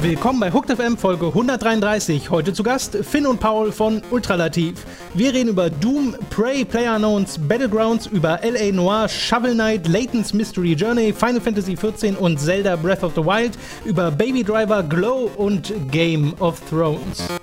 Willkommen bei Hooked FM Folge 133. Heute zu Gast Finn und Paul von Ultralativ. Wir reden über Doom, Prey, PlayerUnknowns, Battlegrounds, über LA Noir, Shovel Knight, Layton's Mystery Journey, Final Fantasy XIV und Zelda Breath of the Wild, über Baby Driver, Glow und Game of Thrones.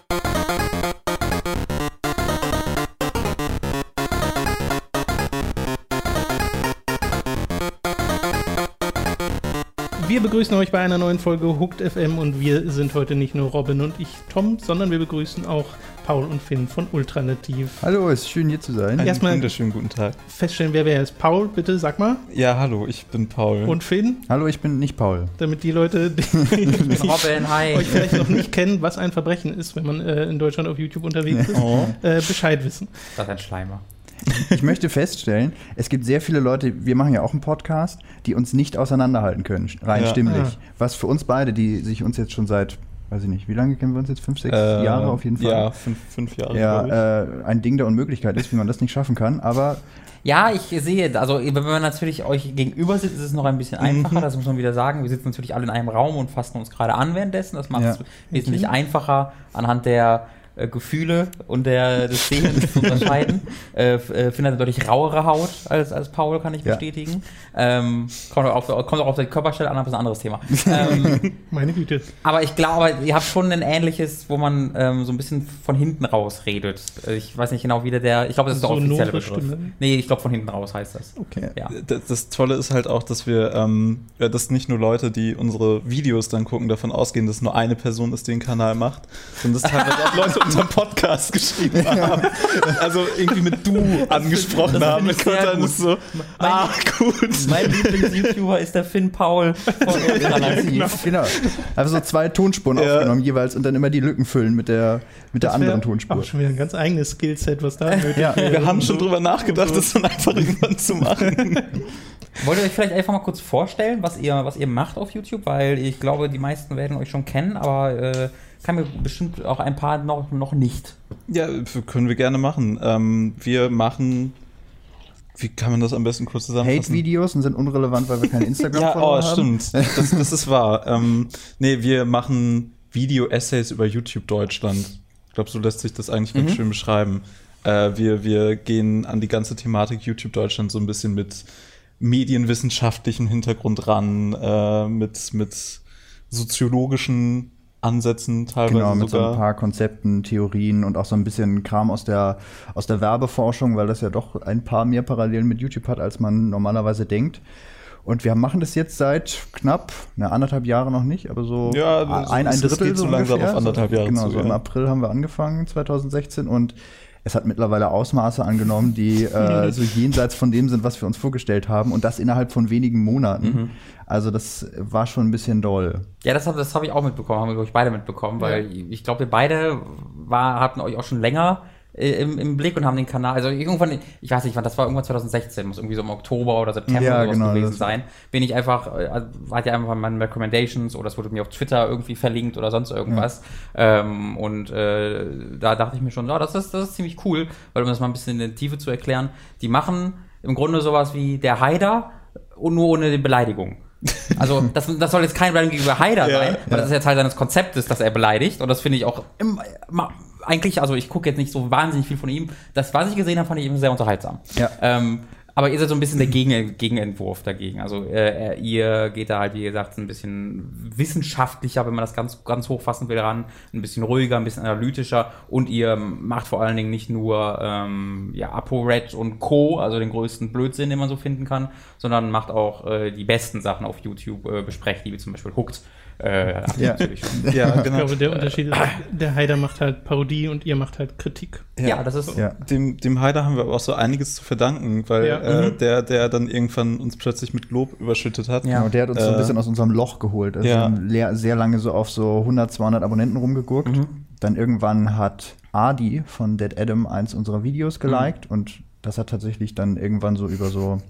Wir begrüßen euch bei einer neuen Folge Hooked FM und wir sind heute nicht nur Robin und ich, Tom, sondern wir begrüßen auch Paul und Finn von Ultranativ. Hallo, es ist schön hier zu sein. Einen Erstmal wunderschönen guten Tag. Feststellen, wer wer ist. Paul, bitte sag mal. Ja, hallo, ich bin Paul. Und Finn? Hallo, ich bin nicht Paul. Damit die Leute, die, Robin, hi. euch vielleicht noch nicht kennen, was ein Verbrechen ist, wenn man äh, in Deutschland auf YouTube unterwegs ist, oh. äh, Bescheid wissen. Das ist ein Schleimer. Ich möchte feststellen, es gibt sehr viele Leute, wir machen ja auch einen Podcast, die uns nicht auseinanderhalten können, rein ja. stimmlich. Ah. Was für uns beide, die sich uns jetzt schon seit weiß ich nicht, wie lange kennen wir uns jetzt? Fünf, sechs äh, Jahre auf jeden Fall? Ja, fünf, fünf Jahre. Ja, äh, ein Ding der Unmöglichkeit ist, wie man das nicht schaffen kann, aber. Ja, ich sehe, also wenn man natürlich euch gegenüber sitzt, ist es noch ein bisschen einfacher, mhm. das muss man wieder sagen. Wir sitzen natürlich alle in einem Raum und fassen uns gerade an währenddessen. Das macht ja. es wesentlich okay. einfacher anhand der äh, Gefühle und der, des Sehens zu unterscheiden. äh, äh, Finn hat deutlich rauere Haut als, als Paul, kann ich ja. bestätigen. Ähm, kommt, auch auf, kommt auch auf die Körperstelle an, aber ist ein anderes Thema. Ähm, Meine Güte. Aber ich glaube, ihr habt schon ein ähnliches, wo man ähm, so ein bisschen von hinten raus redet. Ich weiß nicht genau, wie der, ich glaube, das ist der so offizielle Begriff. Stimme. Nee, ich glaube, von hinten raus heißt das. Okay. Ja. Das, das, Tolle ist halt auch, dass wir, ähm, dass nicht nur Leute, die unsere Videos dann gucken, davon ausgehen, dass nur eine Person ist, die den Kanal macht, sondern dass teilweise auch Leute unserem Podcast geschrieben haben. Also irgendwie mit du angesprochen das haben. Das dann gut. so, mein, ah, gut. Mein Lieblings-YouTuber ist der Finn Paul von genau. genau. Also so zwei Tonspuren ja. aufgenommen jeweils und dann immer die Lücken füllen mit der, mit der anderen Tonspur. Auch schon wieder ein ganz eigenes Skillset, was da nötig ja. Wir haben schon drüber nachgedacht, so. das dann einfach irgendwann zu machen. Wollt ihr euch vielleicht einfach mal kurz vorstellen, was ihr, was ihr macht auf YouTube? Weil ich glaube, die meisten werden euch schon kennen, aber äh, kann mir bestimmt auch ein paar noch, noch nicht. Ja, können wir gerne machen. Ähm, wir machen wie kann man das am besten kurz zusammenfassen? Hate-Videos und sind unrelevant, weil wir kein Instagram ja, oh, haben. stimmt. Das, das ist wahr. ähm, nee, wir machen Video-Essays über YouTube Deutschland. Ich glaube, so lässt sich das eigentlich mhm. ganz schön beschreiben. Äh, wir, wir gehen an die ganze Thematik YouTube Deutschland so ein bisschen mit medienwissenschaftlichem Hintergrund ran, äh, mit, mit soziologischen Ansätzen teilweise Genau, mit sogar. so ein paar Konzepten, Theorien und auch so ein bisschen Kram aus der, aus der Werbeforschung, weil das ja doch ein paar mehr Parallelen mit YouTube hat, als man normalerweise denkt. Und wir machen das jetzt seit knapp, na, anderthalb Jahre noch nicht, aber so ja, ein, ein Drittel geht so langsam auf anderthalb Jahre Genau, zu, so ja. im April haben wir angefangen, 2016 und es hat mittlerweile Ausmaße angenommen, die äh, so jenseits von dem sind, was wir uns vorgestellt haben und das innerhalb von wenigen Monaten. Mhm. Also das war schon ein bisschen doll. Ja, das habe das hab ich auch mitbekommen, haben wir glaube ich beide mitbekommen, weil ja. ich glaube, wir beide war, hatten euch auch schon länger im, im Blick und haben den Kanal, also irgendwann, ich weiß nicht, wann, das war irgendwann 2016, muss irgendwie so im Oktober oder September ja, oder genau, gewesen sein, bin ich einfach, also hat ja einfach meine Recommendations oder es wurde mir auf Twitter irgendwie verlinkt oder sonst irgendwas. Ja. Ähm, und äh, da dachte ich mir schon, oh, das, ist, das ist ziemlich cool, weil um das mal ein bisschen in der Tiefe zu erklären, die machen im Grunde sowas wie der Haider und nur ohne die Beleidigung. Also das, das soll jetzt kein Beleidigung gegenüber Haider ja, sein, weil das ist ja Teil seines Konzeptes, dass er beleidigt. Und das finde ich auch immer, eigentlich, also ich gucke jetzt nicht so wahnsinnig viel von ihm. Das, was ich gesehen habe, fand ich immer sehr unterhaltsam. Ja. Ähm, aber ihr seid so ein bisschen der Gegen Gegenentwurf dagegen. Also äh, ihr geht da halt, wie gesagt, ein bisschen wissenschaftlicher, wenn man das ganz, ganz hochfassen will, ran, ein bisschen ruhiger, ein bisschen analytischer und ihr macht vor allen Dingen nicht nur ähm, ja, ApoRed und Co., also den größten Blödsinn, den man so finden kann, sondern macht auch äh, die besten Sachen auf YouTube, äh, besprecht, die wie zum Beispiel Hooked äh, ja. Ja, genau. Ich glaube, der Unterschied ist, der Haider macht halt Parodie und ihr macht halt Kritik. Ja, ja das ist. Ja. Dem, dem Haider haben wir aber auch so einiges zu verdanken, weil ja. äh, mhm. der, der dann irgendwann uns plötzlich mit Lob überschüttet hat. Ja, und der hat uns äh, so ein äh, bisschen aus unserem Loch geholt. Also ja. sehr lange so auf so 100, 200 Abonnenten rumgeguckt. Mhm. Dann irgendwann hat Adi von Dead Adam eins unserer Videos geliked mhm. und das hat tatsächlich dann irgendwann so über so,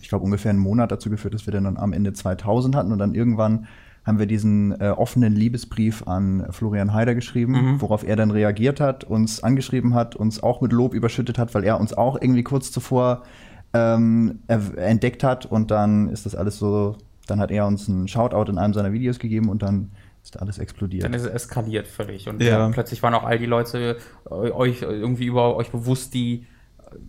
ich glaube, ungefähr einen Monat dazu geführt, dass wir dann am Ende 2000 hatten und dann irgendwann haben wir diesen äh, offenen Liebesbrief an Florian Heider geschrieben, mhm. worauf er dann reagiert hat, uns angeschrieben hat, uns auch mit Lob überschüttet hat, weil er uns auch irgendwie kurz zuvor ähm, entdeckt hat und dann ist das alles so, dann hat er uns einen Shoutout in einem seiner Videos gegeben und dann ist alles explodiert. Dann ist es eskaliert völlig. Und ja. plötzlich waren auch all die Leute äh, euch irgendwie über euch bewusst, die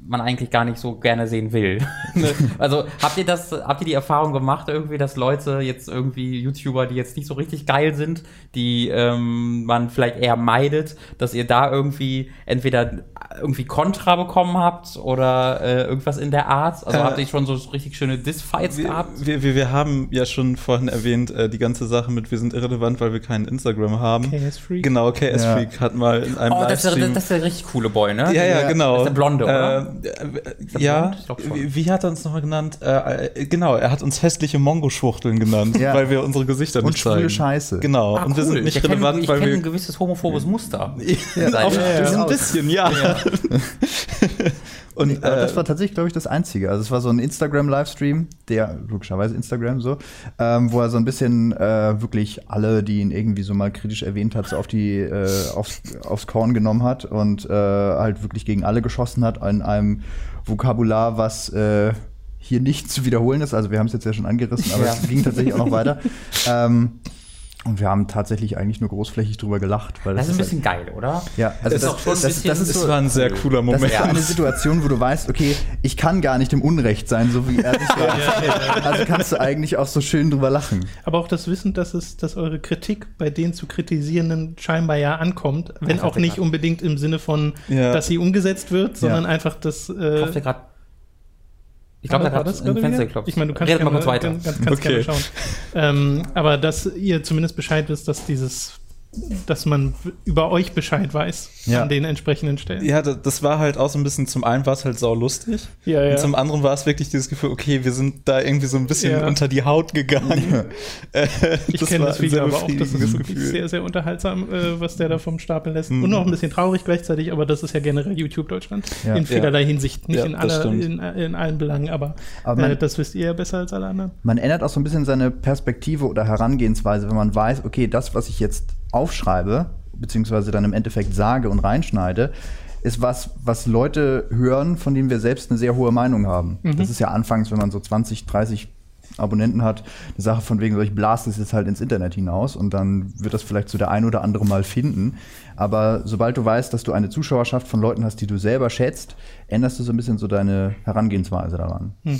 man eigentlich gar nicht so gerne sehen will. Ne? also habt ihr das, habt ihr die Erfahrung gemacht irgendwie, dass Leute jetzt irgendwie YouTuber, die jetzt nicht so richtig geil sind, die ähm, man vielleicht eher meidet, dass ihr da irgendwie entweder irgendwie Kontra bekommen habt oder äh, irgendwas in der Art? Also äh, habt ihr schon so richtig schöne Diss-Fights gehabt? Wir, wir, wir haben ja schon vorhin erwähnt, äh, die ganze Sache mit wir sind irrelevant, weil wir keinen Instagram haben. KS Freak. Genau, KS Freak ja. hat mal in einem Oh, das ist, der, das ist der richtig coole Boy, ne? Ja, ja, genau. Das ist der Blonde, oder? Äh, ja, wie, wie, hat er uns nochmal genannt? Äh, äh, genau, er hat uns hässliche Mongo-Schwuchteln genannt, ja. weil wir unsere Gesichter nicht zeigen. Und Scheiße. Genau, ah, und cool. wir sind nicht ich relevant, kenn, weil wir... ein gewisses homophobes Muster. Ja, auf, ja, ein bisschen, ja. Und äh, das war tatsächlich, glaube ich, das Einzige. Also es war so ein Instagram-Livestream, der logischerweise Instagram so, ähm, wo er so ein bisschen äh, wirklich alle, die ihn irgendwie so mal kritisch erwähnt hat, so auf die äh, aufs, aufs Korn genommen hat und äh, halt wirklich gegen alle geschossen hat in einem Vokabular, was äh, hier nicht zu wiederholen ist. Also wir haben es jetzt ja schon angerissen, aber ja. es ging tatsächlich auch noch weiter. Ähm, und wir haben tatsächlich eigentlich nur großflächig drüber gelacht. Weil das, das ist ein bisschen halt, geil, oder? Ja, also das, das, das, das, das ist so, war ein sehr cooler Moment. Das ist eine Situation, wo du weißt, okay, ich kann gar nicht im Unrecht sein, so wie er sich ja, ja, Also kannst du eigentlich auch so schön drüber lachen. Aber auch das Wissen, dass es, dass eure Kritik bei den zu kritisierenden scheinbar ja ankommt, wenn auch nicht unbedingt im Sinne von, dass sie umgesetzt wird, sondern einfach das. Äh, ich glaube, da hat das ein Fenster geklopft. Ich meine, du kannst, gerne, mal kurz weiter. Kannst, kannst okay. gerne schauen. Ähm, aber dass ihr zumindest Bescheid wisst, dass dieses dass man über euch Bescheid weiß ja. an den entsprechenden Stellen. Ja, das war halt auch so ein bisschen, zum einen war es halt sau lustig ja, ja. und zum anderen war es wirklich dieses Gefühl, okay, wir sind da irgendwie so ein bisschen unter die Haut gegangen. Äh, ich kenne das Video aber auch, das ist wirklich Gefühl. sehr, sehr unterhaltsam, äh, was der da vom Stapel lässt. Mhm. Und auch ein bisschen traurig gleichzeitig, aber das ist ja generell YouTube Deutschland in vielerlei Hinsicht, nicht in, aller, in, in, allen Belangen, aber, aber man, äh, das wisst ihr ja besser als alle anderen. Man ändert auch so ein bisschen seine Perspektive oder Herangehensweise, wenn man weiß, okay, das, was ich jetzt aufschreibe, beziehungsweise dann im Endeffekt sage und reinschneide, ist was, was Leute hören, von denen wir selbst eine sehr hohe Meinung haben. Mhm. Das ist ja anfangs, wenn man so 20, 30 Abonnenten hat, eine Sache von wegen, so ich blase das jetzt halt ins Internet hinaus und dann wird das vielleicht so der ein oder andere mal finden. Aber sobald du weißt, dass du eine Zuschauerschaft von Leuten hast, die du selber schätzt, änderst du so ein bisschen so deine Herangehensweise daran. Mhm.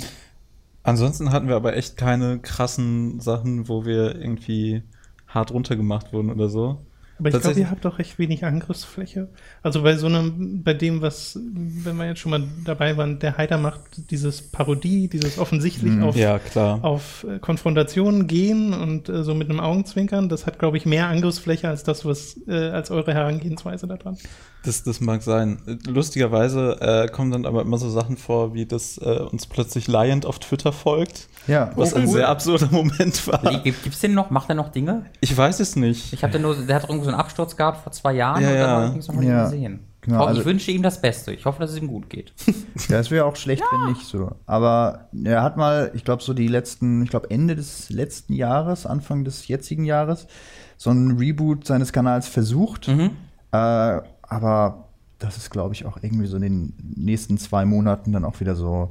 Ansonsten hatten wir aber echt keine krassen Sachen, wo wir irgendwie hart runtergemacht wurden oder so. Aber ich glaube, ihr habt doch recht wenig Angriffsfläche. Also bei so einem, bei dem, was, wenn wir jetzt schon mal dabei waren, der Heider macht dieses Parodie, dieses offensichtlich mm, auf, ja, auf äh, Konfrontationen gehen und äh, so mit einem Augenzwinkern, das hat, glaube ich, mehr Angriffsfläche als das, was, äh, als eure Herangehensweise daran. Das, das mag sein. Lustigerweise äh, kommen dann aber immer so Sachen vor, wie dass äh, uns plötzlich Lion auf Twitter folgt. Ja. Was oh, ein sehr absurder Moment war. Gibt es den noch? Macht er noch Dinge? Ich weiß es nicht. Ich habe nur, der hat irgendwo so einen Absturz gehabt vor zwei Jahren ja, und dann ja. habe ich noch mal ja. gesehen. Genau, ich also, wünsche ihm das Beste. Ich hoffe, dass es ihm gut geht. ja, es wäre auch schlecht, ja. wenn nicht so. Aber er hat mal, ich glaube, so die letzten, ich glaube, Ende des letzten Jahres, Anfang des jetzigen Jahres, so ein Reboot seines Kanals versucht. Mhm. Äh, aber das ist, glaube ich, auch irgendwie so in den nächsten zwei Monaten dann auch wieder so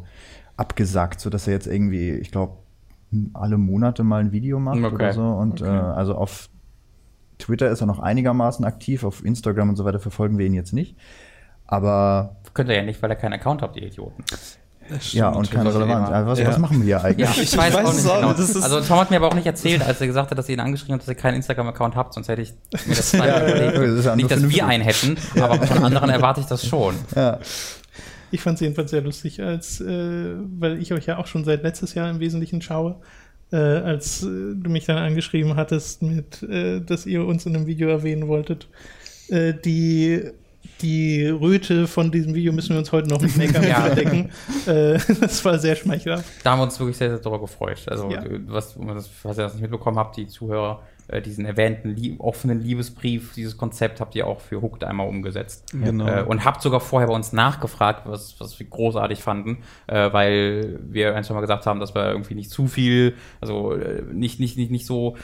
abgesagt, sodass er jetzt irgendwie, ich glaube, alle Monate mal ein Video macht okay. oder so. Und okay. äh, also auf Twitter ist er noch einigermaßen aktiv, auf Instagram und so weiter verfolgen wir ihn jetzt nicht. Aber. Könnt ihr ja nicht, weil er keinen Account habt, ihr Idioten. Ja, und keine Relevanz. Also was, ja. was, machen wir eigentlich? Ja, ich, ich weiß, weiß auch nicht genau. Also Tom hat mir aber auch nicht erzählt, als er gesagt hat, dass ihr ihn angeschrieben habt, dass ihr keinen Instagram-Account habt, sonst hätte ich mir das ja, überlegt. Das ja nicht, dass wir einen hätten, aber von anderen erwarte ich das schon. Ja. Ich fand es jedenfalls sehr lustig, als, äh, weil ich euch ja auch schon seit letztes Jahr im Wesentlichen schaue, äh, als äh, du mich dann angeschrieben hattest, mit, äh, dass ihr uns in einem Video erwähnen wolltet, äh, die die Röte von diesem Video müssen wir uns heute noch mit Make-up ja. überdecken. Äh, das war sehr schmeichelhaft. Da haben wir uns wirklich sehr, sehr darüber gefreut. Also, ja. was, was ihr das nicht mitbekommen habt, die Zuhörer, äh, diesen erwähnten lieb offenen Liebesbrief, dieses Konzept habt ihr auch für Hooked einmal umgesetzt. Genau. Äh, und habt sogar vorher bei uns nachgefragt, was, was wir großartig fanden, äh, weil wir ein, zwei Mal gesagt haben, dass wir irgendwie nicht zu viel, also äh, nicht, nicht, nicht, nicht so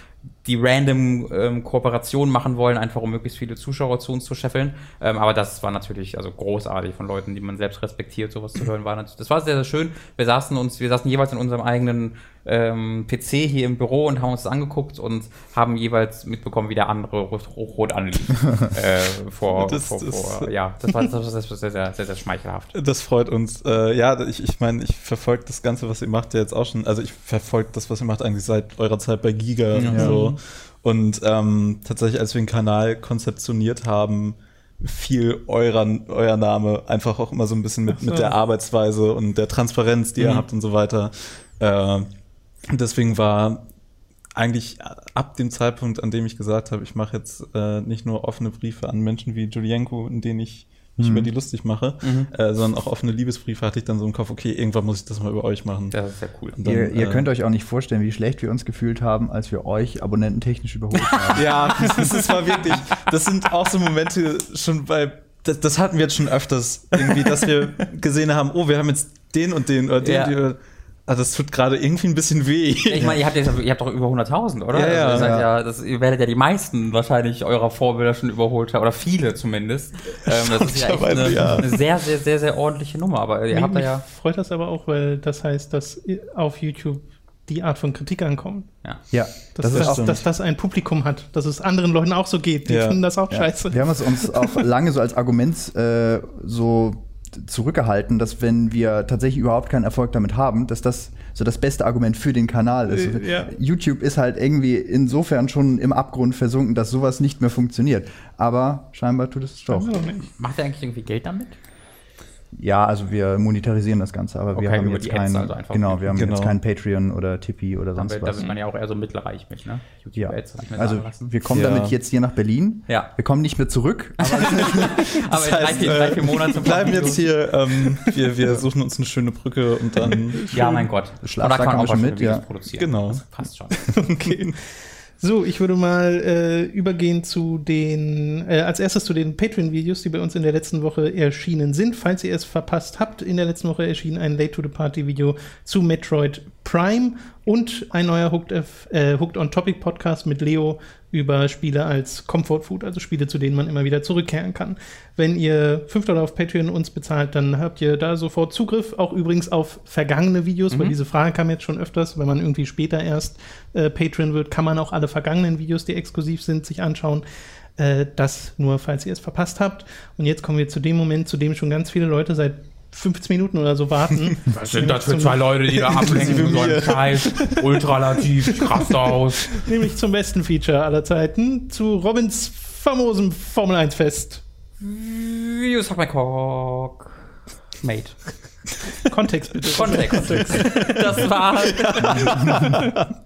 die random ähm, Kooperationen machen wollen, einfach um möglichst viele Zuschauer zu uns zu scheffeln. Ähm, aber das war natürlich also großartig von Leuten, die man selbst respektiert, sowas zu hören. War natürlich, das war sehr, sehr schön. Wir saßen uns, wir saßen jeweils in unserem eigenen ähm, PC hier im Büro und haben uns das angeguckt und haben jeweils mitbekommen, wie der andere rot, rot anlief. äh, vor, Das- vor, das- vor, ja, das war, das war sehr, sehr, sehr, sehr, sehr schmeichelhaft. Das freut uns. Äh, ja, ich, ich meine, ich verfolge das Ganze, was ihr macht, ja jetzt auch schon. Also ich verfolge das, was ihr macht, eigentlich seit eurer Zeit bei Giga und Ja. so. Und ähm, tatsächlich, als wir den Kanal konzeptioniert haben, fiel eurer, euer Name einfach auch immer so ein bisschen mit, so. mit der Arbeitsweise und der Transparenz, die ihr Mhm. habt und so weiter. Äh, deswegen war eigentlich ab dem Zeitpunkt, an dem ich gesagt habe, ich mache jetzt äh, nicht nur offene Briefe an Menschen wie Julienko, in denen ich mich Mhm. über die lustig mache, Mhm. äh, sondern auch offene Liebesbriefe hatte ich dann so im Kopf, okay, irgendwann muss ich das mal über euch machen. Das ist sehr cool. Dann, ihr, ihr äh, könnt euch auch nicht vorstellen, wie schlecht wir uns gefühlt haben, als wir euch abonnententechnisch überholt haben. Ja, das, das war wirklich, das sind auch so Momente schon bei, das, das hatten wir jetzt schon öfters, irgendwie, dass wir gesehen haben, oh, wir haben jetzt den und den oder den, Ja. die, also das tut gerade irgendwie ein bisschen weh. Ich meine, ihr habt, jetzt, ihr habt doch über 100.000, oder? Ja, ja. also ihr, seid Ja. ja. das, ihr werdet ja die meisten wahrscheinlich eurer Vorbilder schon überholt haben, oder viele zumindest. Ähm, das ist ja echt eine, ja. eine sehr, sehr, sehr, sehr ordentliche Nummer. Aber ihr Mich, habt da mich ja. freut das aber auch, weil das heißt, dass auf YouTube die Art von Kritik ankommt. ja. Ja, Dass das ist das, auch dass das ein Publikum hat, dass es anderen Leuten auch so geht. Die Ja. finden das auch Ja. scheiße. Wir haben es uns auch lange so als Argument äh, so zurückgehalten, dass wenn wir tatsächlich überhaupt keinen Erfolg damit haben, dass das so das beste Argument für den Kanal ist. Äh, ja. YouTube ist halt irgendwie insofern schon im Abgrund versunken, dass sowas nicht mehr funktioniert. Aber scheinbar tut es doch. Nicht. Macht ihr eigentlich irgendwie Geld damit? Ja, also wir monetarisieren das Ganze, aber wir Okay, haben jetzt Ads keinen, also einfach. genau, wir haben Genau. jetzt keinen Patreon oder Tipeee oder Da sonst wird, da was. wird man ja auch eher so mittelreich mit, ne? Ja, hab ich mir also wir kommen Ja. damit jetzt hier nach Berlin. Ja. Wir kommen nicht mehr zurück, aber Aber in drei, heißt, vier, drei, vier äh, Monaten Wir bleiben jetzt hier, ähm, wir, wir suchen uns eine schöne Brücke und dann Ja, mein Gott. Schlafsack Und da kann man haben auch wir schon mit, ja. produzieren. Genau. Das passt schon. gehen. So, ich würde mal äh, übergehen zu den, äh, als erstes zu den Patreon-Videos, die bei uns in der letzten Woche erschienen sind. Falls ihr es verpasst habt, in der letzten Woche erschien ein Late to the Party-Video zu Metroid Prime und ein neuer Hooked, F, äh, Hooked on Topic Podcast mit Leo über Spiele als Comfort Food, also Spiele, zu denen man immer wieder zurückkehren kann. Wenn ihr 5 Dollar auf Patreon uns bezahlt, dann habt ihr da sofort Zugriff, auch übrigens auf vergangene Videos, weil diese Frage kam jetzt schon öfters, wenn man irgendwie später erst äh, Patreon wird, kann man auch alle vergangenen Videos, die exklusiv sind, sich anschauen. Äh, das nur, falls ihr es verpasst habt. Und jetzt kommen wir zu dem Moment, zu dem schon ganz viele Leute seit 15 Minuten oder so warten. Was sind das für zwei Leute, die da abhängen? So ein Scheiß. Ultralativ, krass aus. Nämlich zum besten Feature aller Zeiten, zu Robins famosem Formel 1 Fest. You suck my cock. Mate. Kontext bitte. Kontext. Das war.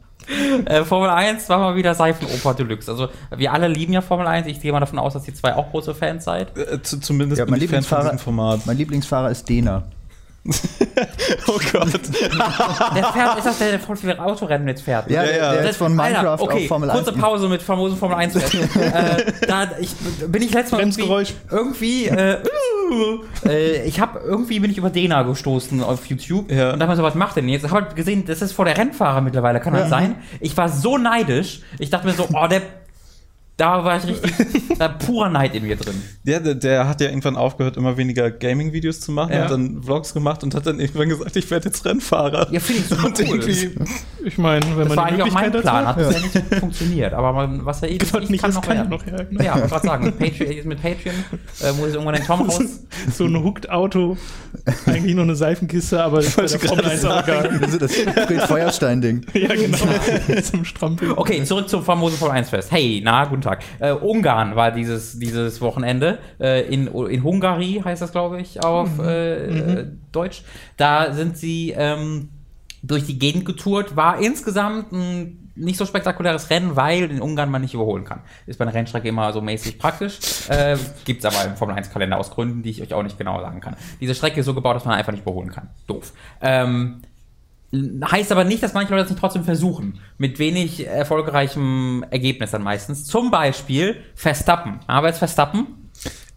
äh, Formel 1 war mal wieder Seifenoper Deluxe. Also, wir alle lieben ja Formel 1. Ich gehe mal davon aus, dass ihr zwei auch große Fans seid. Äh, zu, zumindest Ja, mein Lieblingsfahrer- diesem Format. mein Lieblingsfahrer ist Dena. Oh Gott. Der fährt, ist das der, der voll viel Autorennen jetzt fährt? Ja, Ja, der, ja. der Das- ist von Alter, Minecraft okay, auf Formel 1. kurze Pause mit famosen Formel 1 äh, da, ich, bin ich letztes Mal irgendwie, Bremsgeräusch. irgendwie äh, äh, ich habe irgendwie bin ich über Dena gestoßen auf YouTube Ja. und dachte mir so, was macht denn jetzt? Habe gesehen, das ist vor der Rennfahrer mittlerweile, kann das sein? Ich war so neidisch. Ich dachte mir so, oh, der da war ich richtig, da purer Neid in mir drin. Der, der, der hat ja irgendwann aufgehört, immer weniger Gaming-Videos zu machen, Ja. hat dann Vlogs gemacht und hat dann irgendwann gesagt, ich werde jetzt Rennfahrer. Ja, finde ich super und cool. irgendwie, Ich meine, wenn Das man war die eigentlich auch mein Möglichkeit Plan, hat bisher nicht funktioniert. Aber man, was er eh hat, ich nicht, kann das noch kann ja noch her. Genau. Ja, wollte gerade sagen, mit Patreon, mit Patreon äh, muss ich irgendwann den Tom raus. So ein Hooked Auto, eigentlich nur eine Seifenkiste, aber bei der Formel 1 auch egal. Das ist das Feuerstein-Ding. Ja, genau. Zum Strampeln. Okay, zurück zum famosen Formel 1 Fest. Hey, na, guten Tag. Äh, Ungarn war dieses, dieses Wochenende. Äh, in, in Hungary heißt das, glaube ich, auf äh, äh, Deutsch. Da sind sie ähm, durch die Gegend getourt. War insgesamt ein nicht so spektakuläres Rennen, weil in Ungarn man nicht überholen kann. Ist bei einer Rennstrecke immer so mäßig praktisch. Äh, Gibt es aber im Formel 1 Kalender aus Gründen, die ich euch auch nicht genau sagen kann. Diese Strecke ist so gebaut, dass man einfach nicht überholen kann. Doof. Ähm, Heißt aber nicht, dass manche Leute das nicht trotzdem versuchen. Mit wenig erfolgreichem Ergebnis dann meistens. Zum Beispiel Verstappen. Aber jetzt Verstappen.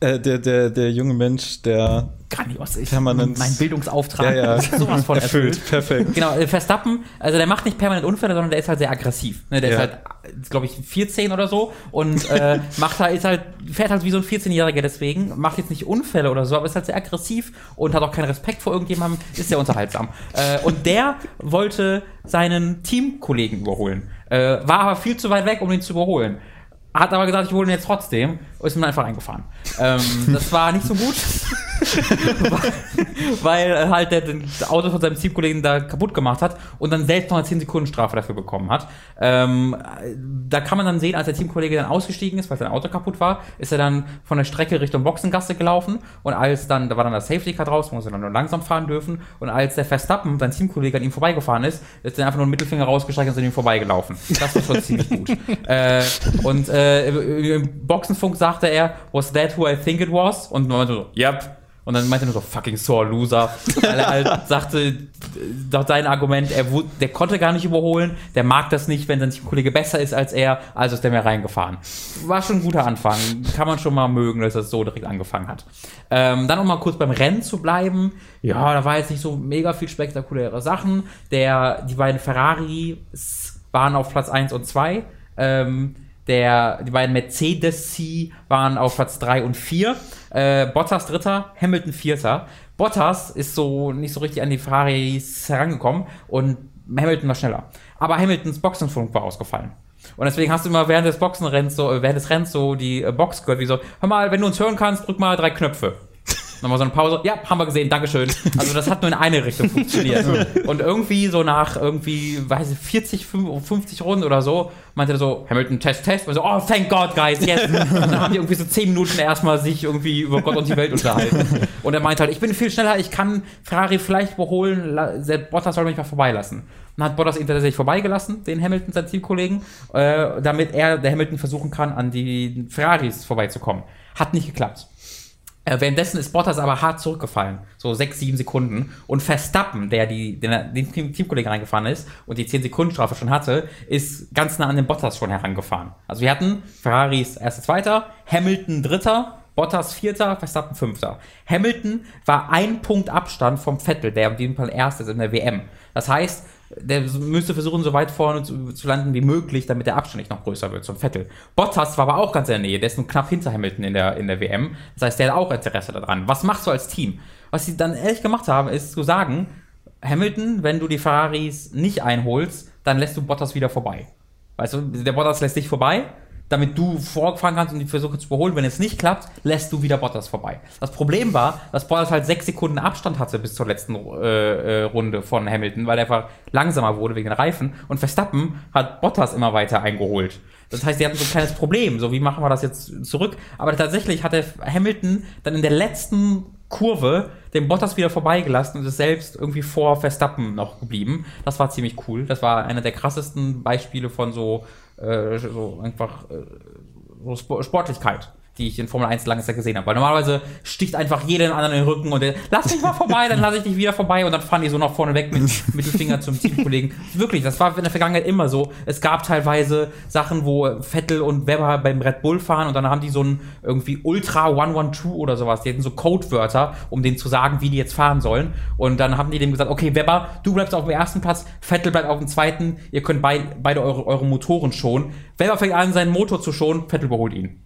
Äh, der, der, der junge Mensch, der grandios ist. Permanent. Mein Bildungsauftrag Ja, ja. sowas von erfüllt. erfüllt. Perfekt. Genau, äh, Verstappen, also der macht nicht permanent Unfälle, sondern der ist halt sehr aggressiv. Ne, der Ja. ist halt, glaube ich, 14 oder so und äh, macht halt, ist halt, fährt halt wie so ein 14-Jähriger deswegen, macht jetzt nicht Unfälle oder so, aber ist halt sehr aggressiv und hat auch keinen Respekt vor irgendjemandem, ist sehr unterhaltsam. Äh, und der wollte seinen Teamkollegen überholen, äh, war aber viel zu weit weg, um ihn zu überholen. Hat aber gesagt, ich hole ihn jetzt trotzdem und ist mir einfach eingefahren. Ähm, das war nicht so gut. weil äh, halt der das Auto von seinem Teamkollegen da kaputt gemacht hat und dann selbst noch eine 10 Sekunden Strafe dafür bekommen hat. Ähm, da kann man dann sehen, als der Teamkollege dann ausgestiegen ist, weil sein Auto kaputt war, ist er dann von der Strecke Richtung Boxengasse gelaufen und als dann, da war dann das Safety Car draus, muss er dann nur langsam fahren dürfen und als der Verstappen, sein Teamkollege, an ihm vorbeigefahren ist, ist er einfach nur einen Mittelfinger rausgestreckt und ist an ihm vorbeigelaufen. Das war schon ziemlich gut. Äh, und äh, im Boxenfunk sagte er, was that who I think it was? Und man so, yep. Und dann meinte er nur so, fucking sore loser. Weil er halt sagte, doch sein Argument, er der konnte gar nicht überholen, der mag das nicht, wenn sein Teamkollege besser ist als er, also ist der mehr reingefahren. War schon ein guter Anfang. Kann man schon mal mögen, dass das so direkt angefangen hat. Ähm, dann um mal kurz beim Rennen zu bleiben. Ja, da war jetzt nicht so mega viel spektakuläre Sachen. Der, die beiden Ferraris waren auf Platz 1 und 2. Ähm, der, die beiden Mercedes-C waren auf Platz 3 und 4. Äh, Bottas Dritter, Hamilton Vierter. Bottas ist so nicht so richtig an die Ferraris herangekommen und Hamilton war schneller. Aber Hamiltons Boxenfunk war ausgefallen. Und deswegen hast du immer während des Boxenrenns so, äh, während des Renns so die äh, Box gehört, wie so, hör mal, wenn du uns hören kannst, drück mal drei Knöpfe. Nochmal so eine Pause. Ja, haben wir gesehen, Dankeschön. Also das hat nur in eine Richtung funktioniert. Und irgendwie so nach irgendwie, weiß ich, 40, 50 Runden oder so, meinte er so, Hamilton, Test, Test. Und so, oh, thank God, guys, yes. Und dann haben die irgendwie so 10 Minuten erstmal sich irgendwie über Gott und die Welt unterhalten. Und er meinte halt, ich bin viel schneller, ich kann Ferrari vielleicht überholen, Bottas soll mich mal vorbeilassen. Dann hat Bottas ihn tatsächlich vorbeigelassen, den Hamilton, seinen Teamkollegen, äh, damit er, der Hamilton versuchen kann, an die Ferraris vorbeizukommen. Hat nicht geklappt. Äh, währenddessen ist Bottas aber hart zurückgefallen. So sechs, sieben Sekunden. Und Verstappen, der die, den, den Team, Teamkollegen reingefahren ist und die 10 Sekunden Strafe schon hatte, ist ganz nah an den Bottas schon herangefahren. Also wir hatten Ferraris erster, zweiter, Hamilton dritter, Bottas vierter, Verstappen fünfter. Hamilton war ein Punkt Abstand vom Vettel, der in diesem Fall erst ist in der WM. Das heißt, der müsste versuchen, so weit vorne zu, zu landen wie möglich, damit der Abstand nicht noch größer wird zum Vettel. Bottas war aber auch ganz in der Nähe, der ist nur knapp hinter Hamilton in der, in der WM. Das heißt, der hat auch Interesse daran. Was machst du als Team? Was sie dann ehrlich gemacht haben, ist zu sagen, Hamilton, wenn du die Ferraris nicht einholst, dann lässt du Bottas wieder vorbei. Weißt du, der Bottas lässt dich vorbei, damit du vorfahren kannst und die versuchen zu überholen. Wenn es nicht klappt, lässt du wieder Bottas vorbei. Das Problem war, dass Bottas halt sechs Sekunden Abstand hatte bis zur letzten äh, äh, Runde von Hamilton, weil er einfach langsamer wurde wegen den Reifen. Und Verstappen hat Bottas immer weiter eingeholt. Das heißt, die hatten so ein kleines Problem. So, wie machen wir das jetzt zurück? Aber tatsächlich hat der Hamilton dann in der letzten Kurve den Bottas wieder vorbeigelassen und ist selbst irgendwie vor Verstappen noch geblieben. Das war ziemlich cool. Das war einer der krassesten Beispiele von so, so einfach äh, so Sp- Sportlichkeit, die ich in Formel 1 lange Zeit gesehen habe. Weil normalerweise sticht einfach jeder den anderen in den Rücken und der, lass mich mal vorbei, dann lasse ich dich wieder vorbei und dann fahren die so nach vorne weg mit Mittelfinger zum Teamkollegen. Wirklich, das war in der Vergangenheit immer so. Es gab teilweise Sachen, wo Vettel und Webber beim Red Bull fahren und dann haben die so ein irgendwie Ultra 112 oder sowas. Die hatten so Codewörter, um denen zu sagen, wie die jetzt fahren sollen. Und dann haben die dem gesagt, okay, Webber, du bleibst auf dem ersten Platz, Vettel bleibt auf dem zweiten, ihr könnt bei, beide eure, eure Motoren schonen. Webber fängt an, seinen Motor zu schonen, Vettel überholt ihn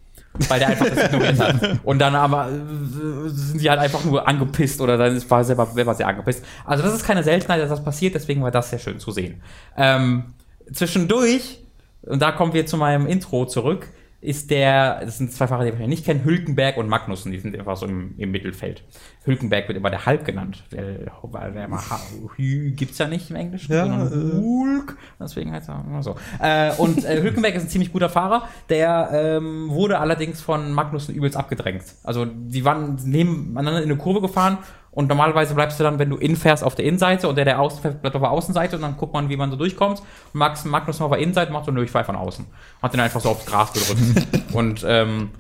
weil der einfach das ignoriert hat. Und dann aber äh, sind sie halt einfach nur angepisst oder dann war selber, war sehr angepisst. Also das ist keine Seltenheit, dass das passiert, deswegen war das sehr schön zu sehen. Ähm, zwischendurch, und da kommen wir zu meinem Intro zurück, ist der, das sind zwei Fahrer, die wir nicht kennen, Hülkenberg und Magnussen, die sind einfach so im, im Mittelfeld. Hülkenberg wird immer der Hulk genannt, weil, weil der immer Hü gibt's ja nicht im Englischen, Ja, sondern äh. Hulk, deswegen heißt er immer so. Äh, und äh, Hülkenberg ist ein ziemlich guter Fahrer, der ähm, wurde allerdings von Magnussen übelst abgedrängt. Also die waren nebeneinander in eine Kurve gefahren und normalerweise bleibst du dann, wenn du in fährst, auf der Innenseite und der, der außen fährt, bleibt auf der Außenseite und dann guckt man, wie man so durchkommt. Und Max, Magnus auf der Innenseite macht so, nö, ich fahr von außen. Hat den einfach so aufs Gras gedrückt. und ähm,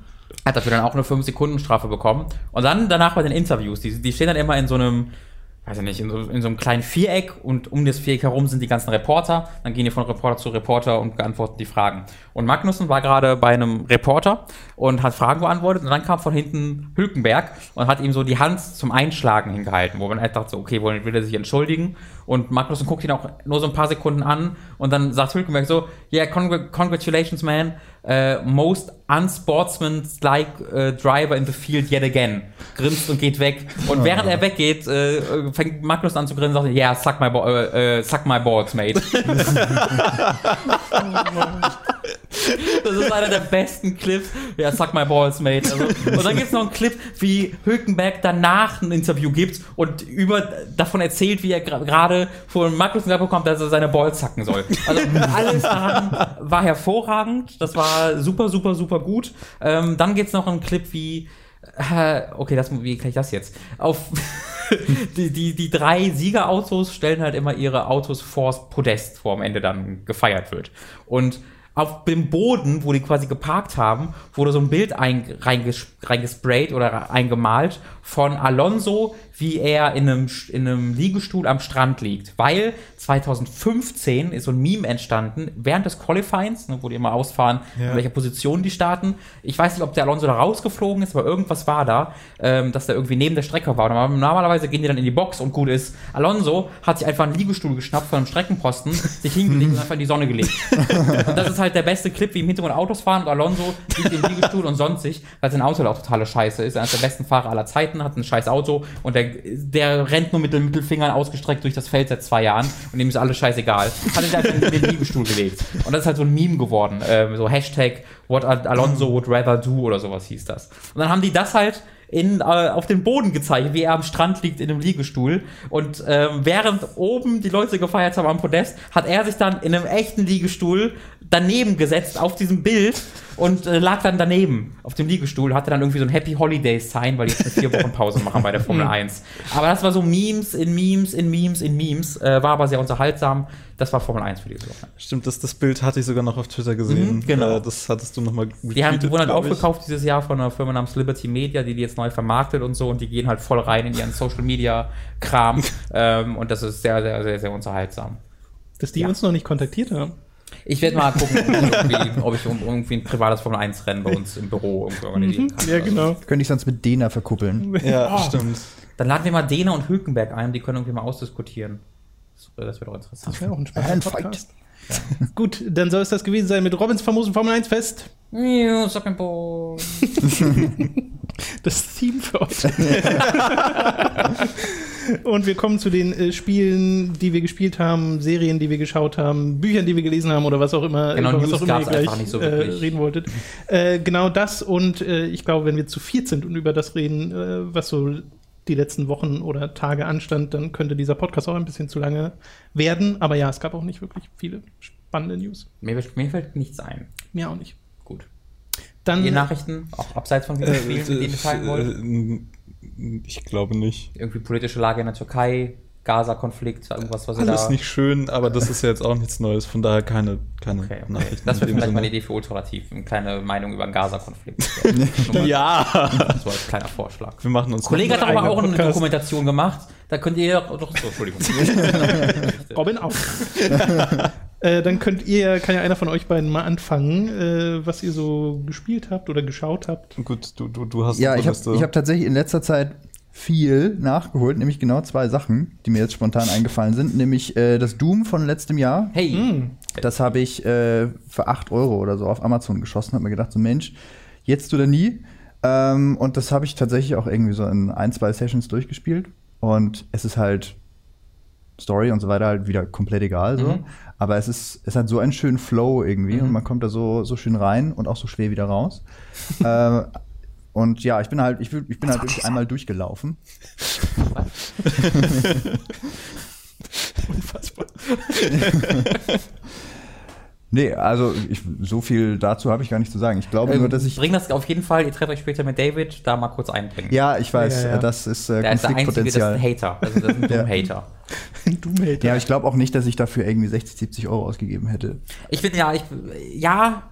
hat dafür dann auch eine 5 Sekunden Strafe bekommen. Und dann danach bei den Interviews, die, die stehen dann immer in so einem weiß ich nicht, in so, in so einem kleinen Viereck und um das Viereck herum sind die ganzen Reporter. Dann gehen die von Reporter zu Reporter und beantworten die Fragen. Und Magnussen war gerade bei einem Reporter und hat Fragen beantwortet und dann kam von hinten Hülkenberg und hat ihm so die Hand zum Einschlagen hingehalten, wo man halt dachte, so, okay, will er sich entschuldigen? Und Magnussen guckt ihn auch nur so ein paar Sekunden an und dann sagt Hülkenberg so, yeah, congr congratulations, man, uh, most unsportsmanlike uh, driver in the field yet again. Grinst und geht weg. Und während er weggeht, uh, fängt Magnus an zu grinsen und sagt, yeah, suck my, uh, suck my balls, mate. Das ist einer der besten Clips. Ja, suck my balls, mate. Also, und dann gibt es noch einen Clip, wie Hülkenberg danach ein Interview gibt und über davon erzählt, wie er gerade von Magnus bekommt, dass er seine Balls sacken soll. Also alles daran war hervorragend. Das war super, super, super gut. Ähm, dann gibt es noch einen Clip, wie äh, okay, das, wie kann ich das jetzt? Auf die, die, die drei Siegerautos stellen halt immer ihre Autos vors Podest, wo am Ende dann gefeiert wird. Und auf dem Boden, wo die quasi geparkt haben, wurde so ein Bild reinges reingesprayt oder eingemalt von Alonso, wie er in einem, in einem Liegestuhl am Strand liegt. Weil 2015 ist so ein Meme entstanden, während des Qualifyings, ne, wo die immer ausfahren, ja. in welcher Position die starten. Ich weiß nicht, ob der Alonso da rausgeflogen ist, aber irgendwas war da, ähm, dass der irgendwie neben der Strecke war. Und normalerweise gehen die dann in die Box und gut ist. Alonso hat sich einfach einen Liegestuhl geschnappt von einem Streckenposten, sich hingelegt und einfach in die Sonne gelegt. und das ist halt der beste Clip, wie im Hintergrund Autos fahren und Alonso liegt im Liegestuhl und sonstig, weil sein Auto auch totale Scheiße ist. Er ist der besten Fahrer aller Zeiten, hat ein scheiß Auto und der, der rennt nur mit den Mittelfingern ausgestreckt durch das Feld seit zwei Jahren und dem ist alles scheißegal. Hat sich einfach in den Liegestuhl gelegt. Und das ist halt so ein Meme geworden. Ähm, so Hashtag What Alonso would rather do oder sowas hieß das. Und dann haben die das halt in, äh, auf den Boden gezeichnet, wie er am Strand liegt in einem Liegestuhl. Und ähm, während oben die Leute gefeiert haben am Podest, hat er sich dann in einem echten Liegestuhl daneben gesetzt auf diesem Bild und äh, lag dann daneben auf dem Liegestuhl, hatte dann irgendwie so ein Happy Holidays Sign, weil die jetzt eine vier Wochen Pause machen bei der Formel 1. Aber das war so Memes in Memes in Memes in Memes, äh, war aber sehr unterhaltsam. Das war Formel 1 für diese Woche. Stimmt, das, das Bild hatte ich sogar noch auf Twitter gesehen. Mhm, genau. Äh, das hattest du nochmal Die haben die wurden halt aufgekauft dieses Jahr von einer Firma namens Liberty Media, die die jetzt neu vermarktet und so und die gehen halt voll rein in ihren Social Media Kram ähm, und das ist sehr, sehr, sehr, sehr unterhaltsam. Dass die ja. uns noch nicht kontaktiert haben. Ich werde mal gucken, ob ich irgendwie ein privates Formel 1 Rennen bei uns im Büro irgendwie organisieren kann. Ja, genau. Also. Könnte ich sonst mit Dena verkuppeln. Ja, oh. stimmt. Dann laden wir mal Dena und Hülkenberg ein, die können irgendwie mal ausdiskutieren. Das wäre doch interessant. Das wäre auch ein spannender Podcast. Ja. Gut, dann soll es das gewesen sein mit Robins famosen Formel 1 Fest. Ja, sag ein Ball. Das Theme für heute. Und wir kommen zu den äh, Spielen, die wir gespielt haben, Serien, die wir geschaut haben, Büchern, die wir gelesen haben oder was auch immer, genau, was auch immer ihr gleich so äh, reden wolltet. Äh, genau das und äh, ich glaube, wenn wir zu viert sind und über das reden, äh, was so die letzten Wochen oder Tage anstand, dann könnte dieser Podcast auch ein bisschen zu lange werden. Aber ja, es gab auch nicht wirklich viele spannende News. Mir, mir fällt nichts ein. Mir auch nicht. Gut. Dann, die Nachrichten, auch abseits von Videospielen, äh, die ihr teilen wollt? Ich glaube nicht. Irgendwie politische Lage in der Türkei, Gaza-Konflikt, irgendwas, was ihr Alles da... nicht schön, aber das ist ja jetzt auch nichts Neues, von daher keine, keine okay, okay. Nachrichten. Das wäre vielleicht mal eine Idee für Ultirativ, eine kleine Meinung über den Gaza-Konflikt. ja! So als kleiner Vorschlag. Wir machen uns... Kollege hat aber auch eine Dokumentation gemacht, da könnt ihr doch... So, Entschuldigung. Robin auch. Äh, dann könnt ihr, kann ja einer von euch beiden mal anfangen, äh, was ihr so gespielt habt oder geschaut habt. Gut, du, du, du hast. Ja, ich habe hab tatsächlich in letzter Zeit viel nachgeholt, nämlich genau zwei Sachen, die mir jetzt spontan eingefallen sind, nämlich äh, das Doom von letztem Jahr. Hey. Mhm. Das habe ich äh, für 8 Euro oder so auf Amazon geschossen, habe mir gedacht, so Mensch, jetzt oder nie. Ähm, und das habe ich tatsächlich auch irgendwie so in ein, zwei Sessions durchgespielt. Und es ist halt Story und so weiter halt wieder komplett egal so. Mhm. Aber es ist, es hat so einen schönen Flow irgendwie mhm. und man kommt da so, so schön rein und auch so schwer wieder raus. äh, und ja, ich bin halt, ich, ich bin halt wirklich einmal durchgelaufen. Unfassbar. Nee, also ich, so viel dazu habe ich gar nicht zu sagen. Ich glaube ähm, nur, dass ich. Bring das auf jeden Fall, ihr trefft euch später mit David, da mal kurz einbringen. Ja, ich weiß, ja, ja, ja. das ist äh, Der ist der Einzige, das ist ein Hater. Also das ist ein Doom-Hater. Doom-Hater. Ja, ich glaube auch nicht, dass ich dafür irgendwie 60, 70 Euro ausgegeben hätte. Ich finde ja, ich, ja,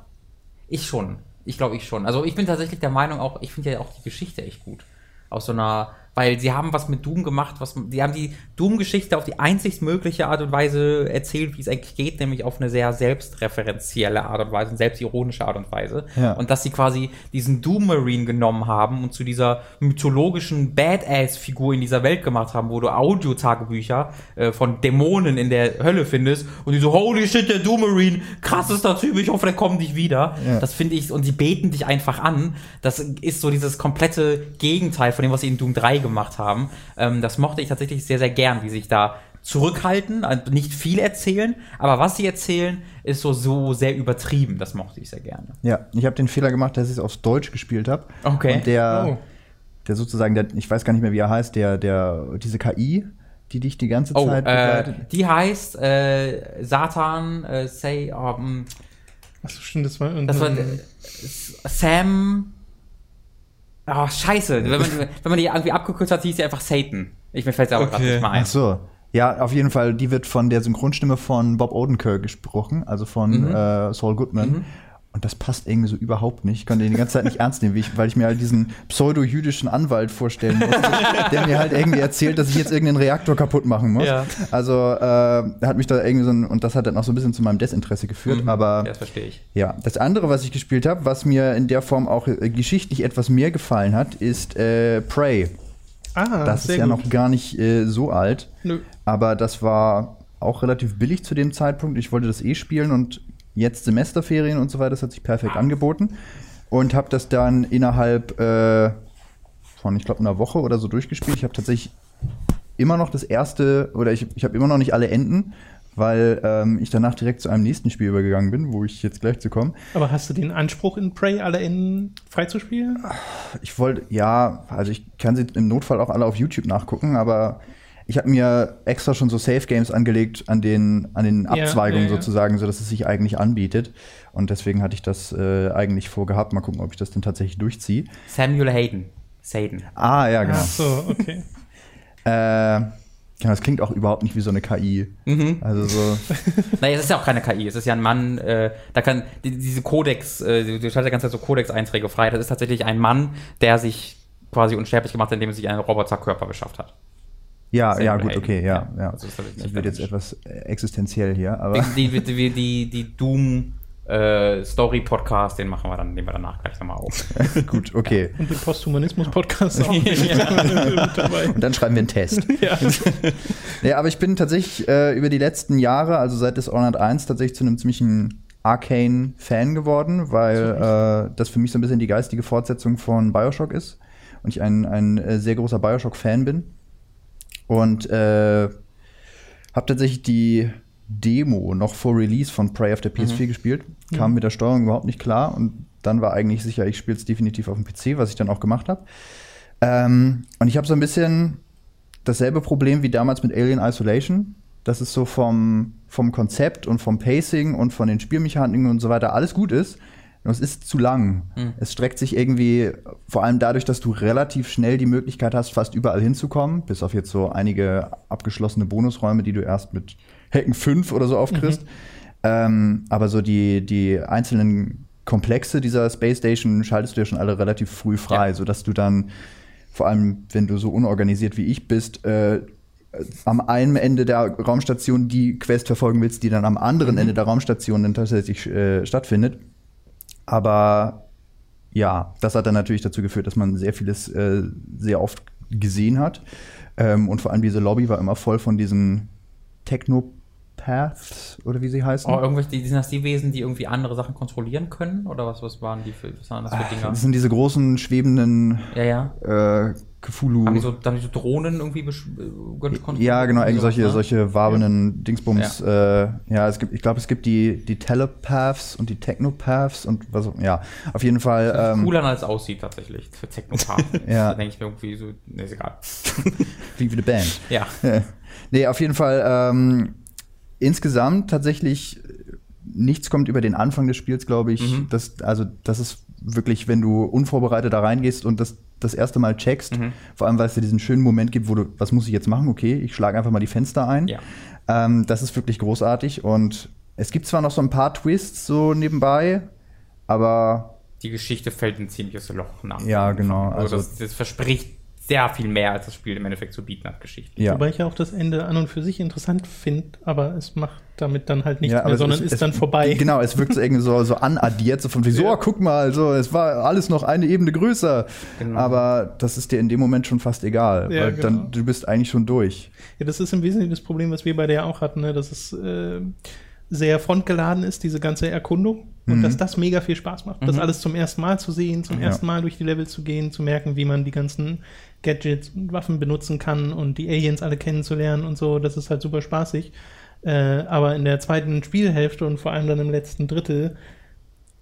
ich schon. Ich glaube, ich schon. Also ich bin tatsächlich der Meinung auch, ich finde ja auch die Geschichte echt gut. Aus so einer weil sie haben was mit Doom gemacht, was die haben die Doom-Geschichte auf die einzig mögliche Art und Weise erzählt, wie es eigentlich geht, nämlich auf eine sehr selbstreferenzielle Art und Weise, eine selbstironische Art und Weise. Ja. Und dass sie quasi diesen Doom Marine genommen haben und zu dieser mythologischen Badass-Figur in dieser Welt gemacht haben, wo du Audio-Tagebücher äh, von Dämonen in der Hölle findest und die so, holy shit, der Doom Marine, krassester Typ, ich hoffe, der kommt nicht wieder. Ja. Das finde ich, und sie beten dich einfach an. Das ist so dieses komplette Gegenteil von dem, was sie in Doom 3 gemacht haben. Ähm, das mochte ich tatsächlich sehr, sehr gern, wie sich da zurückhalten, also nicht viel erzählen, aber was sie erzählen, ist so, so sehr übertrieben. Das mochte ich sehr gerne. Ja, ich habe den Fehler gemacht, dass ich es auf Deutsch gespielt habe. Okay. Und der, Oh. der sozusagen, der, ich weiß gar nicht mehr, wie er heißt, der, der, diese KI, die dich die ganze Oh, Zeit äh, begleitet. die heißt äh, Satan, äh, say, um, Achso, stimmt, das war das war äh, Sam. Oh, scheiße. Wenn man, wenn man die irgendwie abgekürzt hat, hieß sie einfach Satan. Ich mir fällt es aber gerade Okay. nicht mal ein. Ach so. Ja, auf jeden Fall, die wird von der Synchronstimme von Bob Odenkirk gesprochen, also von Mhm. äh, Saul Goodman. Und das passt irgendwie so überhaupt nicht. Ich konnte den die ganze Zeit nicht ernst nehmen, wie ich, weil ich mir halt diesen pseudo-jüdischen Anwalt vorstellen musste, der mir halt irgendwie erzählt, dass ich jetzt irgendeinen Reaktor kaputt machen muss. Ja. Also, äh, hat mich da irgendwie so ein, und das hat dann auch so ein bisschen zu meinem Desinteresse geführt. Mhm. Aber Ja, das verstehe ich. ja, das andere, was ich gespielt habe, was mir in der Form auch äh, geschichtlich etwas mehr gefallen hat, ist äh, Prey. Ah, Das sehr ist ja gut. noch gar nicht äh, so alt. Nö. Aber das war auch relativ billig zu dem Zeitpunkt. Ich wollte das eh spielen und jetzt Semesterferien und so weiter, das hat sich perfekt angeboten. Und habe das dann innerhalb äh, von, ich glaube, einer Woche oder so durchgespielt. Ich habe tatsächlich immer noch das erste, oder ich, ich habe immer noch nicht alle Enden, weil ähm, ich danach direkt zu einem nächsten Spiel übergegangen bin, wo ich jetzt gleich zu kommen. Aber hast du den Anspruch in Prey alle Enden freizuspielen? Ich wollte, ja, also ich kann sie im Notfall auch alle auf YouTube nachgucken, aber ich habe mir extra schon so Safe Games angelegt an den, an den Ja, Abzweigungen ja, ja. sozusagen, sodass es sich eigentlich anbietet. Und deswegen hatte ich das äh, eigentlich vorgehabt. Mal gucken, ob ich das denn tatsächlich durchziehe. Samuel Hayden. Saden. Ah, ja, genau. Ach so, okay. Äh, genau, das klingt auch überhaupt nicht wie so eine KI. Mhm. Also so, Naja, es ist ja auch keine KI, es ist ja ein Mann, äh, da kann, die, diese Codex, äh, du du schaltest ja ganze Zeit so Codex-Einträge frei, das ist tatsächlich ein Mann, der sich quasi unsterblich gemacht hat, indem er sich einen Roboterkörper beschafft hat. Ja, ja, gut, okay, ja, Ja, ja. also tatsächlich Das nicht wird jetzt etwas äh, existenziell hier, aber Die, die, die, die, die Doom äh, Story Podcast, den machen wir dann, nehmen wir danach gleich nochmal auf. gut, okay. Und den Posthumanismus-Podcast auch mit Ja. dabei. Und dann schreiben wir einen Test. Ja. Ja, aber ich bin tatsächlich äh, über die letzten Jahre, also seit Dishonored 1, tatsächlich zu einem ziemlichen Arcane-Fan geworden, weil äh, das für mich so ein bisschen die geistige Fortsetzung von Bioshock ist und ich ein, ein äh, sehr großer Bioshock-Fan bin. Und äh, habe tatsächlich die Demo noch vor Release von Prey auf der PS4 gespielt, kam mit der Steuerung überhaupt nicht klar und dann war eigentlich sicher, ich spiele es definitiv auf dem PC, was ich dann auch gemacht habe. Ähm, und ich habe so ein bisschen dasselbe Problem wie damals mit Alien Isolation. Das ist so vom, vom Konzept und vom Pacing und von den Spielmechaniken und so weiter alles gut ist. Es ist zu lang. Es streckt sich irgendwie, vor allem dadurch, dass du relativ schnell die Möglichkeit hast, fast überall hinzukommen, bis auf jetzt so einige abgeschlossene Bonusräume, die du erst mit Hacken 5 oder so aufkriegst. Ähm, aber so die, die einzelnen Komplexe dieser Space Station schaltest du ja schon alle relativ früh frei, Ja. sodass du dann, vor allem wenn du so unorganisiert wie ich bist, äh, am einen Ende der Raumstation die Quest verfolgen willst, die dann am anderen Ende der Raumstation dann tatsächlich äh, stattfindet. Aber ja, das hat dann natürlich dazu geführt, dass man sehr vieles äh, sehr oft gesehen hat. Ähm, und vor allem diese Lobby war immer voll von diesen Technopaths oder wie sie heißen. Oh, irgendwelche, die, sind das die Wesen, die irgendwie andere Sachen kontrollieren können? Oder was, was waren die für, was waren das für Dinger? das sind diese großen schwebenden Ja, ja. äh, Cthulhu. Haben die so, haben die so Drohnen irgendwie äh, kontrolliert? Ja, genau, irgendwie Sowas, solche, ne? solche wabenden Dingsbums. Ja, äh, ja es gibt, ich glaube, es gibt die, die Telepaths und die Technopaths und was, auch- ja, auf jeden Fall. Das Ähm, cooler als es aussieht tatsächlich für Technopath. Ja. Da denke ich mir irgendwie so, ne, ist egal. klingt wie eine Band. Ja. nee, auf jeden Fall ähm, insgesamt tatsächlich äh, nichts kommt über den Anfang des Spiels, glaube ich. Mhm. Das, also, das ist wirklich, wenn du unvorbereitet da reingehst und das das erste Mal checkst, Mhm. vor allem weil es dir diesen schönen Moment gibt, wo du, was muss ich jetzt machen? Okay, ich schlage einfach mal die Fenster ein. Ja. Ähm, das ist wirklich großartig und es gibt zwar noch so ein paar Twists so nebenbei, aber Die Geschichte fällt in ein ziemliches Loch nach. Ja, genau, Also also- das, das verspricht sehr viel mehr, als das Spiel im Endeffekt zu bieten hat, Geschichte. Ja. Wobei ich ja auch das Ende an und für sich interessant finde, aber es macht damit dann halt nichts ja, mehr, sondern es, ist es, dann vorbei. Genau, es wirkt so irgendwie so, so anaddiert, so von wie, so, ja. oh, guck mal, so, es war alles noch eine Ebene größer. Genau. Aber das ist dir in dem Moment schon fast egal, ja, weil genau. dann, du bist eigentlich schon durch. Ja, das ist im Wesentlichen das Problem, was wir bei der auch hatten, ne? dass es äh, sehr frontgeladen ist, diese ganze Erkundung. Und mhm. dass das mega viel Spaß macht. Mhm. Das alles zum ersten Mal zu sehen, zum ja. ersten Mal durch die Level zu gehen, zu merken, wie man die ganzen Gadgets und Waffen benutzen kann und die Aliens alle kennenzulernen und so. Das ist halt super spaßig. Äh, aber in der zweiten Spielhälfte und vor allem dann im letzten Drittel,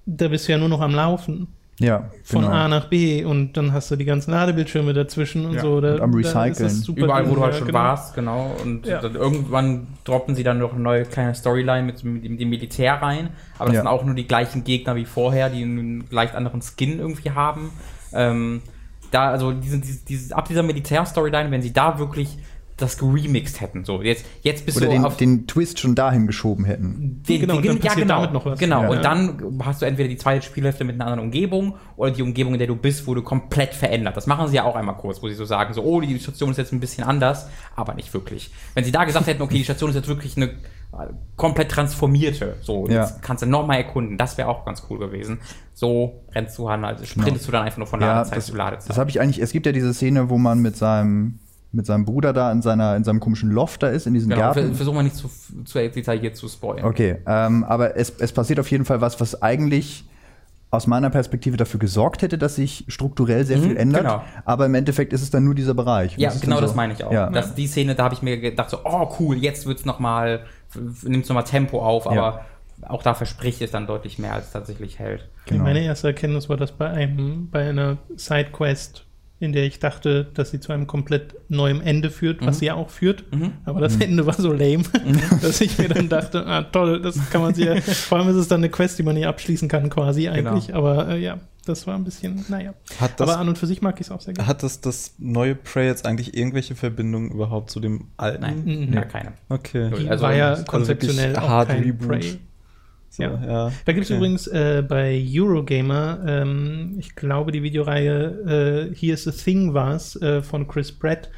da bist du ja nur noch am Laufen. Ja. Von genau. A nach B und dann hast du die ganzen Ladebildschirme dazwischen und ja. so. Da, und am Recyceln. Überall, wo du halt schon genau. warst, genau. Und ja. irgendwann droppen sie dann noch eine neue kleine Storyline mit, mit, mit dem Militär rein. Aber das ja. sind auch nur die gleichen Gegner wie vorher, die einen leicht anderen Skin irgendwie haben. Ähm, da, also diesen, dieses, dieses, ab dieser Militär-Storyline, wenn sie da wirklich das geremixed hätten. So, jetzt, jetzt bist Oder du den, auf den Twist schon dahin geschoben hätten. Den, genau, den, ja, genau, damit noch was. Genau, ja. und dann hast du entweder die zweite Spielhälfte mit einer anderen Umgebung oder die Umgebung, in der du bist, wurde komplett verändert. Das machen sie ja auch einmal kurz, wo sie so sagen, so, oh, die Station ist jetzt ein bisschen anders, aber nicht wirklich. Wenn sie da gesagt hätten, okay, die Station ist jetzt wirklich eine komplett transformierte, so, ja. jetzt kannst du nochmal erkunden, das wäre auch ganz cool gewesen. So rennst du an, also sprintest genau. du dann einfach nur von Ladezeit ja, das, zu Ladezeit. Das habe ich eigentlich, es gibt ja diese Szene, wo man mit seinem mit seinem Bruder da in, seiner, in seinem komischen Loft da ist, in diesem genau, Garten. Versuchen wir nicht zu, zu detailliert zu spoilern. Okay, ähm, aber es, es passiert auf jeden Fall was, was eigentlich aus meiner Perspektive dafür gesorgt hätte, dass sich strukturell sehr mhm, viel ändert. Genau. Aber im Endeffekt ist es dann nur dieser Bereich. Ja, genau so? das meine ich auch. Ja. Das, die Szene, da habe ich mir gedacht, so, oh cool, jetzt wird's noch mal, nimmt's noch mal Tempo auf, aber ja. auch da verspricht es dann deutlich mehr, als tatsächlich hält. Genau. Meine erste Erkenntnis war, dass bei einem, bei einer Sidequest in der ich dachte, dass sie zu einem komplett neuen Ende führt, was mhm. sie ja auch führt. Mhm. Aber das mhm. Ende war so lame, mhm. dass ich mir dann dachte, ah toll, das kann man sich ja, vor allem ist es dann eine Quest, die man nicht abschließen kann quasi eigentlich. Genau. Aber äh, ja, das war ein bisschen, naja. Das, Aber an und für sich mag ich es auch sehr gerne. Hat das, das neue Prey jetzt eigentlich irgendwelche Verbindungen überhaupt zu dem alten? Nein, nee. ja, keine. Okay. Die also, war ja also konzeptionell also auch kein Reboot. Prey. So, ja. ja. Da gibt es okay. übrigens äh, bei Eurogamer, ähm, ich glaube, die Videoreihe äh, Here's the Thing war's äh, von Chris Pratt,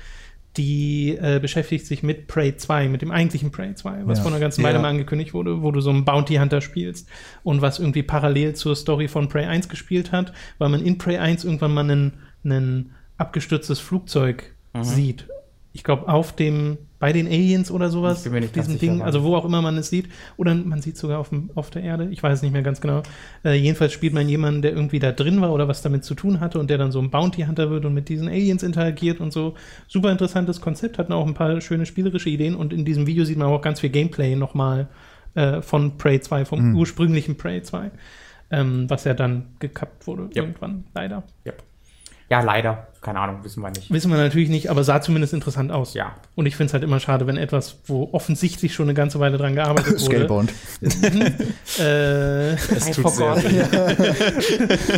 die äh, beschäftigt sich mit Prey 2, mit dem eigentlichen Prey 2, was ja. vor einer ganzen Weile ja. mal angekündigt wurde, wo du so einen Bounty Hunter spielst und was irgendwie parallel zur Story von Prey 1 gespielt hat, weil man in Prey 1 irgendwann mal ein abgestürztes Flugzeug mhm. sieht. Ich glaube, auf dem bei den Aliens oder sowas, ich bin mir nicht diesem Ding, also wo auch immer man es sieht, oder man sieht es sogar auf, dem, auf der Erde, ich weiß es nicht mehr ganz genau. Äh, jedenfalls spielt man jemanden, der irgendwie da drin war oder was damit zu tun hatte und der dann so ein Bounty Hunter wird und mit diesen Aliens interagiert und so. Super interessantes Konzept, hatten auch ein paar schöne spielerische Ideen und in diesem Video sieht man auch ganz viel Gameplay nochmal äh, von Prey 2, vom mhm. ursprünglichen Prey 2, ähm, was ja dann gekappt wurde yep. irgendwann, leider. Yep. Ja, leider. Keine Ahnung, wissen wir nicht. Wissen wir natürlich nicht, aber sah zumindest interessant aus. Ja. Und ich finde es halt immer schade, wenn etwas, wo offensichtlich schon eine ganze Weile dran gearbeitet wurde. Scalebound. äh, es tut sehr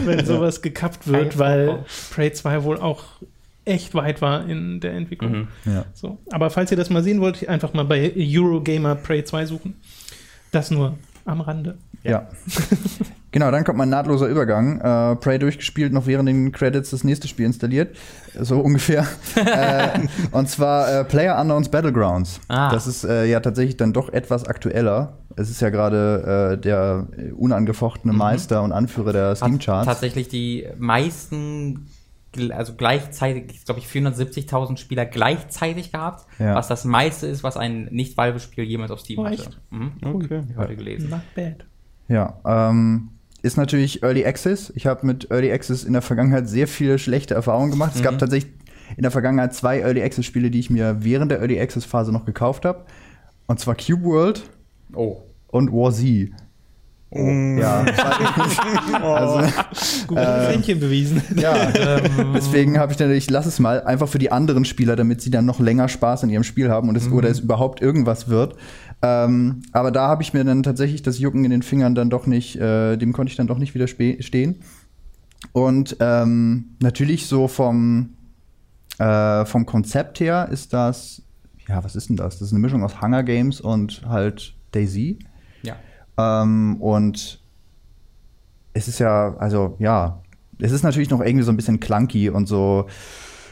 wenn sowas gekappt wird, weil Prey 2 wohl auch echt weit war in der Entwicklung. Mhm. Ja. So. Aber falls ihr das mal sehen wollt, einfach mal bei Eurogamer Prey 2 suchen. Das nur am Rande. Ja. ja. genau, dann kommt mein nahtloser Übergang. Äh, Prey durchgespielt, noch während den Credits das nächste Spiel installiert. So ungefähr. äh, und zwar äh, Player Unknowns Battlegrounds. Ah. Das ist äh, ja tatsächlich dann doch etwas aktueller. Es ist ja gerade äh, der unangefochtene mhm. Meister und Anführer der Steam-Charts. Tatsächlich die meisten also gleichzeitig, glaube ich, 470.000 Spieler gleichzeitig gehabt, ja. was das meiste ist, was ein Nicht-Valve-Spiel jemals auf Steam oh, hatte. Mhm. Okay. Ich heute gelesen. Not bad. Ja, ähm, ist natürlich Early Access. Ich habe mit Early Access in der Vergangenheit sehr viele schlechte Erfahrungen gemacht. Mhm. Es gab mhm. tatsächlich in der Vergangenheit zwei Early Access Spiele, die ich mir während der Early Access Phase noch gekauft habe. Und zwar Cube World oh. und War Z. Oh. Ja, also, Gut äh, Fähnchen bewiesen. Ja, ähm, deswegen habe ich dann, ich lasse es mal einfach für die anderen Spieler, damit sie dann noch länger Spaß in ihrem Spiel haben und es, mhm. oder es überhaupt irgendwas wird. Ähm, aber da habe ich mir dann tatsächlich das Jucken in den Fingern dann doch nicht, äh, dem konnte ich dann doch nicht widerstehen. Und ähm, natürlich so vom, äh, vom Konzept her ist das, ja, was ist denn das? Das ist eine Mischung aus Hunger Games und halt Daisy. Ähm, und es ist ja, also ja, es ist natürlich noch irgendwie so ein bisschen clunky und so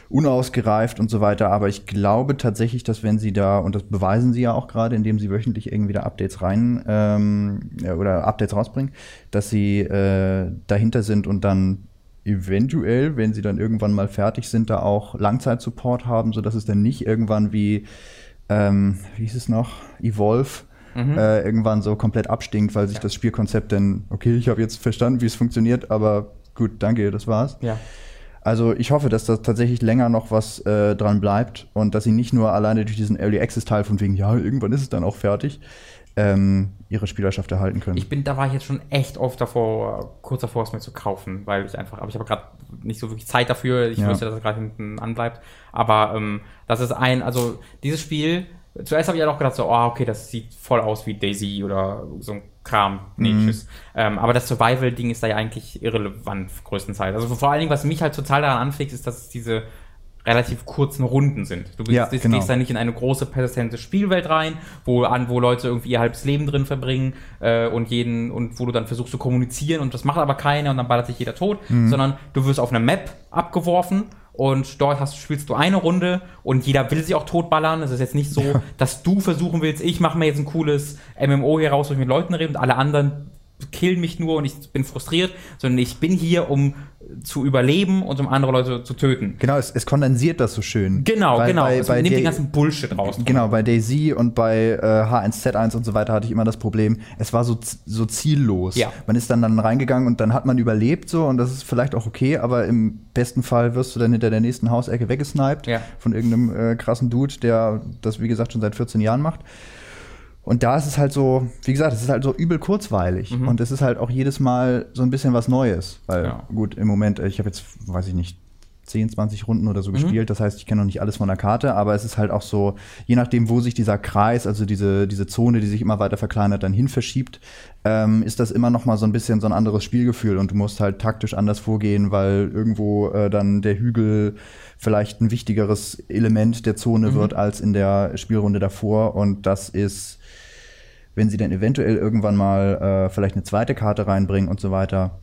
unausgereift und so weiter. Aber ich glaube tatsächlich, dass wenn sie da, und das beweisen sie ja auch gerade, indem sie wöchentlich irgendwie da Updates rein ähm, oder Updates rausbringen, dass sie äh, dahinter sind und dann eventuell, wenn sie dann irgendwann mal fertig sind, da auch Langzeitsupport haben, sodass es dann nicht irgendwann wie, ähm, wie hieß es noch, Evolve, mhm. äh, irgendwann so komplett abstinkt, weil sich ja. das Spielkonzept dann, okay, ich habe jetzt verstanden, wie es funktioniert, aber gut, danke, das war's. Ja. Also ich hoffe, dass da tatsächlich länger noch was äh, dran bleibt und dass sie nicht nur alleine durch diesen Early Access Teil von wegen, ja, irgendwann ist es dann auch fertig, ähm, ihre Spielerschaft erhalten können. Ich bin, da war ich jetzt schon echt oft davor, kurz davor, es mir zu kaufen, weil ich einfach, aber ich habe gerade nicht so wirklich Zeit dafür. Ich ja. wusste, dass es gerade hinten anbleibt. Aber ähm, das ist ein, also dieses Spiel, zuerst habe ich ja auch gedacht, so, oh, okay, das sieht voll aus wie Daisy oder so ein Kram. Nee, mhm. tschüss. Ähm, aber das Survival-Ding ist da ja eigentlich irrelevant größtenteils. Also vor allen Dingen, was mich halt total daran anfixt, ist, dass es diese relativ kurzen Runden sind. Du bist, ja, genau. gehst da nicht in eine große persistente Spielwelt rein, wo an wo Leute irgendwie ihr halbes Leben drin verbringen äh, und jeden und wo du dann versuchst zu kommunizieren und das macht aber keiner und dann ballert sich jeder tot, mhm. sondern du wirst auf eine Map abgeworfen und dort hast, spielst du eine Runde und jeder will sich auch totballern. Es ist jetzt nicht so, ja. dass du versuchen willst, ich mache mir jetzt ein cooles MMO hier raus, wo ich mit Leuten rede und alle anderen killen mich nur und ich bin frustriert, sondern ich bin hier, um zu überleben und um andere Leute zu töten. Genau, es, es kondensiert das so schön. Genau, Weil genau. Bei, also bei nimmt den ganzen Bullshit raus. Genau, bei Daisy und bei äh, H1Z1 und so weiter hatte ich immer das Problem, es war so, so ziellos. Ja. Man ist dann, dann reingegangen und dann hat man überlebt so und das ist vielleicht auch okay, aber im besten Fall wirst du dann hinter der nächsten Hausecke weggesniped ja. von irgendeinem äh, krassen Dude, der das, wie gesagt, schon seit 14 Jahren macht. Und da ist es halt so, wie gesagt, es ist halt so übel kurzweilig. Mhm. Und es ist halt auch jedes Mal so ein bisschen was Neues. Weil, ja. gut, im Moment, ich habe jetzt, weiß ich nicht, 10, 20 Runden oder so mhm. gespielt. Das heißt, ich kenne noch nicht alles von der Karte, aber es ist halt auch so, je nachdem, wo sich dieser Kreis, also diese, diese Zone, die sich immer weiter verkleinert, dann hin verschiebt, ähm, ist das immer noch mal so ein bisschen so ein anderes Spielgefühl und du musst halt taktisch anders vorgehen, weil irgendwo äh, dann der Hügel vielleicht ein wichtigeres Element der Zone mhm. wird als in der Spielrunde davor und das ist wenn sie dann eventuell irgendwann mal äh, vielleicht eine zweite Karte reinbringen und so weiter,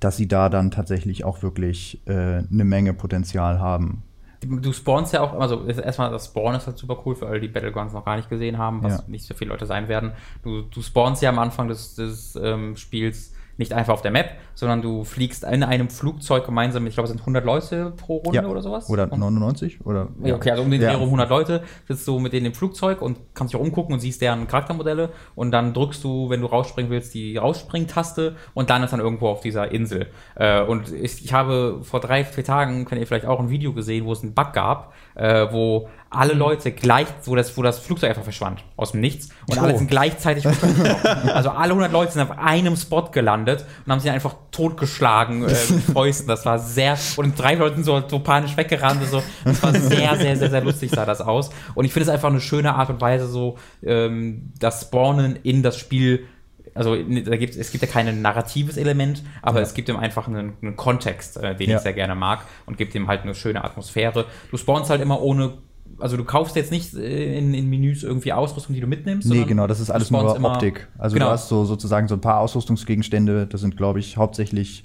dass sie da dann tatsächlich auch wirklich äh, eine Menge Potenzial haben. Du spawnst ja auch, also erstmal das Spawn ist halt super cool für alle, die Battlegrounds noch gar nicht gesehen haben, was ja. nicht so viele Leute sein werden. Du, du spawnst ja am Anfang des, des ähm, Spiels nicht einfach auf der Map, sondern du fliegst in einem Flugzeug gemeinsam mit, ich glaube, es sind 100 Leute pro Runde ja. oder sowas. Oder 99 oder ja, okay, also um den Dreh ja. 100 Leute sitzt du mit denen im Flugzeug und kannst dich auch umgucken und siehst deren Charaktermodelle und dann drückst du, wenn du rausspringen willst, die Rausspringtaste und dann ist dann irgendwo auf dieser Insel. Äh, und ich, ich habe vor drei, vier Tagen, könnt ihr vielleicht auch ein Video gesehen, wo es einen Bug gab, äh, wo alle Leute gleich, wo das, wo das Flugzeug einfach verschwand, aus dem Nichts. Und oh. alle sind gleichzeitig Also alle 100 Leute sind auf einem Spot gelandet und haben sich einfach totgeschlagen äh, mit Fäusten. Das war sehr, und drei Leute sind so, so panisch weggerannt. So. Das war sehr, sehr, sehr, sehr lustig sah das aus. Und ich finde es einfach eine schöne Art und Weise, so ähm, das Spawnen in das Spiel also da gibt, es gibt ja kein narratives Element, aber ja. es gibt ihm einfach einen, einen Kontext, äh, den ja. ich sehr gerne mag und gibt ihm halt eine schöne Atmosphäre. Du spawnst halt immer ohne also du kaufst jetzt nicht äh, in, in Menüs irgendwie Ausrüstung, die du mitnimmst. Nee, genau, das ist alles nur Optik. Also genau. du hast so sozusagen so ein paar Ausrüstungsgegenstände, das sind, glaube ich, hauptsächlich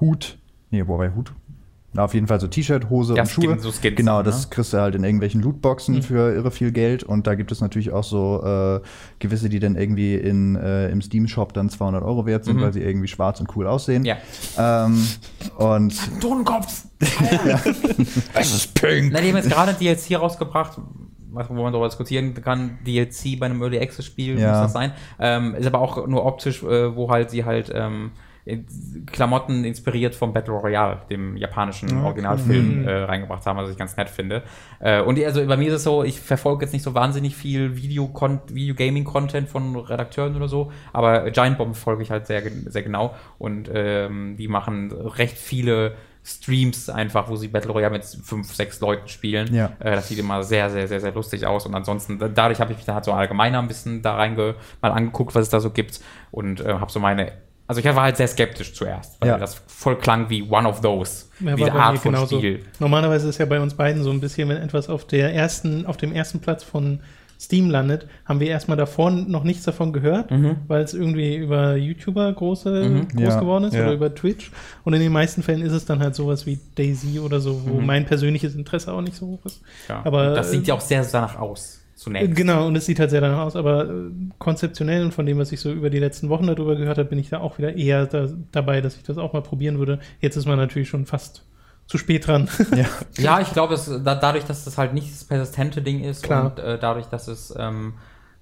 Hut. Nee, wobei Hut na, auf jeden Fall so T-Shirt, Hose ja, und Schuhe. so Skins, genau, das ne? kriegst du halt in irgendwelchen Lootboxen mhm. für irre viel Geld. Und da gibt es natürlich auch so äh, gewisse, die dann irgendwie in, äh, im Steam-Shop dann 200 Euro wert sind, mhm. weil sie irgendwie schwarz und cool aussehen. Ja. Ähm, und Totenkopf! es ist pink! Na, die haben jetzt gerade DLC rausgebracht, wo man darüber diskutieren kann, DLC bei einem Early Access Spiel ja. muss das sein. Ähm, ist aber auch nur optisch, äh, wo halt sie halt ähm, Klamotten inspiriert vom Battle Royale, dem japanischen okay. Originalfilm, mhm. äh, reingebracht haben, was ich ganz nett finde. Äh, und also bei mir ist es so, ich verfolge jetzt nicht so wahnsinnig viel Video-Gaming-Content von Redakteuren oder so, aber Giant Bomb folge ich halt sehr, sehr genau und ähm, die machen recht viele Streams einfach, wo sie Battle Royale mit fünf, sechs Leuten spielen. Ja. Äh, das sieht immer sehr, sehr, sehr, sehr lustig aus. Und ansonsten, dadurch habe ich mich dann halt so allgemeiner ein bisschen da reinge mal angeguckt, was es da so gibt und äh, habe so meine also ich war halt sehr skeptisch zuerst, weil ja. das voll klang wie one of those. Ja, diese Art von genauso. Spiel. Normalerweise ist ja bei uns beiden so ein bisschen, wenn etwas auf der ersten, auf dem ersten Platz von Steam landet, haben wir erstmal davor noch nichts davon gehört, Mhm. weil es irgendwie über YouTuber große, Mhm. groß Ja. geworden ist Ja. oder über Twitch. Und in den meisten Fällen ist es dann halt sowas wie Daisy oder so, wo Mhm. mein persönliches Interesse auch nicht so hoch ist. Ja. Aber, das sieht ja auch sehr danach aus, zunächst. Genau, und es sieht halt sehr danach aus, aber äh, konzeptionell und von dem, was ich so über die letzten Wochen darüber gehört habe, bin ich da auch wieder eher da, dabei, dass ich das auch mal probieren würde. Jetzt ist man natürlich schon fast zu spät dran. Ja. Ja, ich glaube, da, dadurch, dass das halt nicht das persistente Ding ist Klar. und äh, dadurch, dass es, ähm,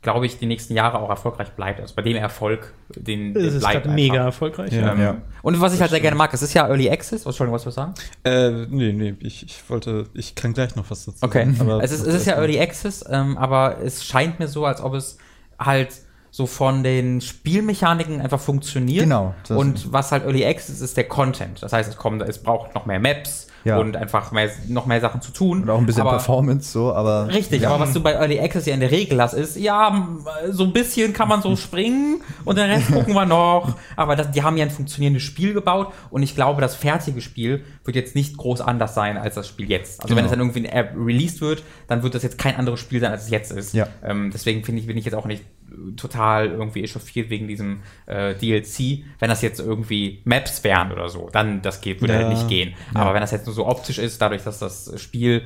glaube ich, die nächsten Jahre auch erfolgreich bleibt. Also bei dem Erfolg, den, es den ist bleibt gerade einfach. mega erfolgreich. Ja. Ähm, Ja. Und was ich halt sehr gerne mag, es ist ja Early Access. Oh, Entschuldigung, was du sagen? Äh, nee, nee, ich, ich wollte, ich kann gleich noch was dazu Okay, sagen. aber es ist, es ist ja Early Access, ähm, aber es scheint mir so, als ob es halt so von den Spielmechaniken einfach funktioniert. Genau, Und was halt Early Access ist, ist der Content. Das heißt, es kommt, es braucht noch mehr Maps Ja. und einfach mehr, noch mehr Sachen zu tun. Und auch ein bisschen aber, Performance so, aber. Richtig, ja. aber was du bei Early Access ja in der Regel hast, ist, ja, so ein bisschen kann man so springen und den Rest gucken wir noch. Aber das, die haben ja ein funktionierendes Spiel gebaut und ich glaube, das fertige Spiel wird jetzt nicht groß anders sein als das Spiel jetzt. Also wenn Genau. es dann irgendwie in der App released wird, dann wird das jetzt kein anderes Spiel sein, als es jetzt ist. Ja. Ähm, deswegen finde ich, bin ich jetzt auch nicht total irgendwie echauffiert wegen diesem äh, DLC. Wenn das jetzt irgendwie Maps wären oder so, dann das geht, würde Ja. halt nicht gehen. Aber wenn das jetzt nur so optisch ist, dadurch, dass das Spiel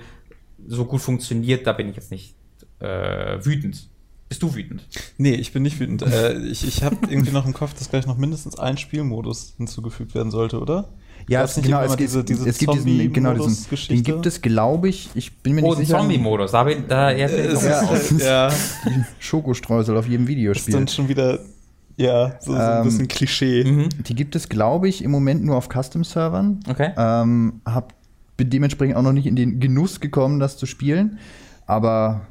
so gut funktioniert, da bin ich jetzt nicht äh, wütend. Bist du wütend? Nee, ich bin nicht wütend. äh, ich ich habe irgendwie noch im Kopf, dass gleich noch mindestens ein Spielmodus hinzugefügt werden sollte, oder? Ja, es, nicht genau, immer es, gibt, diese- diese es gibt diesen, genau, diesen, den gibt es, glaube ich, ich bin mir Oh, nicht ein sicher. Zombie-Modus. Da, da ja, Es Ja. ist, ja, Schokostreusel auf jedem ist Videospiel. dann schon wieder, ja, so, so ein Ähm, bisschen Klischee. Mhm. Die gibt es, glaube ich, im Moment nur auf Custom-Servern. Okay. Ähm, hab, bin dementsprechend auch noch nicht in den Genuss gekommen, das zu spielen. Aber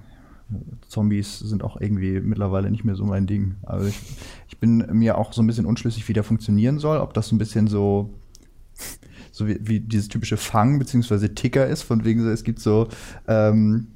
Zombies sind auch irgendwie mittlerweile nicht mehr so mein Ding. Also ich, ich bin mir auch so ein bisschen unschlüssig, wie der funktionieren soll. Ob das so ein bisschen so, so wie, wie dieses typische Fang bzw. Ticker ist, von wegen so, es gibt so, ähm,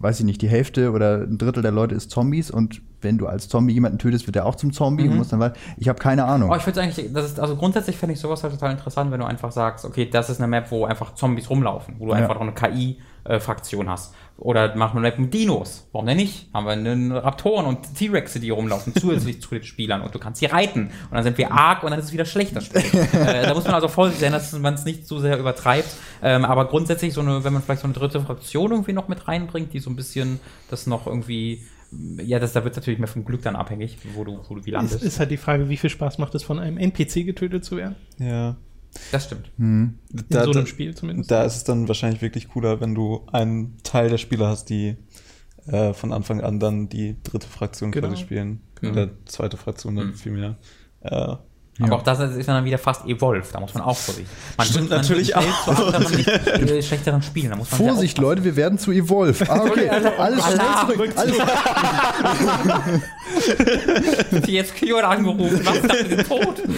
weiß ich nicht, die Hälfte oder ein Drittel der Leute ist Zombies und wenn du als Zombie jemanden tötest, wird er auch zum Zombie und muss dann weiter. Ich habe keine Ahnung. Oh, ich würde eigentlich, das ist, also grundsätzlich fände ich sowas halt total interessant, wenn du einfach sagst, okay, das ist eine Map, wo einfach Zombies rumlaufen, wo du Ja. einfach noch eine KI-Fraktion hast. Oder machen wir mit Dinos. Warum denn nicht? Haben wir einen Raptoren und T-Rexe, die rumlaufen, zusätzlich zu den Spielern und du kannst sie reiten. Und dann sind wir arg und dann ist es wieder schlecht, das Spiel. äh, da muss man also vorsichtig sein, dass man es nicht zu sehr übertreibt. Ähm, aber grundsätzlich, so eine, wenn man vielleicht so eine dritte Fraktion irgendwie noch mit reinbringt, die so ein bisschen das noch irgendwie, ja, das, da wird es natürlich mehr vom Glück dann abhängig, wo du, wo du wie Es landest. ist halt die Frage, wie viel Spaß macht es, von einem NPC getötet zu werden? Ja. Das stimmt. In Da, so einem da, Spiel zumindest. da ist es dann wahrscheinlich wirklich cooler, wenn du einen Teil der Spieler hast, die äh, von Anfang an dann die dritte Fraktion Genau. quasi spielen. Mhm. Oder zweite Fraktion dann Mhm. vielmehr. Äh, Aber Ja. auch das ist dann wieder fast evolved. Da muss man auch vorsichtig. Man Stimmt man natürlich auch. zu anderen, äh, schlechteren Spielen. Da muss man Vorsicht. Leute, wir werden zu Evolve. Ah, okay. Alles schnell zurück. Alles jetzt Kyon angerufen. Was ist das mit Tod?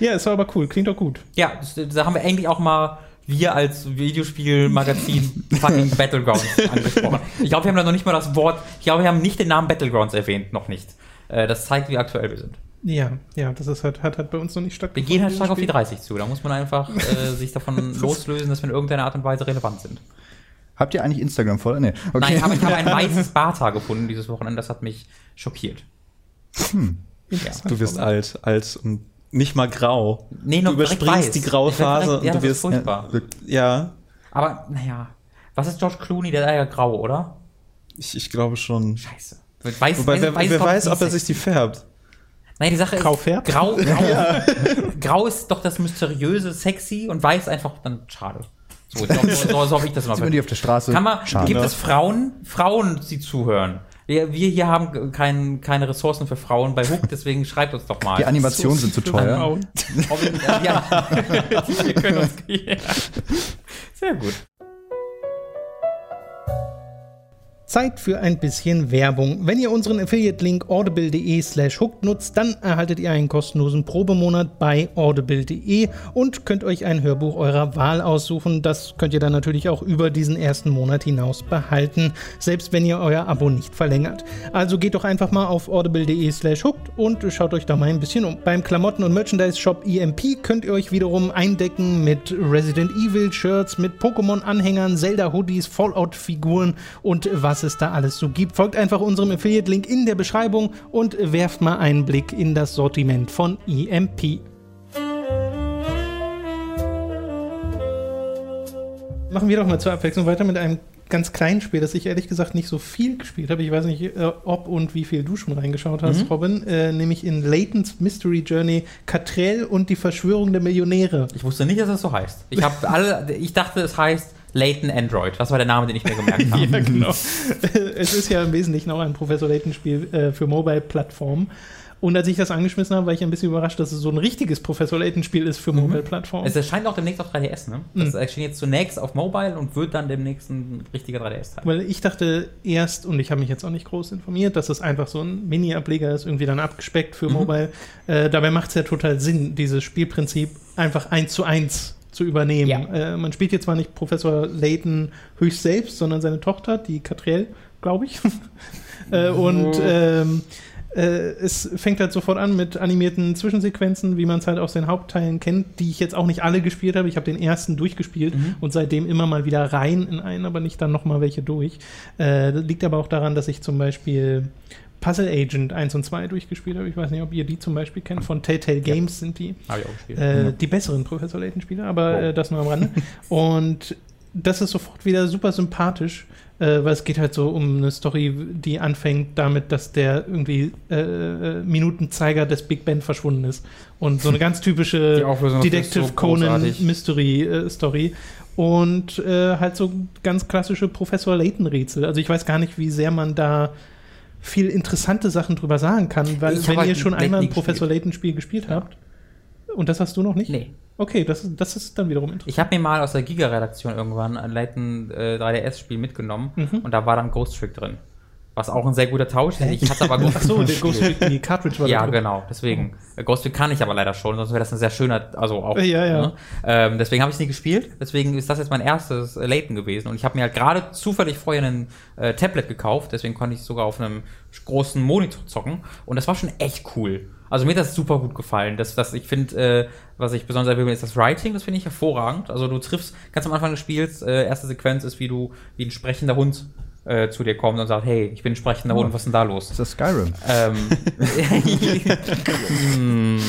Ja, ist aber cool, klingt doch gut. Ja, da haben wir eigentlich auch mal wir als Videospielmagazin fucking Battlegrounds angesprochen. Ich glaube, wir haben da noch nicht mal das Wort, ich glaube, wir haben nicht den Namen Battlegrounds erwähnt, noch nicht. Äh, Das zeigt, wie aktuell wir sind. Ja, ja, das ist halt, hat halt bei uns noch nicht Wir stattgefunden. gehen halt stark auf die Spiel. 30 zu. Da muss man einfach äh, sich davon loslösen, dass wir in irgendeiner Art und Weise relevant sind. Habt ihr eigentlich Instagram voll? Nee. Okay. Nein, aber ich habe ein weißes Bata gefunden dieses Wochenende. Das hat mich schockiert. Interessant. du wirst alt, alt und nicht mal grau. Nee, noch du überspringst weiß. die graue Ich werd Phase direkt- ja, und du ist wirst. furchtbar. Ja, Aber, naja. Was ist George Clooney? Der ist ja grau, oder? ich, ich glaube schon. Scheiße. Weiß, Wobei, wer, wer ist weiß, ob er sich die färbt. Nein, die Sache ist. Grau färbt? Grau, grau, grau ist doch das mysteriöse, sexy und weiß einfach dann schade. So, so, so, so habe ich das immer Sieht man die auf der Straße? Kann man, Schade. gibt es Frauen, Frauen, die zuhören? Wir, wir hier haben kein, keine Ressourcen für Frauen bei Hook, deswegen schreibt uns doch mal. Die Animationen sind zu teuer. Frauen. Ja, wir können uns, ja. Sehr gut. Zeit für ein bisschen Werbung. Wenn ihr unseren Affiliate-Link audible.de slash hooked nutzt, dann erhaltet ihr einen kostenlosen Probemonat bei audible.de und könnt euch ein Hörbuch eurer Wahl aussuchen. Das könnt ihr dann natürlich auch über diesen ersten Monat hinaus behalten, selbst wenn ihr euer Abo nicht verlängert. Also geht doch einfach mal auf audible.de slash hooked und schaut euch da mal ein bisschen um. Beim Klamotten- und Merchandise-Shop EMP könnt ihr euch wiederum eindecken mit Resident Evil-Shirts, mit Pokémon-Anhängern, Zelda-Hoodies, Fallout-Figuren und was was es da alles so gibt. Folgt einfach unserem Affiliate-Link in der Beschreibung und werft mal einen Blick in das Sortiment von EMP. Machen wir doch mal zur Abwechslung weiter mit einem ganz kleinen Spiel, das ich ehrlich gesagt nicht so viel gespielt habe. Ich weiß nicht, äh, ob und wie viel du schon reingeschaut hast, mhm. Robin. Äh, nämlich in Layton's Mystery Journey Catrell und die Verschwörung der Millionäre. Ich wusste nicht, dass das so heißt. Ich, alle, ich dachte, es heißt Layton Android. Das war der Name, den ich mir gemerkt habe. ja, genau. es ist ja im Wesentlichen auch ein Professor Layton-Spiel äh, für Mobile-Plattformen. Und als ich das angeschmissen habe, war ich ein bisschen überrascht, dass es so ein richtiges Professor Layton-Spiel ist für mhm. Mobile-Plattformen. Es erscheint auch demnächst auf 3DS, ne? Das mhm. erscheint jetzt zunächst auf Mobile und wird dann demnächst ein richtiger 3DS-Teil. Weil ich dachte erst, und ich habe mich jetzt auch nicht groß informiert, dass es einfach so ein Mini-Ableger ist, irgendwie dann abgespeckt für mhm. Mobile. Äh, dabei macht es ja total Sinn, dieses Spielprinzip einfach eins zu eins zu übernehmen. Ja. Äh, man spielt jetzt zwar nicht Professor Layton höchst selbst, sondern seine Tochter, die Catriel, glaube ich. äh, und ähm, äh, es fängt halt sofort an mit animierten Zwischensequenzen, wie man es halt aus den Hauptteilen kennt, die ich jetzt auch nicht alle gespielt habe. Ich habe den ersten durchgespielt mhm. und seitdem immer mal wieder rein in einen, aber nicht dann nochmal welche durch. Äh, liegt aber auch daran, dass ich zum Beispiel Puzzle Agent 1 und 2 durchgespielt habe. Ich weiß nicht, ob ihr die zum Beispiel kennt. Von Telltale Games ja. sind die. Habe ich auch gespielt. Äh, ja. Die besseren Professor Layton-Spiele, aber oh. äh, das nur am Rande. und das ist sofort wieder super sympathisch äh, weil es geht halt so um eine Story, die anfängt damit, dass der irgendwie äh, äh Minutenzeiger des Big Ben verschwunden ist. Und so eine ganz typische Detective so Conan Mystery äh, Story. Und äh, halt so ganz klassische Professor Layton-Rätsel. Also ich weiß gar nicht, wie sehr man da viel interessante Sachen drüber sagen kann, weil wenn halt ihr schon einmal ein Professor Layton-Spiel gespielt ja. habt, und das hast du noch nicht? Nee. Okay, das, das ist dann wiederum interessant. Ich habe mir mal aus der Giga-Redaktion irgendwann ein Leiten äh, 3DS-Spiel mitgenommen mhm. und da war dann Ghost Trick drin. Was auch ein sehr guter Tausch ist. Ich hatte aber Ghost Achso, Ghost Trick, die Cartridge war Ja, genau, deswegen. Oh. Ghost Trick kann ich aber leider schon, sonst wäre das ein sehr schöner, also auch. Ja, ja. Ne? Ähm, deswegen habe ich es nie gespielt. Deswegen ist das jetzt mein erstes Layton gewesen. Und ich habe mir halt gerade zufällig vorher ein äh, Tablet gekauft, deswegen konnte ich sogar auf einem großen Monitor zocken. Und das war schon echt cool. Also mir hat das super gut gefallen. Das, das, ich finde, äh, was ich besonders erwähne, ist das Writing, das finde ich hervorragend. Also du triffst ganz am Anfang des Spiels, äh, erste Sequenz ist, wie du, wie ein sprechender Hund äh, zu dir kommt und sagt, hey, ich bin sprechender Hund, was ist denn da los? Ist das Skyrim? Ähm, hm.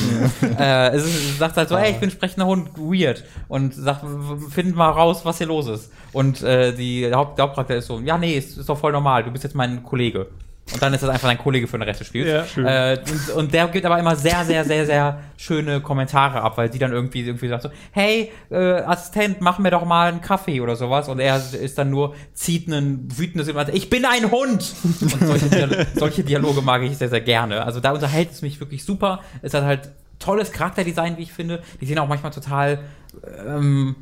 äh, es, ist, sagt halt so, hey, ich bin sprechender Hund, weird. Und sagt, find mal raus, was hier los ist. Und äh, die Haupt, der Hauptcharakter ist so, ja, nee, ist, ist doch voll normal, du bist jetzt mein Kollege. Und dann ist das einfach dein Kollege für den Rest des Spiels. Ja, äh, und, und, der gibt aber immer sehr, sehr, sehr, sehr schöne Kommentare ab, weil die dann irgendwie, irgendwie sagt so, hey, äh, Assistent, mach mir doch mal einen Kaffee oder sowas. Und er ist dann nur, zieht einen wütendes ich bin ein Hund! Und solche, Dialo solche Dialoge mag ich sehr, sehr gerne. Also da unterhält es mich wirklich super. Es hat halt tolles Charakterdesign, wie ich finde. Die sehen auch manchmal total ähm,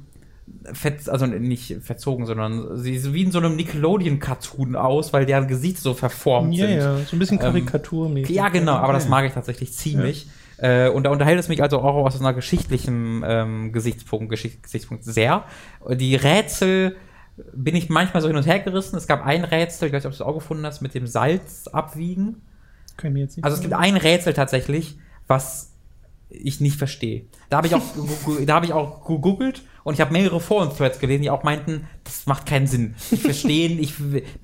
Fetz, also nicht verzogen, sondern sie ist wie in so einem Nickelodeon-Cartoon aus, weil deren Gesicht so verformt ja, sind. Ja, so ein bisschen karikaturmäßig. Ähm, ja, genau, aber das mag ich tatsächlich ziemlich. Ja. Äh, und da unterhält es mich also auch aus einer geschichtlichen ähm, Gesichtspunkt, Geschicht, Gesichtspunkt sehr. Die Rätsel bin ich manchmal so hin und her gerissen. Es gab ein Rätsel, ich weiß nicht, ob du es auch gefunden hast, mit dem Salz abwiegen. Können wir jetzt nicht also es gibt ein Rätsel tatsächlich, was ich nicht verstehe. Da habe ich auch, da habe ich auch gegoogelt und ich habe mehrere Foren-Threads gelesen, die auch meinten, das macht keinen Sinn. Ich verstehe, ich,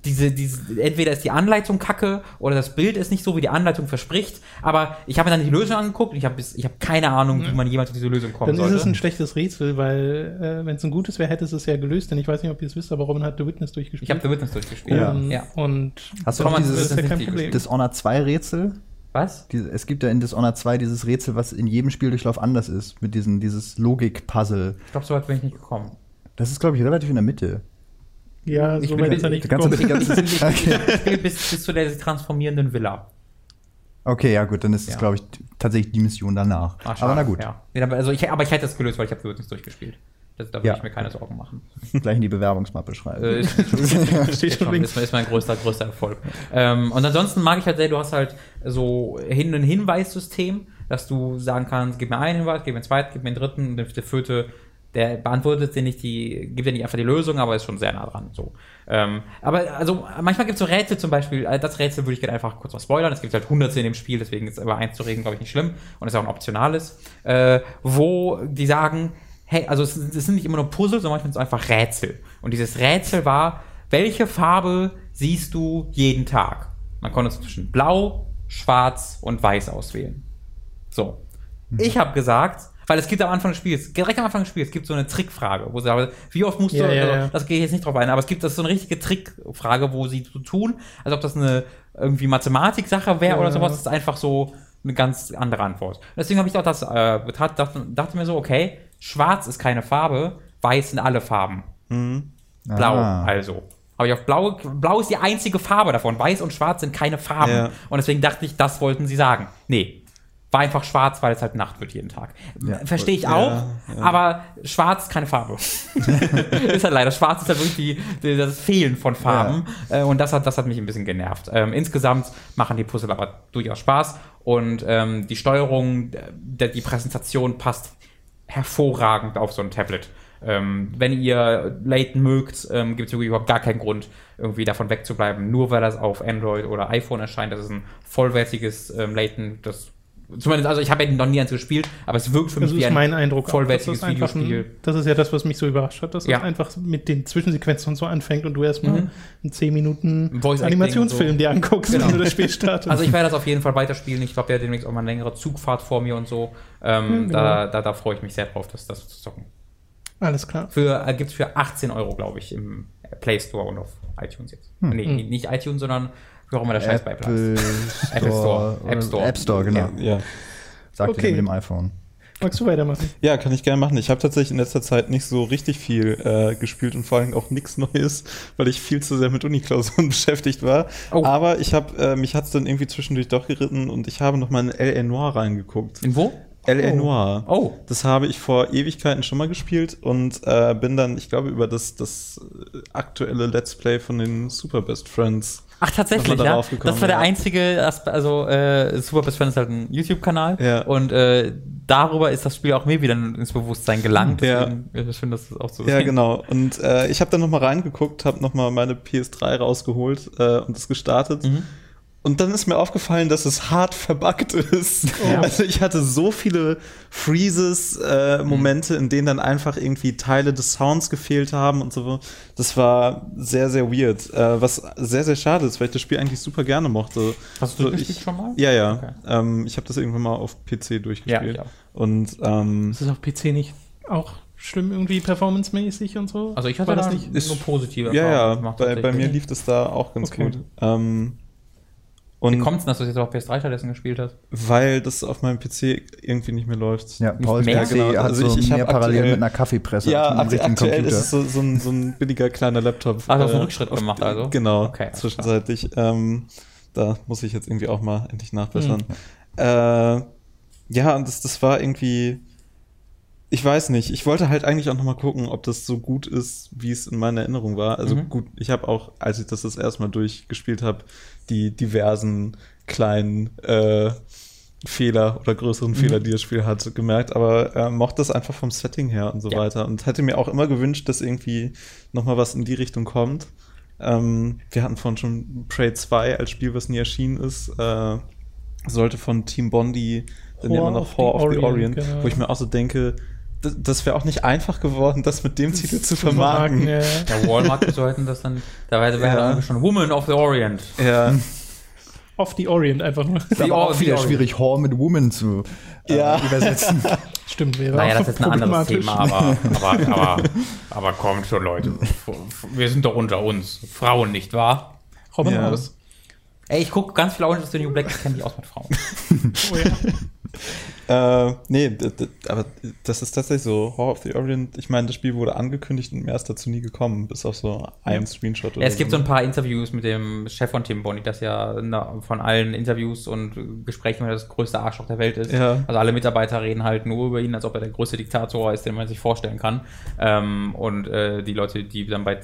diese, diese, entweder ist die Anleitung kacke oder das Bild ist nicht so, wie die Anleitung verspricht. Aber ich habe mir dann die Lösung angeguckt und ich habe ich hab keine Ahnung, wie man jemals zu dieser Lösung kommt. Dann sollte. ist es ein schlechtes Rätsel, weil äh, wenn es ein gutes wäre, hätte es es ja gelöst. Denn ich weiß nicht, ob ihr es wisst, aber Robin hat The Witness durchgespielt. Ich habe The Witness durchgespielt. Ja. ja. Und Hast du auch dieses das ja Dishonored 2 Rätsel? Was? Die, es gibt ja in Dishonored 2 dieses Rätsel, was in jedem Spieldurchlauf anders ist, mit diesen, dieses Logik-Puzzle. Ich glaube, so weit bin ich nicht gekommen. Das ist, glaube ich, relativ in der Mitte. Ja, ich so weit ist er nicht gekommen. Okay. bis, bis zu der transformierenden Villa. Okay, ja gut, dann ist es, glaube ich, tatsächlich die Mission danach. Ach, aber na gut. Ja. Also ich, aber ich hätte das gelöst, weil ich habe wirklich durchgespielt. Das, da würde ja. ich mir keine Sorgen machen. Gleich in die Bewerbungsmappe schreiben. Äh, ist, steht schon, ist, ist, mein größter, größter Erfolg. Ähm, und ansonsten mag ich halt sehr, du hast halt so hin ein Hinweissystem, dass du sagen kannst, gib mir einen Hinweis, gib mir einen zweiten, gib mir einen dritten, und der vierte, der beantwortet dir nicht die, gibt dir nicht einfach die Lösung, aber ist schon sehr nah dran. So. Ähm, aber also manchmal gibt es so Rätsel zum Beispiel, äh, das Rätsel würde ich gerne einfach kurz mal spoilern. Es gibt halt hunderte in dem Spiel, deswegen ist über eins zu reden, glaube ich, nicht schlimm und ist auch ein optionales, äh, wo die sagen, hey, also es, es sind nicht immer nur Puzzle, sondern manchmal sind es einfach Rätsel. Und dieses Rätsel war, welche Farbe siehst du jeden Tag? Man konnte zwischen Blau, Schwarz und Weiß auswählen. So. Ich habe gesagt, weil es gibt am Anfang des Spiels, direkt am Anfang des Spiels, gibt so eine Trickfrage, wo sie sagen, wie oft musst Ja, du, ja, also, ja. das gehe ich jetzt nicht drauf ein, aber es gibt das ist so eine richtige Trickfrage, wo sie so tun, als ob das eine irgendwie Mathematik-Sache wäre Ja. oder sowas. Das ist einfach so eine ganz andere Antwort. Deswegen habe ich auch das äh, dachte, dachte mir so, okay, schwarz ist keine Farbe, weiß sind alle Farben. Blau, Ah. also. Habe ich auf Blau, Blau ist die einzige Farbe davon. Weiß und Schwarz sind keine Farben. Ja. Und deswegen dachte ich, das wollten sie sagen. Nee. War einfach schwarz, weil es halt Nacht wird jeden Tag. Ja. Verstehe ich auch, aber schwarz keine Farbe. ist halt leider. Schwarz ist halt wirklich die, die, das Fehlen von Farben. Äh, und das hat, das hat mich ein bisschen genervt. Ähm, insgesamt machen die Puzzle aber durchaus Spaß. Und ähm, die Steuerung, der, die Präsentation passt hervorragend auf so ein Tablet. Ähm, wenn ihr Layton mögt, ähm, gibt es überhaupt gar keinen Grund, irgendwie davon wegzubleiben, nur weil das auf Android oder iPhone erscheint. Das ist ein vollwertiges ähm, Layton, das zumindest, also ich habe ja noch nie eins gespielt, aber es wirkt für mich Das wie ein mein Eindruck. vollwertiges das Videospiel. Ein, das ist ja das, was mich so überrascht hat, dass Ja. es einfach mit den Zwischensequenzen und so anfängt und du erstmal Mhm. einen 10 Minuten Animationsfilm so. dir anguckst, Genau. wenn du das Spiel startest. Also ich werde das auf jeden Fall weiterspielen. Ich habe ja demnächst auch mal eine längere Zugfahrt vor mir und so. Ähm, Ja, da, genau. da, da freue ich mich sehr drauf, das, das zu zocken. Alles klar. Für, äh, gibt es für 18 Euro, glaube ich, im Play Store und auf iTunes jetzt. Nee, Hm. nicht iTunes, sondern wie auch immer der Scheiß bei Apple Apple Store. App Store. App Store, genau. Ja. Sagt Okay. mit dem iPhone. Magst du weitermachen? Ja, kann ich gerne machen. Ich habe tatsächlich in letzter Zeit nicht so richtig viel äh, gespielt und vor allem auch nichts Neues, weil ich viel zu sehr mit Uniklausuren beschäftigt war. Oh. Aber ich habe, äh, mich hat's dann irgendwie zwischendurch doch geritten und ich habe noch mal in L.A. Noir reingeguckt. In wo? L.A. Oh. Noir. Oh. Das habe ich vor Ewigkeiten schon mal gespielt und äh, bin dann, ich glaube, über das, das äh, aktuelle Let's Play von den Super Best Friends. Ach, tatsächlich, Nochmal ja. Das war der ja. einzige, also äh, Super Best Friend ist halt ein YouTube-Kanal Ja. und äh, darüber ist das Spiel auch mir wieder ins Bewusstsein gelangt. Ja. Deswegen, Ich finde das ist auch so. Ja, genau. Und äh, ich habe dann noch mal reingeguckt, habe noch mal meine PS3 rausgeholt äh, und das gestartet. Mhm. Und dann ist mir aufgefallen, dass es hart verbuggt ist. Also ich hatte so viele Freezes, äh, Mhm. In denen dann einfach irgendwie Teile des Sounds gefehlt haben und so. Das war sehr, sehr weird. Äh, was sehr, sehr schade ist, weil ich das Spiel eigentlich super gerne mochte. Hast du So, durchgespielt ich- schon mal? Ja, ja. Okay. Ähm, ich habe das irgendwann mal auf PC durchgespielt. Ja, ich auch. Und ähm, Ist es auf PC nicht auch schlimm irgendwie performancemäßig und so? Also ich hatte das da nicht? Ist- nur positive ja, ja, Erfahrungen gemacht, bei, bei mir lief das da auch ganz Okay. gut. Ähm, Wie und kommt es denn, dass du jetzt auf PS3 stattdessen gespielt hast? weil das auf meinem PC irgendwie nicht mehr läuft. Ja, Paul's mehr? PC Genau, hat also so ich- ich mehr parallel aktuell- mit einer Kaffeepresse Ja, richtigen aktuell ist Computer. es so, so, ein, so ein billiger kleiner Laptop. Ach, du hast einen Äh, Rückschritt auf- gemacht also? Genau, Okay, zwischenzeitlich. Ähm, da muss ich jetzt irgendwie auch mal endlich nachbessern. Hm. Äh, ja, und das, das war irgendwie. Ich weiß nicht. Ich wollte halt eigentlich auch noch mal gucken, ob das so gut ist, wie es in meiner Erinnerung war. Also Mhm. gut, ich habe auch, als ich das das erste Mal durchgespielt habe, die diversen kleinen äh, Fehler oder größeren Mhm. Fehler, die das Spiel hat, gemerkt. Aber äh, mochte es einfach vom Setting her und so Ja. weiter. Und hätte mir auch immer gewünscht, dass irgendwie noch mal was in die Richtung kommt. Ähm, wir hatten vorhin schon Prey 2 als Spiel, was nie erschienen ist. Äh, sollte von Team Bondi, dann immer noch Horror of the Orient, Orient, genau. wo ich mir auch so denke, das, das wäre auch nicht einfach geworden, das mit dem Titel zu vermarkten, vermarkten. ja. Der Walmart sollten das dann, da wäre wär Ja. dann schon Woman of the Orient. Ja, Off the Orient einfach nur. ist aber auch wieder Orient. schwierig, Whore mit Woman zu äh, Ja. übersetzen. Stimmt, wäre Naja, das ist ein anderes. Thema, aber, aber, aber, aber kommt schon, Leute. Wir sind doch unter uns. Frauen, nicht wahr? Robin Ja. aus. Ey, ich gucke ganz viel Orange is the New Black, ich kenne mich aus mit Frauen. Oh ja. Äh, nee, aber das ist tatsächlich so. Horror of the Orient, ich meine, das Spiel wurde angekündigt und mehr ist dazu nie gekommen, bis auf so ein Screenshot Ja, es gibt so ein paar Interviews mit dem Chef von Tim Bonny, das ja von allen Interviews und Gesprächen das größte Arschloch der Welt ist. Ja. Also alle Mitarbeiter reden halt nur über ihn, als ob er der größte Diktator ist, den man sich vorstellen kann. Ähm, und äh, die Leute, die dann bei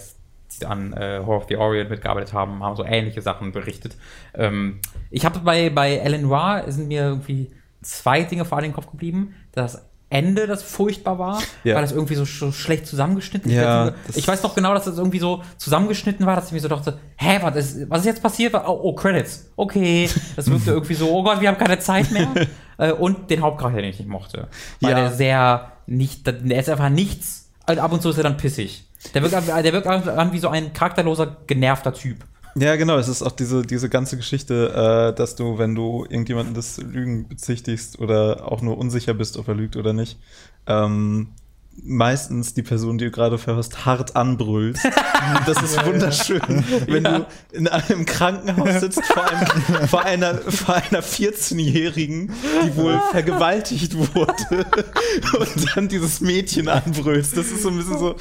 an äh, Horror of the Orient mitgearbeitet haben, haben so ähnliche Sachen berichtet. Ähm, ich habe bei, bei Ellen Noir sind mir irgendwie zwei Dinge vor allem in den Kopf geblieben. Das Ende, das furchtbar war, Ja. weil das irgendwie so, sch- schlecht zusammengeschnitten ist. Ja, ich, weiß noch genau, dass das irgendwie so zusammengeschnitten war, dass ich mir so dachte, hä, was ist, was ist jetzt passiert? Oh, oh, Credits. Okay. Das wirkte irgendwie so, oh Gott, wir haben keine Zeit mehr. Äh, Und den Hauptcharakter, den ich nicht mochte. Weil Ja. der sehr nicht, der ist einfach nichts. Also ab und zu ist er dann pissig. Der wirkt, der wirkt an wie so ein charakterloser, genervter Typ. Ja, genau. Es ist auch diese, diese ganze Geschichte, äh, dass du, wenn du irgendjemanden des Lügen bezichtigst oder auch nur unsicher bist, ob er lügt oder nicht, ähm, meistens die Person, die du gerade verhörst, hart anbrüllst. Das ist wunderschön. Wenn du in einem Krankenhaus sitzt vor, einem, vor einer, vor einer 14-Jährigen, die wohl vergewaltigt wurde und dann dieses Mädchen anbrüllst. Das ist so ein bisschen so,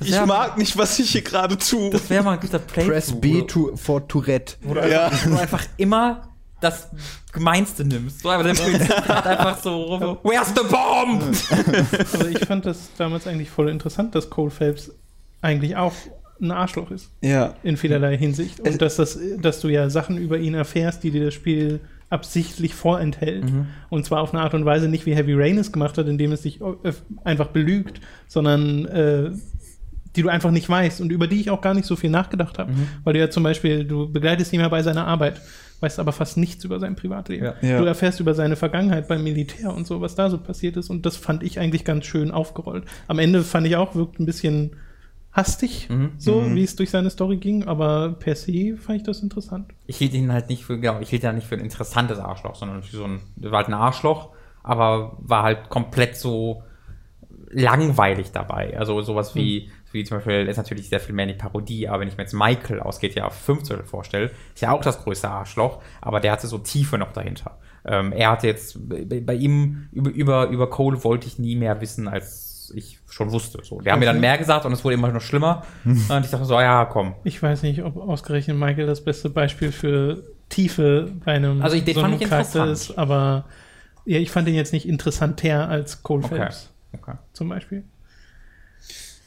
ich mag nicht, was ich hier gerade tue. Das wäre mal ein guter Playthrough. Press B to, for Tourette. Ja. Wo du einfach immer das Gemeinste nimmst. So, aber hat einfach so rum. Where's the bomb? Also ich fand das damals eigentlich voll interessant, dass Cole Phelps eigentlich auch ein Arschloch ist. Ja. In vielerlei Hinsicht. Es- Und dass, das, dass du ja Sachen über ihn erfährst, die dir das Spiel absichtlich vorenthält. Und zwar auf eine Art und Weise nicht wie Heavy Rain es gemacht hat, indem es dich äh, einfach belügt, sondern äh, die du einfach nicht weißt und über die ich auch gar nicht so viel nachgedacht habe. Weil du ja zum Beispiel, du begleitest ihn ja bei seiner Arbeit, weißt aber fast nichts über sein Privatleben. Ja. Ja. Du erfährst über seine Vergangenheit beim Militär und so, was da so passiert ist. Und das fand ich eigentlich ganz schön aufgerollt. Am Ende fand ich auch, wirkt ein bisschen hastig, so wie es durch seine Story ging, aber per se fand ich das interessant. Ich hielt ihn halt nicht für, genau, ich hielt ihn halt nicht für ein interessantes Arschloch, sondern für so ein, war halt ein Arschloch, aber war halt komplett so langweilig dabei. Also sowas wie, wie zum Beispiel, ist natürlich sehr viel mehr eine Parodie, aber wenn ich mir jetzt Michael aus GTA 15 vorstelle, ist ja auch das größte Arschloch, aber der hatte so Tiefe noch dahinter. Ähm, er hatte jetzt, bei, bei ihm, über, über, über Cole wollte ich nie mehr wissen, als ich schon wusste. So, der hat mir dann mehr gesagt und es wurde immer noch schlimmer. Und ich dachte so, ja, komm. Ich weiß nicht, ob ausgerechnet Michael das beste Beispiel für Tiefe bei einem Also, den so fand einem ich Charakter interessant. ist, aber ja, ich fand ihn jetzt nicht interessanter als Cole Okay. Phelps okay. zum Beispiel.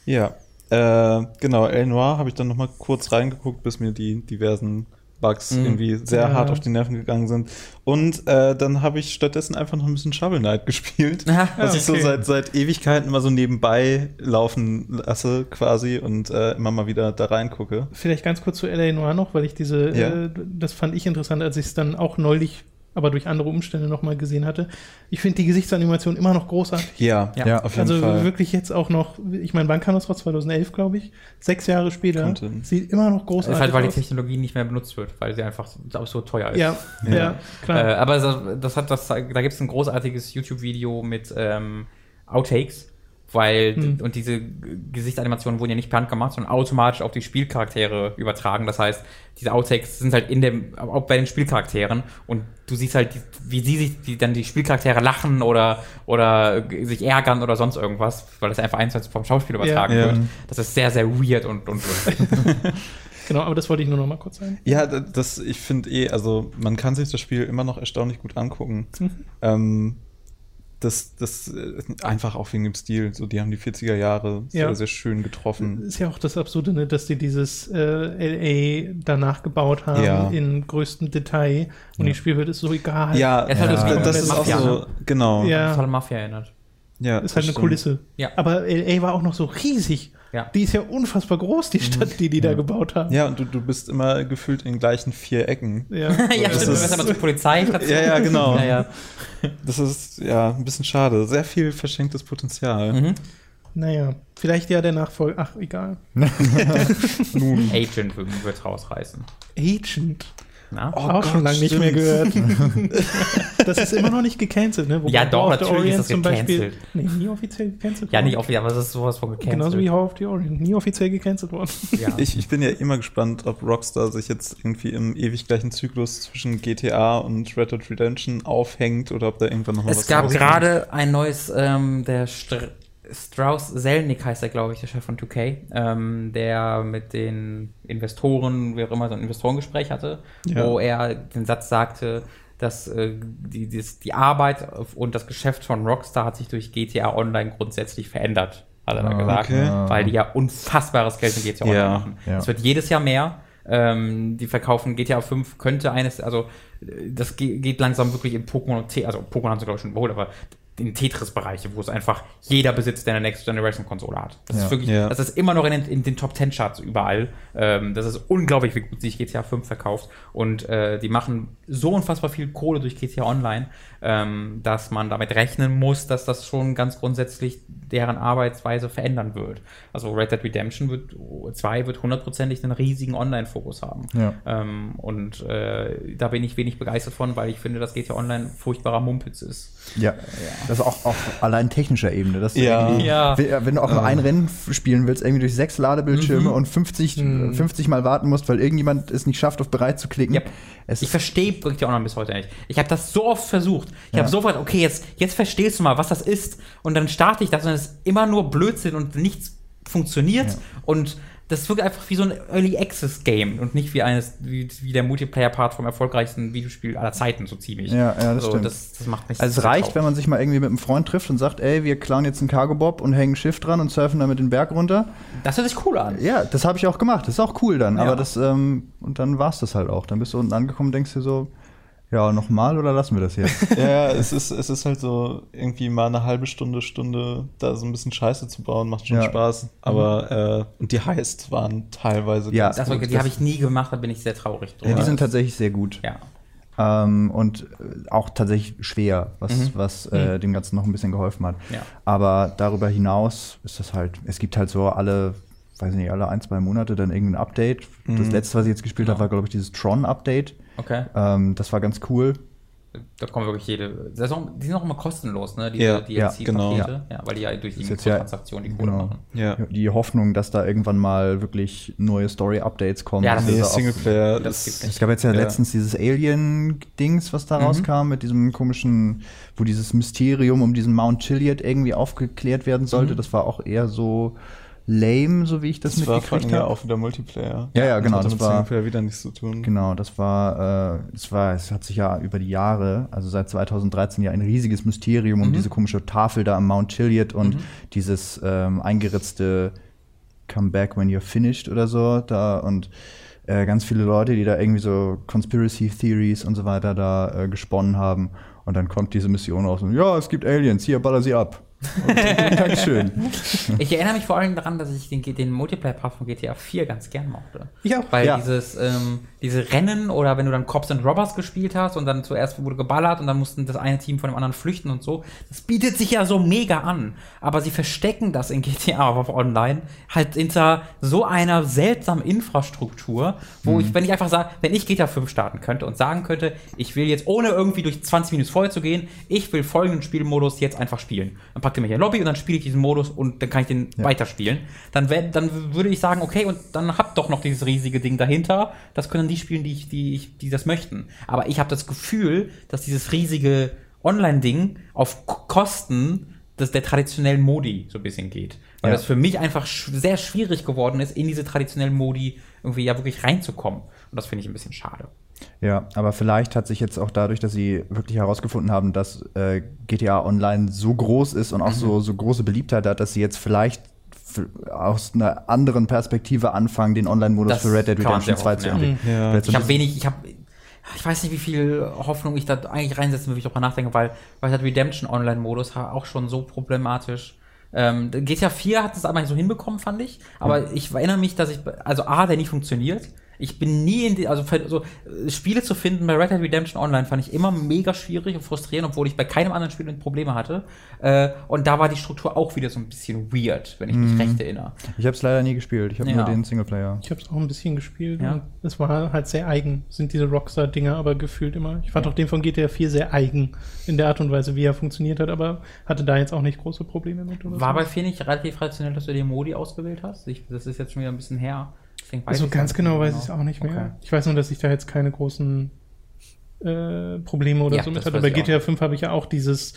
Ja, äh, genau, El Noir habe ich dann noch mal kurz reingeguckt, bis mir die diversen Bugs Mhm. irgendwie sehr Ja. hart auf die Nerven gegangen sind. Und äh, dann habe ich stattdessen einfach noch ein bisschen Shovel Knight gespielt, Ah, was ich so okay. seit, seit Ewigkeiten immer so nebenbei laufen lasse quasi und äh, immer mal wieder da reingucke. Vielleicht ganz kurz zu L.A. Noir noch, weil ich diese, Ja. äh, das fand ich interessant, als ich es dann auch neulich, aber durch andere Umstände nochmal gesehen hatte. Ich finde die Gesichtsanimation immer noch großartig. Ja, Ja. auf jeden Also Fall. wirklich jetzt auch noch, ich meine, wann kam das raus? 2011, glaube ich. Sechs Jahre später. Könnte. Sieht immer noch Das großartig ist halt, weil die aus. Technologie nicht mehr benutzt wird, weil sie einfach so, so teuer ist. Ja, ja, Ja. klar. Äh, aber das, das hat das, da gibt es ein großartiges YouTube-Video mit ähm, Outtakes, weil Hm. und diese Gesichtsanimationen wurden ja nicht per Hand gemacht, sondern automatisch auf die Spielcharaktere übertragen. Das heißt, diese Outtakes sind halt in dem, auch bei den Spielcharakteren und du siehst halt, wie sie sich die, dann die Spielcharaktere lachen oder oder sich ärgern oder sonst irgendwas, weil das einfach eins vom Schauspiel übertragen Ja. wird. Das ist sehr, sehr weird und, und lustig. genau, aber das wollte ich nur noch mal kurz sagen. Ja, das, ich finde eh, also man kann sich das Spiel immer noch erstaunlich gut angucken. Mhm. Ähm, das, das äh, einfach auch wegen dem Stil. So, die haben die 40er Jahre sehr, Ja. sehr schön getroffen. Ist ja auch das Absurde, ne, dass die dieses äh, LA danach gebaut haben Ja. in größtem Detail und die Spielwelt ist so egal. Ja, Es ist halt das, das ist auch Mafia, so, ne? genau. Ja. Das hat Mafia erinnert. ja ist halt eine stimmt. Kulisse. Ja. Aber LA war auch noch so riesig. Ja. Die ist ja unfassbar groß, die Stadt, die die da gebaut haben. Ja, und du, du bist immer gefühlt in den gleichen vier Ecken. Ja. ja, das stimmt, du ist- wirst aber zur Polizei. Ja, ja, genau. Ja, ja. Das ist ja ein bisschen schade. Sehr viel verschenktes Potenzial. Mhm. Naja, vielleicht ja der Nachfolger. Ach, egal. Agent wird rausreißen. Agent. Na? Oh auch schon Gott, lange nicht mehr gehört. das ist immer noch nicht gecancelt, ne? Wobei Ja, doch, War of the natürlich ist das zum Beispiel. gecancelt. Nee, nie offiziell gecancelt Ja, worden. nicht offiziell, aber das ist sowas von gecancelt. Genauso wie How of the Orient. Nie offiziell gecancelt worden. ja. Ich, ich bin ja immer gespannt, ob Rockstar sich jetzt irgendwie im ewig gleichen Zyklus zwischen GTA und Red Dead Redemption aufhängt oder ob da irgendwann noch mal Es was gab gerade ein neues, ähm, der Str Strauss Selnick heißt er, glaube ich, der Chef von 2K, ähm, der mit den Investoren, wie auch immer, so ein Investorengespräch hatte, Ja. wo er den Satz sagte, dass äh, die, dies- die Arbeit und das Geschäft von Rockstar hat sich durch GTA Online grundsätzlich verändert, hat er dann Ah, gesagt, okay. weil die ja unfassbares Geld mit GTA Ja. Online machen. Ja. Es wird jedes Jahr mehr. Ähm, die verkaufen GTA 5 könnte eines, also äh, das ge- geht langsam wirklich in Pokémon und T, also Pokémon haben sie glaube ich schon überholt, aber in Tetris-Bereiche, wo es einfach jeder besitzt, der eine Next Generation Konsole hat. Das Ja. ist wirklich, Ja. das ist immer noch in den, in den Top 10 Charts überall. Ähm, das ist unglaublich, wie gut sich GTA 5 verkauft. Und äh, die machen so unfassbar viel Kohle durch GTA Online. Ähm, dass man damit rechnen muss, dass das schon ganz grundsätzlich deren Arbeitsweise verändern wird. Also Red Dead Redemption wird, 2 wird hundertprozentig einen riesigen Online-Fokus haben. Ja. Ähm, und äh, da bin ich wenig begeistert von, weil ich finde, dass GTA Online furchtbarer Mumpitz ist. Ja, das ist auch auf allein technischer Ebene. Dass du Ja. Ja. Wenn du auch nur ein Rennen spielen willst, irgendwie durch sechs Ladebildschirme und 50, 50 Mal warten musst, weil irgendjemand es nicht schafft, auf bereit zu klicken. Yep. Es Ich verstehe GTA Online bis heute nicht. Ich habe das so oft versucht. Ich Ja. habe sofort, okay, jetzt, jetzt verstehst du mal, was das ist. Und dann starte ich das und es ist immer nur Blödsinn und nichts funktioniert. Ja. Und das wirkt einfach wie so ein Early Access Game und nicht wie eines, wie, wie der Multiplayer-Part vom erfolgreichsten Videospiel aller Zeiten, so ziemlich. Ja, ja, das so, stimmt. Das, das macht mich also es reicht, traurig. wenn man sich mal irgendwie mit einem Freund trifft und sagt, ey, wir klauen jetzt einen Cargo-Bob und hängen ein Schiff dran und surfen damit den Berg runter. Das hört sich cool an. Ja, das habe ich auch gemacht. Das ist auch cool dann. Ja. Aber das, ähm, und dann war es das halt auch. Dann bist du unten angekommen und denkst dir so, ja, nochmal oder lassen wir das jetzt? Ja, es ist, es ist halt so, irgendwie mal eine halbe Stunde, Stunde da so ein bisschen Scheiße zu bauen, macht schon Ja. Spaß. Aber, äh, und die Heists waren teilweise Ja. ganz Das, war- die habe ich nie gemacht, da bin ich sehr traurig drüber. ja, die sind tatsächlich sehr gut. ja. Ähm, und äh, auch tatsächlich schwer, was, was äh, dem Ganzen noch ein bisschen geholfen hat. Ja. Aber darüber hinaus ist das halt, es gibt halt so alle, weiß nicht, alle ein, zwei Monate dann irgendein Update. Das letzte, was ich jetzt gespielt habe, war, glaube ich, dieses Tron-Update. Okay. Ähm, das war ganz cool. Da kommen wirklich jede. Das ist auch, die sind auch immer kostenlos, ne? Ja, Diese ja, DLC-Pakete. Ja, weil die ja durch die Ist jetzt ja- Mikrotransaktionen die Kohle Genau. machen. Ja. Die Hoffnung, dass da irgendwann mal wirklich neue Story-Updates kommen. Ja, das Also Nee, auch- Singleplayer, das das, Es gab jetzt ja, Ja. letztens dieses Alien-Dings, was da rauskam, mit diesem komischen, wo dieses Mysterium um diesen Mount Chiliad irgendwie aufgeklärt werden sollte. Das war auch eher so lame, so wie ich das, das mitgekriegt ja habe. auch wieder Multiplayer. Ja, ja, genau, Das hatte das mit war- Singleplayer wieder nichts zu tun. Genau, das war, äh, es war, es hat sich ja über die Jahre, also seit 2013 ja ein riesiges Mysterium um diese komische Tafel da am Mount Chiliad und dieses ähm, eingeritzte Come back when you're finished oder so da und äh, ganz viele Leute, die da irgendwie so Conspiracy Theories und so weiter da äh, gesponnen haben und dann kommt diese Mission raus und ja, es gibt Aliens, hier baller sie ab. Dankeschön. Ich erinnere mich vor allem daran, dass ich den, den Multiplayer-Part von GTA 4 ganz gern mochte. Ich auch. Weil Ja. dieses, ähm, diese Rennen oder wenn du dann Cops and Robbers gespielt hast und dann zuerst wurde geballert und dann mussten das eine Team von dem anderen flüchten und so, das bietet sich ja so mega an. Aber sie verstecken das in GTA auf Online halt hinter so einer seltsamen Infrastruktur, wo ich, wenn ich einfach sage, wenn ich GTA 5 starten könnte und sagen könnte, ich will jetzt ohne irgendwie durch 20 Minuten vorher zu gehen, ich will folgenden Spielmodus jetzt einfach spielen. Dann packt ihr mich in die Lobby und dann spiele ich diesen Modus und dann kann ich den weiterspielen. Dann, wär, dann würde ich sagen, okay, und dann habt doch noch dieses riesige Ding dahinter. Das können die spielen, die, ich, die, ich, die das möchten. Aber ich habe das Gefühl, dass dieses riesige Online-Ding auf Kosten des, der traditionellen Modi so ein bisschen geht. Weil Ja. das für mich einfach sch sehr schwierig geworden ist, in diese traditionellen Modi irgendwie ja wirklich reinzukommen. Und das finde ich ein bisschen schade. Ja, aber vielleicht hat sich jetzt auch dadurch, dass sie wirklich herausgefunden haben, dass äh, GTA Online so groß ist und auch so, so große Beliebtheit hat, dass sie jetzt vielleicht aus einer anderen Perspektive anfangen, den Online-Modus für Red Dead Redemption sehr 2 hoffen, zu ja. entwickeln. Ja. Jetzt so Ich habe wenig, ich habe, ich weiß nicht, wie viel Hoffnung ich da eigentlich reinsetzen will, wenn ich darüber nachdenke, weil, weil der Redemption Online-Modus auch schon so problematisch. Ähm, GTA 4 hat es aber nicht so hinbekommen, fand ich. Aber ich erinnere mich, dass ich, also A, der nicht funktioniert. Ich bin nie in die, also für, so äh, Spiele zu finden bei Red Dead Redemption Online fand ich immer mega schwierig und frustrierend, obwohl ich bei keinem anderen Spiel Probleme hatte. Äh, und da war die Struktur auch wieder so ein bisschen weird, wenn ich mich recht erinnere. Ich habe es leider nie gespielt. Ich habe Ja. nur den Singleplayer. Ich habe es auch ein bisschen gespielt. Ja. und Es war halt sehr eigen, sind diese Rockstar-Dinger aber gefühlt immer. Ich fand auch den von GTA 4 sehr eigen in der Art und Weise, wie er funktioniert hat, aber hatte da jetzt auch nicht große Probleme mit. Oder War so. bei 4 nicht relativ traditionell, dass du den Modi ausgewählt hast? Ich, das ist jetzt schon wieder ein bisschen her. Deswegen weiß Also ganz nicht genau weiß ich es auch nicht mehr. Okay. Ich weiß nur, dass ich da jetzt keine großen äh, Probleme oder Ja, so mit hatte. Bei. GTA 5 habe ich ja auch dieses,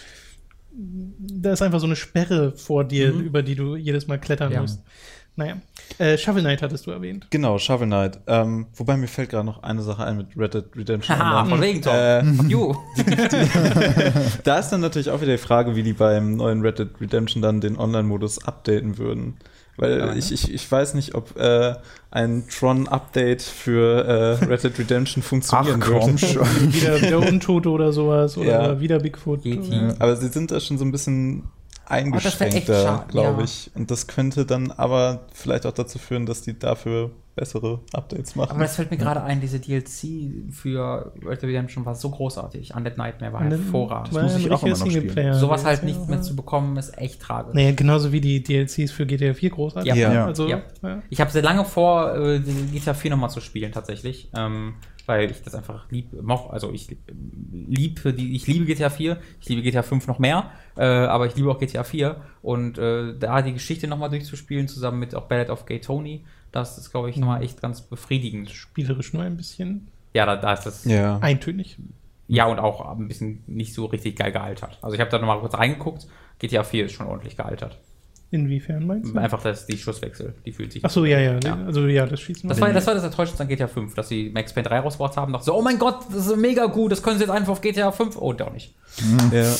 da ist einfach so eine Sperre vor dir, über die du jedes Mal klettern Ja. musst. Naja. Äh, Shovel Knight hattest du erwähnt. Genau, Shovel Knight. Ähm, wobei mir fällt gerade noch eine Sache ein mit Red Dead Redemption. Haha, von wegen, Tom. Äh, you. Da ist dann natürlich auch wieder die Frage, wie die beim neuen Red Dead Redemption dann den Online-Modus updaten würden. Weil Ja, ne? ich, ich, ich weiß nicht, ob äh, ein Tron-Update für äh, Red Dead Redemption funktionieren Ach komm würde. schon. wieder, wieder Untote oder sowas oder Ja. wieder Bigfoot. Oder- Aber sie sind da schon so ein bisschen eingeschränkter, glaube ich. Und das könnte dann aber vielleicht auch dazu führen, dass die dafür bessere Updates machen. Aber das fällt mir gerade ein, diese DLC für Red Dead Redemption war so großartig. Undead Nightmare war hervorragend. Das muss ich auch immer noch spielen. Sowas halt nicht mehr zu bekommen, ist echt tragisch. Naja, genauso wie die DLCs für GTA 4 großartig. Ja. Ja. Also, Ja. ja. Ich habe sehr lange vor, äh, GTA 4 nochmal zu spielen, tatsächlich. Ähm, weil ich das einfach lieb moch, also ich liebe die, ich liebe GTA 4, ich liebe GTA 5 noch mehr, äh, aber ich liebe auch GTA 4 und äh, da die Geschichte nochmal durchzuspielen, zusammen mit auch Ballad of Gay Tony, das ist, glaube ich, nochmal echt ganz befriedigend. Spielerisch nur ein bisschen Ja, da, da ist das. ja. eintönig. Ja, und auch ein bisschen nicht so richtig geil gealtert. Also ich habe da nochmal kurz reingeguckt, GTA 4 ist schon ordentlich gealtert. Inwiefern meinst du? Einfach das, die Schusswechsel, die fühlt sich. Ach so, ja, ja, Ja. Also ja, das Schießen. Das war, das war das Enttäuschendste an GTA 5, dass sie Max Payne 3 rausgebracht haben. Dachte so, oh mein Gott, das ist mega gut, das können sie jetzt einfach auf GTA 5. Oh, doch nicht. ja.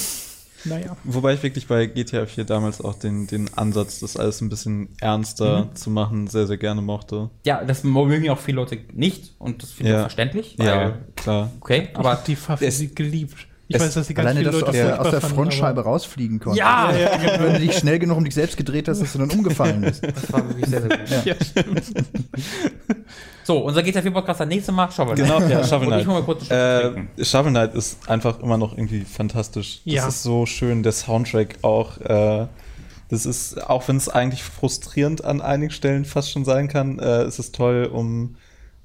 naja. Wobei ich wirklich bei GTA 4 damals auch den, den Ansatz, das alles ein bisschen ernster Mhm. zu machen, sehr, sehr gerne mochte. Ja, das mögen auch viele Leute nicht und das finde ich Ja. verständlich. Weil, Ja, klar. Okay, Aber aber die Pfaffe es- sie geliebt. Ich es- weiß, dass sie ganz Alleine, dass du Leute aus der, aus der fanden, Frontscheibe rausfliegen konntest. Ja! Ja, ja, genau. Wenn du dich schnell genug um dich selbst gedreht hast, dass du dann umgefallen bist. das war wirklich sehr, sehr gut. Ja, stimmt. So, unser GTA 4 Podcast das nächste Mal. Shovel Genau, ja, Shovel Und ich Knight. mal kurz. Äh, Shovel Knight ist einfach immer noch irgendwie fantastisch. Das Ja. ist so schön, der Soundtrack auch. Äh, das ist, auch wenn es eigentlich frustrierend an einigen Stellen fast schon sein kann, äh, ist es toll, um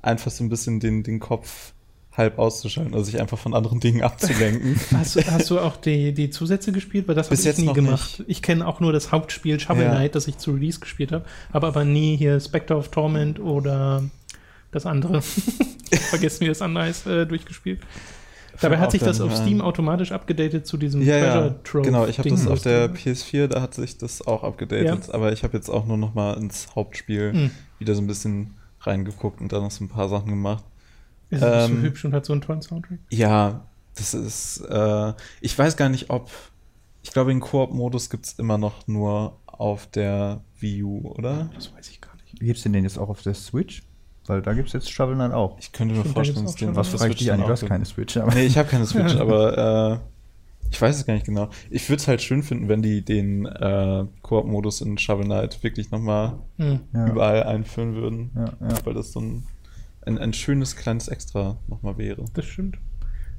einfach so ein bisschen den, den Kopf halb auszuschalten oder sich einfach von anderen Dingen abzulenken. Hast, du- hast du auch die, die Zusätze gespielt? Weil das habe ich nie gemacht. Ich kenne auch nur das Hauptspiel Shovel Ja. Knight, das ich zu Release gespielt habe, aber aber nie hier Spectre of Torment oder das andere. Vergessen, wie das andere heißt, äh, durchgespielt. Dabei hat sich das auf ähm, Steam automatisch abgedatet zu diesem Ja, ja, Treasure Trove. genau. Ich habe das auf der du- PS4, da hat sich das auch abgedatet. Aber ich habe jetzt auch nur noch mal ins Hauptspiel Hm. wieder so ein bisschen reingeguckt und da noch so ein paar Sachen gemacht. Ist das so ähm, hübsch und hat so einen tollen Soundtrack. Ja, das ist. Äh, ich weiß gar nicht, ob. Ich glaube, den Koop-Modus gibt es immer noch nur auf der Wii U, oder? Das weiß ich gar nicht. Wie gibt's denn den jetzt auch auf der Switch? Weil da gibt's jetzt Shovel Knight auch. Ich könnte mir vorstellen, dass den Was frage ich dich eigentlich? Du hast gibt. keine Switch. Aber Nee, ich habe keine Switch, aber äh, ich weiß es gar nicht genau. Ich würde es halt schön finden, wenn die den äh, Koop-Modus in Shovel Knight wirklich nochmal Hm. ja. überall einführen würden. Ja, ja. Weil das so ein, ein, ein schönes kleines Extra nochmal wäre. Das stimmt.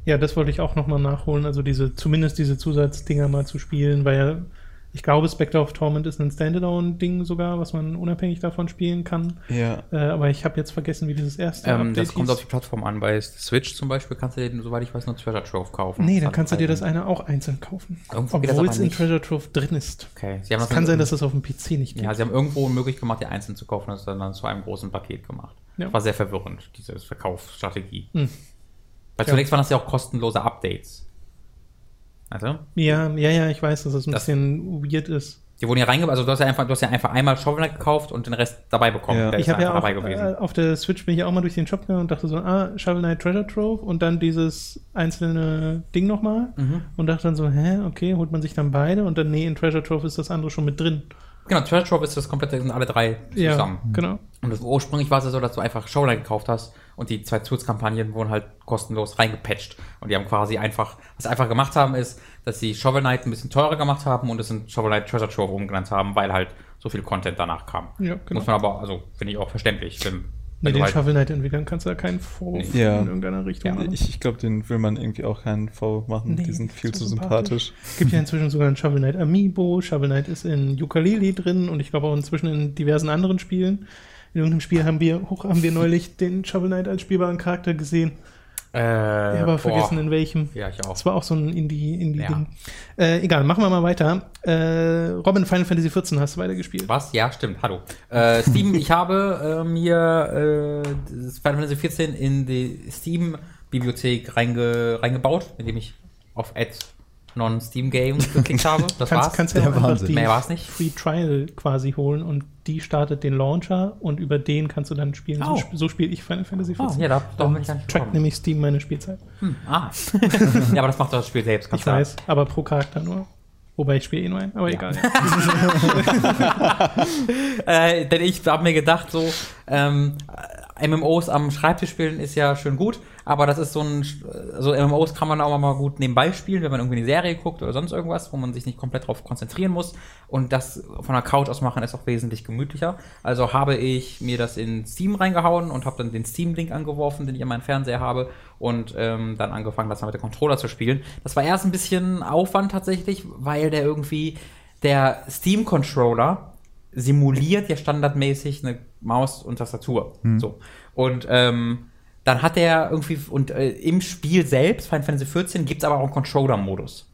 Ja, das wollte ich auch nochmal nachholen, also diese, zumindest diese Zusatzdinger mal zu spielen, weil ich glaube, Spectre of Torment ist ein Standalone-Ding sogar, was man unabhängig davon spielen kann. Ja. Äh, aber ich habe jetzt vergessen, wie dieses erste Ähm, das hieß. kommt auf die Plattform an. Bei Switch zum Beispiel kannst du den, soweit ich weiß, nur Treasure Trove kaufen. Nee, Das dann hat kannst du dir das eine auch einzeln kaufen. Irgendwo das Obwohl es in. Treasure Trove drin ist. Okay. Sie haben Es das kann sein, dass das auf dem PC nicht geht. Ja, sie haben irgendwo möglich gemacht, die einzeln zu kaufen. Das ist dann, dann zu einem großen Paket gemacht. Ja. War sehr verwirrend, diese Verkaufsstrategie. Hm. Weil Ja. zunächst waren das ja auch kostenlose Updates. Also, ja, ja, ja, ich weiß, dass es ein Das- bisschen weird ist. die wurden ja reingebaut, also du hast ja einfach, du hast ja einfach einmal Shovel Knight gekauft und den Rest dabei bekommen. Ja. Ich habe ja auch dabei gewesen. äh, auf der Switch bin ich ja auch mal durch den Shop gegangen und dachte so, ah, Shovel Knight Treasure Trove und dann dieses einzelne Ding nochmal Mhm. und dachte dann so, hä, okay, holt man sich dann beide und dann, nee, in Treasure Trove ist das andere schon mit drin. Genau, Treasure Trove ist das komplette, sind alle drei Ja, zusammen. genau. Und das, ursprünglich war es ja so, dass du einfach Shovel Knight gekauft hast und die zwei Zusatzkampagnen wurden halt kostenlos reingepatcht. Und die haben quasi einfach, was sie einfach gemacht haben, ist, dass sie Shovel Knight ein bisschen teurer gemacht haben und es in Shovel Knight Treasure Trove umgenannt haben, weil halt so viel Content danach kam. Ja, genau. Muss man aber, also finde ich auch verständlich. Wenn, Nee, den halt, Shovel Knight entwickeln kannst du da keinen Vorwurf Ja. in irgendeiner Richtung machen. Ich, ich glaube, den will man irgendwie auch keinen Vorwurf machen. Nee, die sind viel zu sympathisch. sympathisch. Es gibt ja inzwischen sogar ein Shovel Knight Amiibo. Shovel Knight ist in Ukulele drin und ich glaube auch inzwischen in diversen anderen Spielen. In irgendeinem Spiel haben wir, hoch haben wir neulich den Shovel Knight als spielbaren Charakter gesehen. Äh, Ich habe aber boah. vergessen, in welchem. Ja, ich auch. Das war auch so ein Indie- Indie-Ding. Ja. äh, egal, machen wir mal weiter. Äh, Robin Final Fantasy XIV hast du weitergespielt. Was? Ja, stimmt. Hallo. Äh, Steam, ich habe äh, mir äh, Final Fantasy 14 in die Steam-Bibliothek reinge, reingebaut, indem ich auf Add Non-Steam Game geklickt habe. Das kannst, war's. kannst ja auch einfach die Mehr war's nicht. Free Trial quasi holen und die startet den Launcher und über den kannst du dann spielen. Oh. So, so spiele ich Final Fantasy Oh, XIV. ja, da, da Dann bin ich nicht trackt nämlich Steam meine Spielzeit. Hm, ah. ja, aber das macht doch das Spiel selbst. Ich weiß, aber pro Charakter nur. Wobei ich spiele eh nur einen, aber Ja. egal. Äh, denn ich habe mir gedacht, so, ähm, MMOs am Schreibtisch spielen ist ja schön gut, aber das ist so ein, so MMOs kann man auch mal gut nebenbei spielen, wenn man irgendwie eine Serie guckt oder sonst irgendwas, wo man sich nicht komplett drauf konzentrieren muss. Und das von der Couch aus machen ist auch wesentlich gemütlicher. Also habe ich mir das in Steam reingehauen und habe dann den Steam-Link angeworfen, den ich an meinem Fernseher habe und ähm, dann angefangen, das mal mit dem Controller zu spielen. Das war erst ein bisschen Aufwand tatsächlich, weil der irgendwie, der Steam-Controller simuliert ja standardmäßig eine Maus und Tastatur. Hm. So. Und ähm, dann hat er irgendwie, und äh, im Spiel selbst, Final Fantasy XIV, gibt es aber auch einen Controller-Modus.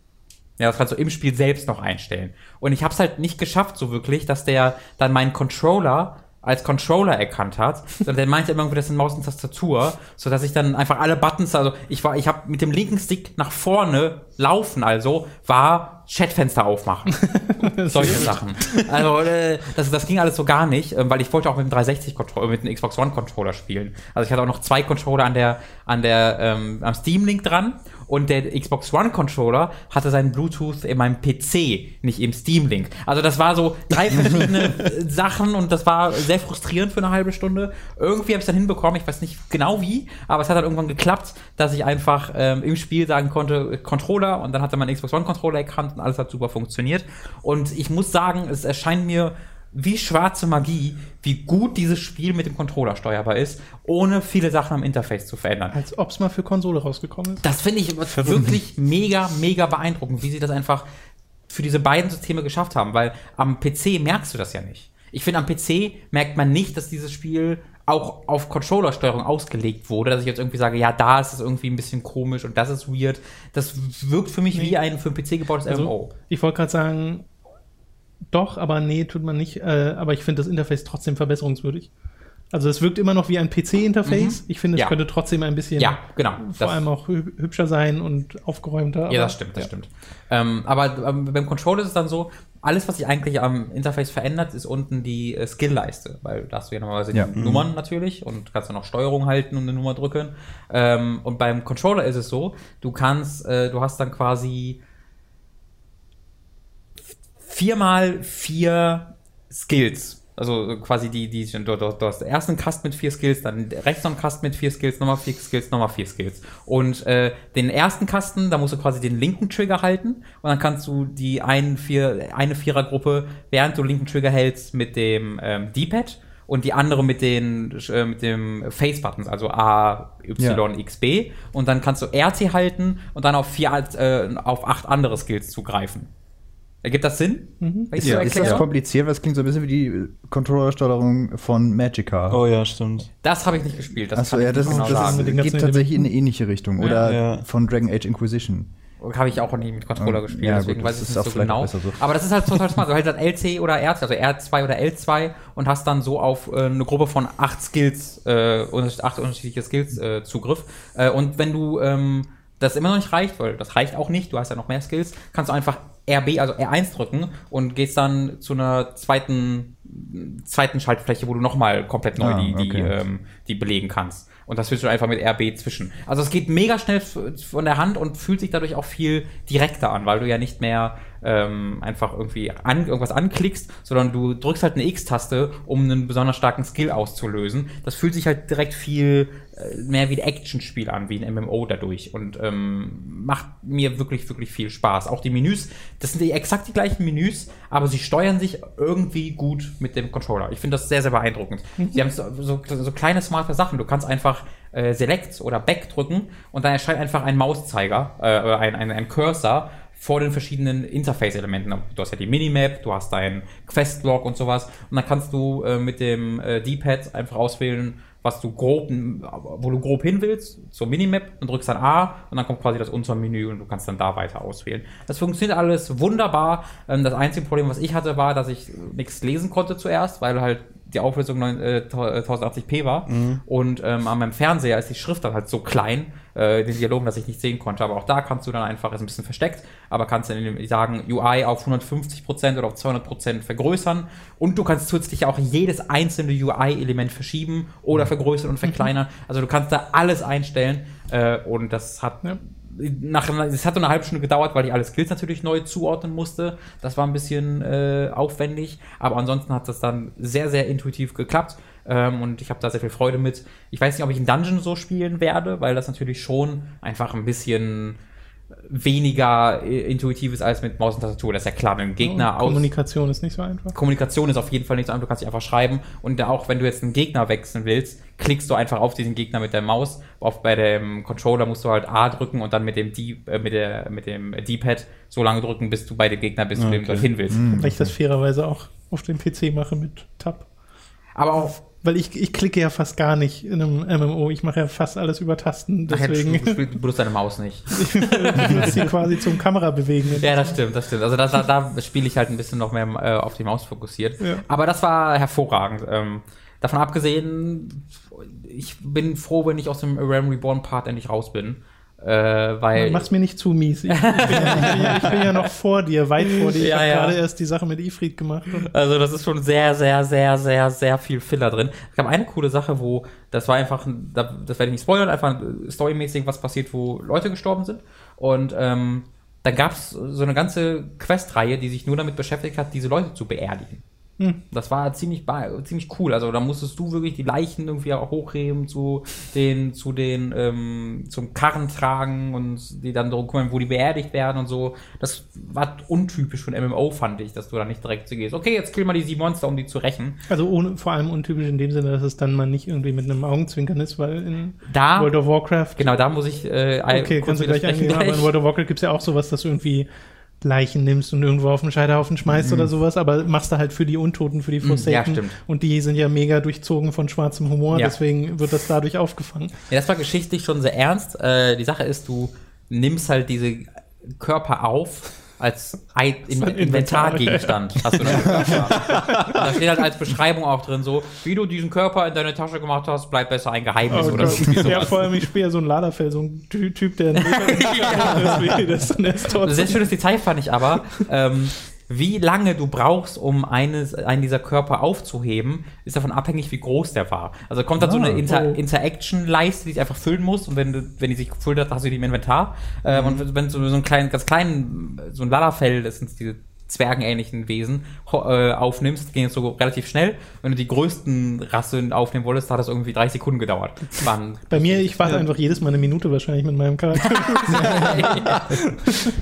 Ja, das kannst du im Spiel selbst noch einstellen. Und ich habe es halt nicht geschafft, so wirklich, dass der dann meinen Controller als Controller erkannt hat, sondern der meinte immer, das sind Maus und Tastatur, so dass ich dann einfach alle Buttons, also ich war, ich habe mit dem linken Stick nach vorne laufen, also war Chatfenster aufmachen, solche Sachen. Also äh, das, das ging alles so gar nicht, äh, weil ich wollte auch mit dem 360 Controller, mit dem Xbox One Controller spielen. Also ich hatte auch noch zwei Controller an der, an der, ähm, am Steam Link dran und der Xbox One Controller hatte seinen Bluetooth in meinem PC, nicht im Steam Link. Also das war so drei verschiedene Sachen und das war sehr frustrierend für eine halbe Stunde. Irgendwie habe ich es dann hinbekommen, ich weiß nicht genau wie, aber es hat dann irgendwann geklappt, dass ich einfach ähm, im Spiel sagen konnte, Controller und dann hat er meinen Xbox One Controller erkannt und alles hat super funktioniert. Und ich muss sagen, es erscheint mir wie schwarze Magie, wie gut dieses Spiel mit dem Controller steuerbar ist, ohne viele Sachen am Interface zu verändern. Als ob es mal für Konsole rausgekommen ist. Das finde ich wirklich mega, mega beeindruckend, wie sie das einfach für diese beiden Systeme geschafft haben, weil am PC merkst du das ja nicht. Ich finde, am PC merkt man nicht, dass dieses Spiel auch auf Controllersteuerung ausgelegt wurde, dass ich jetzt irgendwie sage, ja, da ist es irgendwie ein bisschen komisch und das ist weird. Das wirkt für mich nee. wie ein für den PC gebautes also, MMO. Ich wollte gerade sagen, doch, aber nee, tut man nicht. Äh, aber ich finde das Interface trotzdem verbesserungswürdig. Also es wirkt immer noch wie ein PC-Interface. Mhm. Ich finde, es ja. könnte trotzdem ein bisschen ja, genau. vor das allem auch hübscher sein und aufgeräumter. Ja, das stimmt, das ja. stimmt. Ähm, aber ähm, beim Controller ist es dann so, alles, was sich eigentlich am Interface verändert, ist unten die äh, Skill-Leiste, weil da hast du ja normalerweise ja. die mhm. Nummern natürlich und kannst dann auch Steuerung halten und eine Nummer drücken. Ähm, und beim Controller ist es so, du kannst, äh, du hast dann quasi viermal vier Skills. Also quasi die, die, du, du, du hast erst einen Cast mit vier Skills, dann rechts noch einen Cast mit vier Skills, nochmal vier Skills, nochmal vier Skills. Und äh, den ersten Kasten, da musst du quasi den linken Trigger halten und dann kannst du die einen vier, eine Vierergruppe, während du linken Trigger hältst, mit dem ähm, D-Pad und die andere mit den äh, mit dem Face Buttons, also A, Y, ja. X, B und dann kannst du RT halten und dann auf vier äh, auf acht andere Skills zugreifen. Ergibt das Sinn? Mhm. Ist, ja. ist das kompliziert, weil es klingt so ein bisschen wie die Controllersteuerung von Magica. Oh ja, stimmt. Das habe ich nicht gespielt. Das Achso, ja, das, genau das ist, geht tatsächlich in eine ähnliche Richtung. Oder ja. von Dragon Age Inquisition. Habe ich auch nie mit Controller gespielt, ja, deswegen gut, weiß ich es nicht so genau. So. Aber das ist halt total smart. Du hältst halt LC oder R, also R2 oder L2 und hast dann so auf äh, eine Gruppe von acht Skills, äh, acht unterschiedliche Skills äh, Zugriff. Äh, und wenn du ähm, das immer noch nicht reicht, weil das reicht auch nicht, du hast ja noch mehr Skills, kannst du einfach RB, also R1 drücken und gehst dann zu einer zweiten, zweiten Schaltfläche, wo du nochmal komplett neu ah, die, die, okay. ähm, die belegen kannst. Und das fühlst du einfach mit RB zwischen. Also es geht mega schnell von der Hand und fühlt sich dadurch auch viel direkter an, weil du ja nicht mehr ähm, einfach irgendwie an, irgendwas anklickst, sondern du drückst halt eine X-Taste, um einen besonders starken Skill auszulösen. Das fühlt sich halt direkt viel äh, mehr wie ein Actionspiel an, wie ein MMO dadurch und ähm, macht mir wirklich, wirklich viel Spaß. Auch die Menüs, das sind die, exakt die gleichen Menüs, aber sie steuern sich irgendwie gut mit dem Controller. Ich finde das sehr, sehr beeindruckend. Mhm. Sie haben so, so, so, kleine, smarte Sachen. Du kannst einfach äh, Select oder Back drücken und dann erscheint einfach ein Mauszeiger, äh, ein, ein, ein Cursor vor den verschiedenen Interface-Elementen. Du hast ja die Minimap, du hast deinen Quest-Log und sowas. Und dann kannst du äh, mit dem äh, D-Pad einfach auswählen, was du grob, wo du grob hin willst, zur Minimap und drückst dann A und dann kommt quasi das Untermenü und du kannst dann da weiter auswählen. Das funktioniert alles wunderbar. Ähm, das einzige Problem, was ich hatte, war, dass ich nichts lesen konnte zuerst, weil halt die Auflösung 1080p äh, war. Mhm. Und ähm, an meinem Fernseher ist die Schrift dann halt so klein, äh, den Dialogen, dass ich nicht sehen konnte. Aber auch da kannst du dann einfach, ist ein bisschen versteckt, aber kannst dann sagen, UI auf 150% oder auf 200% vergrößern. Und du kannst zusätzlich auch jedes einzelne UI-Element verschieben oder mhm. vergrößern und verkleinern. Also du kannst da alles einstellen. Äh, und das hat ja nach, es hat eine halbe Stunde gedauert, weil ich alle Skills natürlich neu zuordnen musste. Das war ein bisschen äh, aufwendig, aber ansonsten hat das dann sehr, sehr intuitiv geklappt. Ähm, und ich habe da sehr viel Freude mit. Ich weiß nicht, ob ich in Dungeon so spielen werde, weil das natürlich schon einfach ein bisschen weniger äh, intuitiv ist als mit Maus und Tastatur. Das ist ja klar, mit dem Gegner aus. Kommunikation ist nicht so einfach. Kommunikation ist auf jeden Fall nicht so einfach. Du kannst dich einfach schreiben. Und auch wenn du jetzt einen Gegner wechseln willst, klickst du einfach auf diesen Gegner mit der Maus. Auf, bei dem Controller musst du halt A drücken und dann mit dem D, äh, mit der, mit dem D-Pad so lange drücken, bis du bei dem Gegner bist, okay. zu dem du hin willst. Mhm. Weil ich das fairerweise auch auf dem PC mache mit Tab. Aber auch weil ich, ich klicke ja fast gar nicht in einem MMO. Ich mache ja fast alles über Tasten. Deswegen. Ach, du, du benutzt deine Maus nicht. ich benutze sie quasi zum Kamerabewegen. Ja, das stimmt, das stimmt. Also da, da, da spiele ich halt ein bisschen noch mehr äh, auf die Maus fokussiert. Ja. Aber das war hervorragend. Ähm, davon abgesehen, ich bin froh, wenn ich aus dem Realm Reborn Part endlich raus bin. Äh, weil Mach's mir nicht zu mies. Ich, ich, bin, ja, ich, bin, ja noch vor dir, weit vor dir. Ich ja, habe gerade erst die Sache mit Ifrit gemacht. Also das ist schon sehr, sehr, sehr, sehr, sehr viel Filler drin. Es gab eine coole Sache, wo das war einfach, das werde ich nicht spoilern, einfach storymäßig was passiert, wo Leute gestorben sind. Und ähm, dann gab es so eine ganze Questreihe, die sich nur damit beschäftigt hat, diese Leute zu beerdigen. Hm. Das war ziemlich, ziemlich cool. Also da musstest du wirklich die Leichen irgendwie auch hochheben zu den, zu den, ähm, zum Karren tragen und die dann darum kümmern, wo die beerdigt werden und so. Das war untypisch ein MMO, fand ich, dass du da nicht direkt so gehst. Okay, jetzt kill mal die sieben Monster, um die zu rächen. Also ohne, vor allem untypisch in dem Sinne, dass es dann mal nicht irgendwie mit einem Augenzwinkern ist, weil in da, World of Warcraft. Genau, da muss ich. Äh, okay, kannst du gleich eingehen, aber in World of Warcraft gibt es ja auch sowas, dass irgendwie Leichen nimmst und irgendwo auf den Scheiterhaufen schmeißt mhm. oder sowas, aber machst du halt für die Untoten, für die mhm. Forsaken. Ja, stimmt. Und die sind ja mega durchzogen von schwarzem Humor, ja. deswegen wird das dadurch aufgefangen. Ja, das war geschichtlich schon sehr ernst. Äh, die Sache ist, du nimmst halt diese Körper auf als In Inventargegenstand hast du noch Da steht halt als Beschreibung auch drin so, wie du diesen Körper in deine Tasche gemacht hast, bleibt besser ein Geheimnis oh oder so. Ja, vor allem, ich spiele ja so ein Laderfell, so ein Typ, der ja. das, das Sehr schönes Detail fand ich aber. Ähm, wie lange du brauchst, um eines, einen dieser Körper aufzuheben, ist davon abhängig, wie groß der war. Also kommt dann ah, so eine ah, Inter. Interaction-Leiste, die sich einfach füllen muss und wenn, du, wenn die sich gefüllt hat, hast du die im Inventar. Ähm, mhm. Und wenn du so einen kleinen, ganz kleinen, so ein Lalafell, das sind diese zwergenähnlichen Wesen äh, aufnimmst, ging es so relativ schnell. Wenn du die größten Rassen aufnehmen wolltest, hat das irgendwie drei Sekunden gedauert. Wann? Bei mir, ich warte einfach jedes Mal eine Minute wahrscheinlich mit meinem Charakter.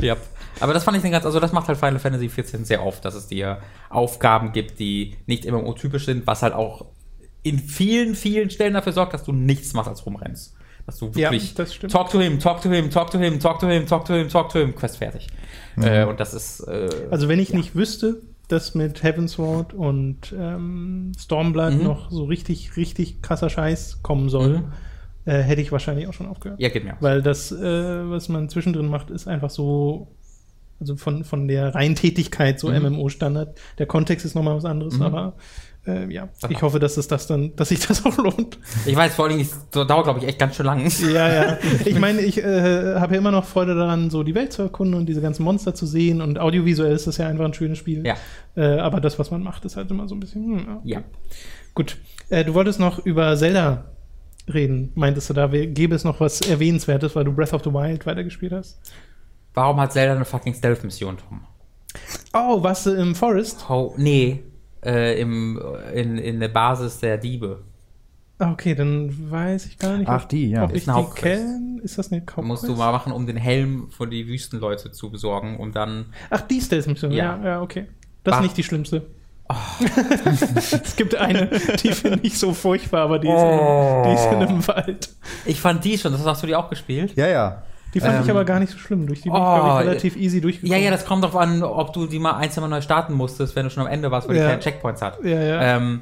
ja. Aber das fand ich ganz, also das macht halt Final Fantasy XIV sehr oft, dass es dir Aufgaben gibt, die nicht immer typisch sind, was halt auch in vielen, vielen Stellen dafür sorgt, dass du nichts machst als rumrennst. Dass du wirklich ja, das stimmt. talk to him, talk to him, talk to him, talk to him, talk to him, talk to him, Quest fertig. Mhm. Äh, und das ist. Äh, also wenn ich ja. nicht wüsste, dass mit Heavensward und ähm, Stormblood mhm. noch so richtig, richtig krasser Scheiß kommen soll, mhm. äh, hätte ich wahrscheinlich auch schon aufgehört. Ja, geht mir. Weil das, äh, was man zwischendrin macht, ist einfach so also von, von der Reintätigkeit, so mhm. MMO-Standard. Der Kontext ist nochmal was anderes, mhm. aber äh, ja, ich hoffe, dass es das dann, dass sich das auch lohnt. Ich weiß, vor allem, es dauert, glaube ich, echt ganz schön lang. Ja, ja. Ich meine, ich äh, habe ja immer noch Freude daran, so die Welt zu erkunden und diese ganzen Monster zu sehen und audiovisuell ist das ja einfach ein schönes Spiel. Ja. Äh, aber das, was man macht, ist halt immer so ein bisschen. Hm, okay. Ja. Gut. Äh, du wolltest noch über Zelda reden. Meintest du, da gäbe es noch was Erwähnenswertes, weil du Breath of the Wild weitergespielt hast? Warum hat Zelda eine fucking Stealth-Mission, Tom? Oh, warst du im Forest? Oh, nee, äh, im, in, in der Basis der Diebe. Ah, okay, dann weiß ich gar nicht. Ach, die, ja. Ob ist ich die kenne? Ist das eine Hauptquest? Musst du mal machen, um den Helm für die Wüstenleute zu besorgen, um dann. Ach, die Stealth-Mission, ja. ja, ja, okay. Das Bach. ist nicht die schlimmste. Oh. es gibt eine, die finde ich so furchtbar, aber die, oh. ist in, die ist in einem Wald. Ich fand die schon, das hast du die auch gespielt? Ja, ja. Die fand ähm, ich aber gar nicht so schlimm. Durch die bin oh, ich, ich, relativ easy durchgekommen. Ja, ja, das kommt drauf an, ob du die mal ein, zwei Mal neu starten musstest, wenn du schon am Ende warst, weil ja. die keine Checkpoints hat. Ja, ja. Ähm,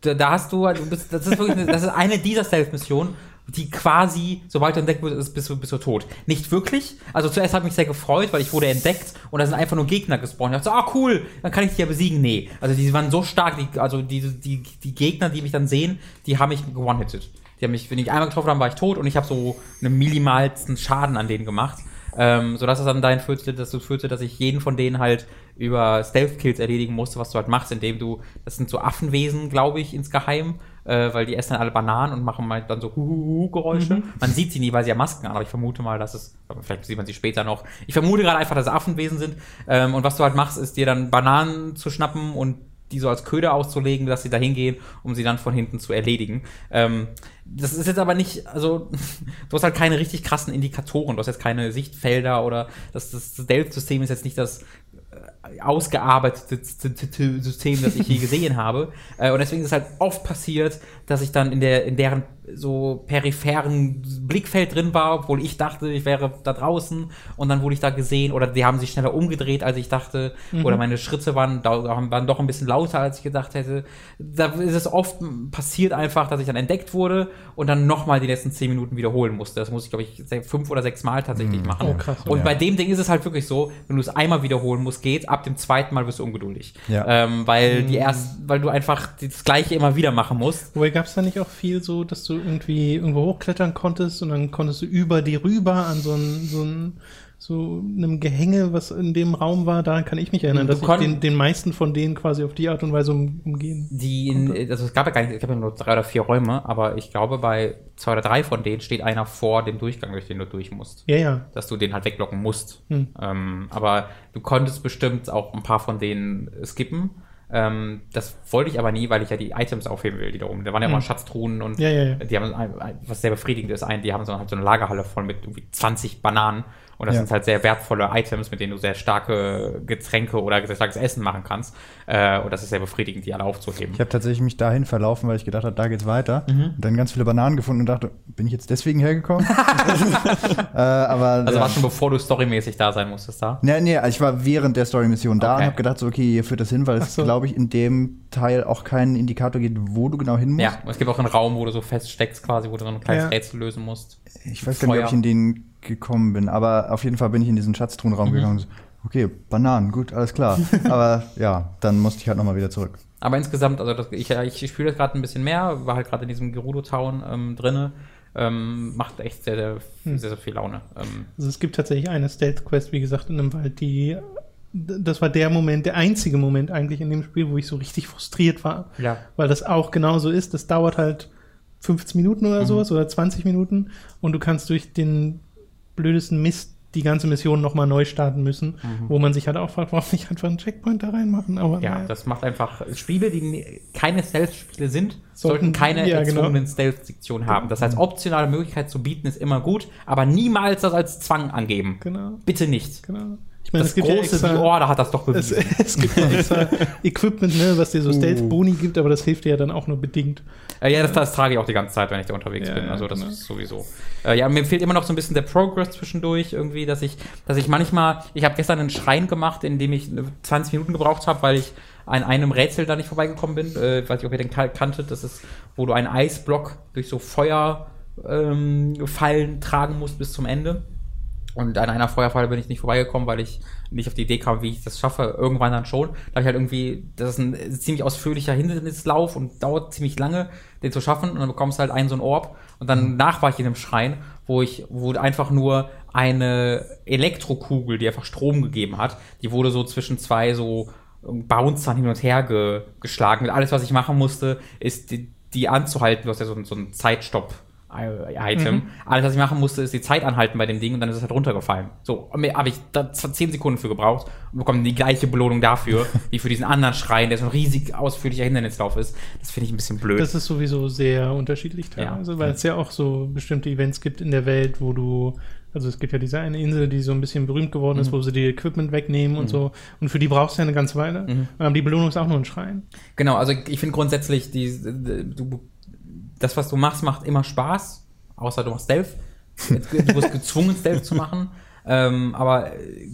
da, da, hast du, du bist, das ist wirklich, eine, das ist eine dieser Stealth-Missionen, die quasi, sobald du entdeckt wirst, bist du, bist du tot. Nicht wirklich. Also zuerst habe ich mich sehr gefreut, weil ich wurde entdeckt und da sind einfach nur Gegner gespawnt. Ich dachte so, ah cool, dann kann ich die ja besiegen. Nee. Also die waren so stark, die, also die, die, die Gegner, die mich dann sehen, die haben mich one-hitted. Die haben mich, wenn ich einmal getroffen habe, war ich tot und ich habe so einen minimalsten Schaden an denen gemacht. Ähm, sodass es dann dahin führte, dass du führte, dass ich jeden von denen halt über Stealth-Kills erledigen musste, was du halt machst, indem du, das sind so Affenwesen, glaube ich, insgeheim, äh, weil die essen dann alle Bananen und machen mal dann so Huhuhu-Geräusche. Mhm. Man sieht sie nie, weil sie ja Masken haben, aber ich vermute mal, dass es, vielleicht sieht man sie später noch. Ich vermute gerade einfach, dass es Affenwesen sind. Ähm, und was du halt machst, ist dir dann Bananen zu schnappen und die so als Köder auszulegen, dass sie da hingehen, um sie dann von hinten zu erledigen. Ähm, das ist jetzt aber nicht, also du hast halt keine richtig krassen Indikatoren, du hast jetzt keine Sichtfelder oder das, das Stealth-System ist jetzt nicht das äh, ausgearbeitete System, das ich je gesehen habe. Äh, und deswegen ist es halt oft passiert, dass ich dann in der in deren so peripheren Blickfeld drin war, obwohl ich dachte, ich wäre da draußen und dann wurde ich da gesehen oder die haben sich schneller umgedreht, als ich dachte mhm. oder meine Schritte waren, waren doch ein bisschen lauter, als ich gedacht hätte. Da ist es oft passiert einfach, dass ich dann entdeckt wurde und dann nochmal die letzten zehn Minuten wiederholen musste. Das muss ich, glaube ich, fünf oder sechs Mal tatsächlich mhm. machen. Oh, krass, und ja. bei dem Ding ist es halt wirklich so, wenn du es einmal wiederholen musst, geht, ab dem zweiten Mal wirst du ungeduldig. Ja. Ähm, weil mhm. die erst, weil du einfach das gleiche immer wieder machen musst. Woher gab es da nicht auch viel so, dass du irgendwie irgendwo hochklettern konntest und dann konntest du über die rüber an so ein, so ein so einem Gehänge, was in dem Raum war, daran kann ich mich erinnern, dass ich den, den meisten von denen quasi auf die Art und Weise um, umgehen. Die, in, also es gab ja gar nicht, es gab ja nur drei oder vier Räume, aber ich glaube, bei zwei oder drei von denen steht einer vor dem Durchgang, durch den du durch musst. Ja, ja. Dass du den halt wegblocken musst. Hm. Ähm, aber du konntest bestimmt auch ein paar von denen skippen. Ähm, das wollte ich aber nie, weil ich ja die Items aufheben will, die da oben. Da waren ja immer Schatztruhen und ja, ja, ja. die haben, was sehr befriedigend ist, ein, die haben so, halt so eine Lagerhalle voll mit irgendwie 20 Bananen und das ja. sind halt sehr wertvolle Items, mit denen du sehr starke Getränke oder sehr starkes Essen machen kannst. Äh, und das ist sehr befriedigend, die alle aufzuheben. Ich habe tatsächlich mich dahin verlaufen, weil ich gedacht habe, da geht's weiter. Mhm. Und dann ganz viele Bananen gefunden und dachte, bin ich jetzt deswegen hergekommen? äh, aber, also ja. war schon bevor du storymäßig da sein musstest da? Nee, nee, ich war während der Story-Mission da okay. und habe gedacht, so, okay, hier führt das hin, weil es, so. glaube ich, in dem Teil auch keinen Indikator gibt, wo du genau hin musst. Ja, es gibt auch einen Raum, wo du so feststeckst quasi, wo du so ein kleines ja. Rätsel lösen musst. Ich weiß gar nicht, ob ich in den gekommen bin. Aber auf jeden Fall bin ich in diesen Schatztruhenraum mhm. gegangen. Okay, Bananen, gut, alles klar. aber ja, dann musste ich halt nochmal wieder zurück. Aber insgesamt, also das, ich, ich spiele das gerade ein bisschen mehr, war halt gerade in diesem Gerudo-Town ähm, drinne. Ähm, macht echt sehr, sehr, hm. sehr, sehr viel Laune. Ähm, also es gibt tatsächlich eine Stealth-Quest, wie gesagt, in einem Wald, die das war der Moment, der einzige Moment eigentlich in dem Spiel, wo ich so richtig frustriert war. Ja. Weil das auch genauso ist. Das dauert halt 15 Minuten oder mhm. sowas oder 20 Minuten und du kannst durch den blödesten Mist die ganze Mission nochmal neu starten müssen, mhm. wo man sich halt auch fragt, warum nicht einfach einen Checkpoint da reinmachen. Aber, ja, naja. das macht einfach Spiele, die keine Stealth-Spiele sind, sollten, sollten keine ja, erzwungenen genau. Stealth-Sektion haben. Das heißt, optionale Möglichkeit zu bieten ist immer gut, aber niemals das als Zwang angeben. Genau. Bitte nicht. Genau. Ich meine, das es gibt große ja extra, Order hat das doch bewiesen. Es, es gibt ja extra Equipment, ne, was dir so uh. Stealth-Boni gibt, aber das hilft dir ja dann auch nur bedingt. Äh, ja, das, das, trage ich auch die ganze Zeit, wenn ich da unterwegs ja, bin. Also das genau. ist sowieso. Äh, ja, mir fehlt immer noch so ein bisschen der Progress zwischendurch irgendwie, dass ich, dass ich manchmal, ich habe gestern einen Schrein gemacht, in dem ich 20 Minuten gebraucht habe, weil ich an einem Rätsel da nicht vorbeigekommen bin. Äh, weiß nicht, ob ihr den kanntet. Das ist, wo du einen Eisblock durch so Feuerfallen ähm, tragen musst bis zum Ende. Und an einer Feuerfalle bin ich nicht vorbeigekommen, weil ich nicht auf die Idee kam, wie ich das schaffe. Irgendwann dann schon. Da habe ich halt irgendwie, das ist ein ziemlich ausführlicher Hindernislauf und dauert ziemlich lange, den zu schaffen. Und dann bekommst du halt einen so einen Orb. Und dann mhm. nach war ich in einem Schrein, wo ich, wo einfach nur eine Elektrokugel, die einfach Strom gegeben hat, die wurde so zwischen zwei so Bouncern hin und her ge geschlagen. Und alles, was ich machen musste, ist die, die anzuhalten. Du hast ja so, so einen Zeitstopp Item. Mhm. Alles, was ich machen musste, ist die Zeit anhalten bei dem Ding und dann ist es halt runtergefallen. So, habe ich da 10 Sekunden für gebraucht und bekomme die gleiche Belohnung dafür, wie für diesen anderen Schrein, der so ein riesig ausführlicher Hindernislauf ist. Das finde ich ein bisschen blöd. Das ist sowieso sehr unterschiedlich teilweise, ja. weil es ja auch so bestimmte Events gibt in der Welt, wo du also es gibt ja diese eine Insel, die so ein bisschen berühmt geworden ist, mhm. wo sie die Equipment wegnehmen mhm. und so. Und für die brauchst du ja eine ganze Weile. Mhm. Aber die Belohnung ist auch nur ein Schrein. Genau, also ich finde grundsätzlich, die, du das, was du machst, macht immer Spaß, außer du machst Stealth. Du wirst gezwungen, Stealth zu machen. Ähm, aber äh,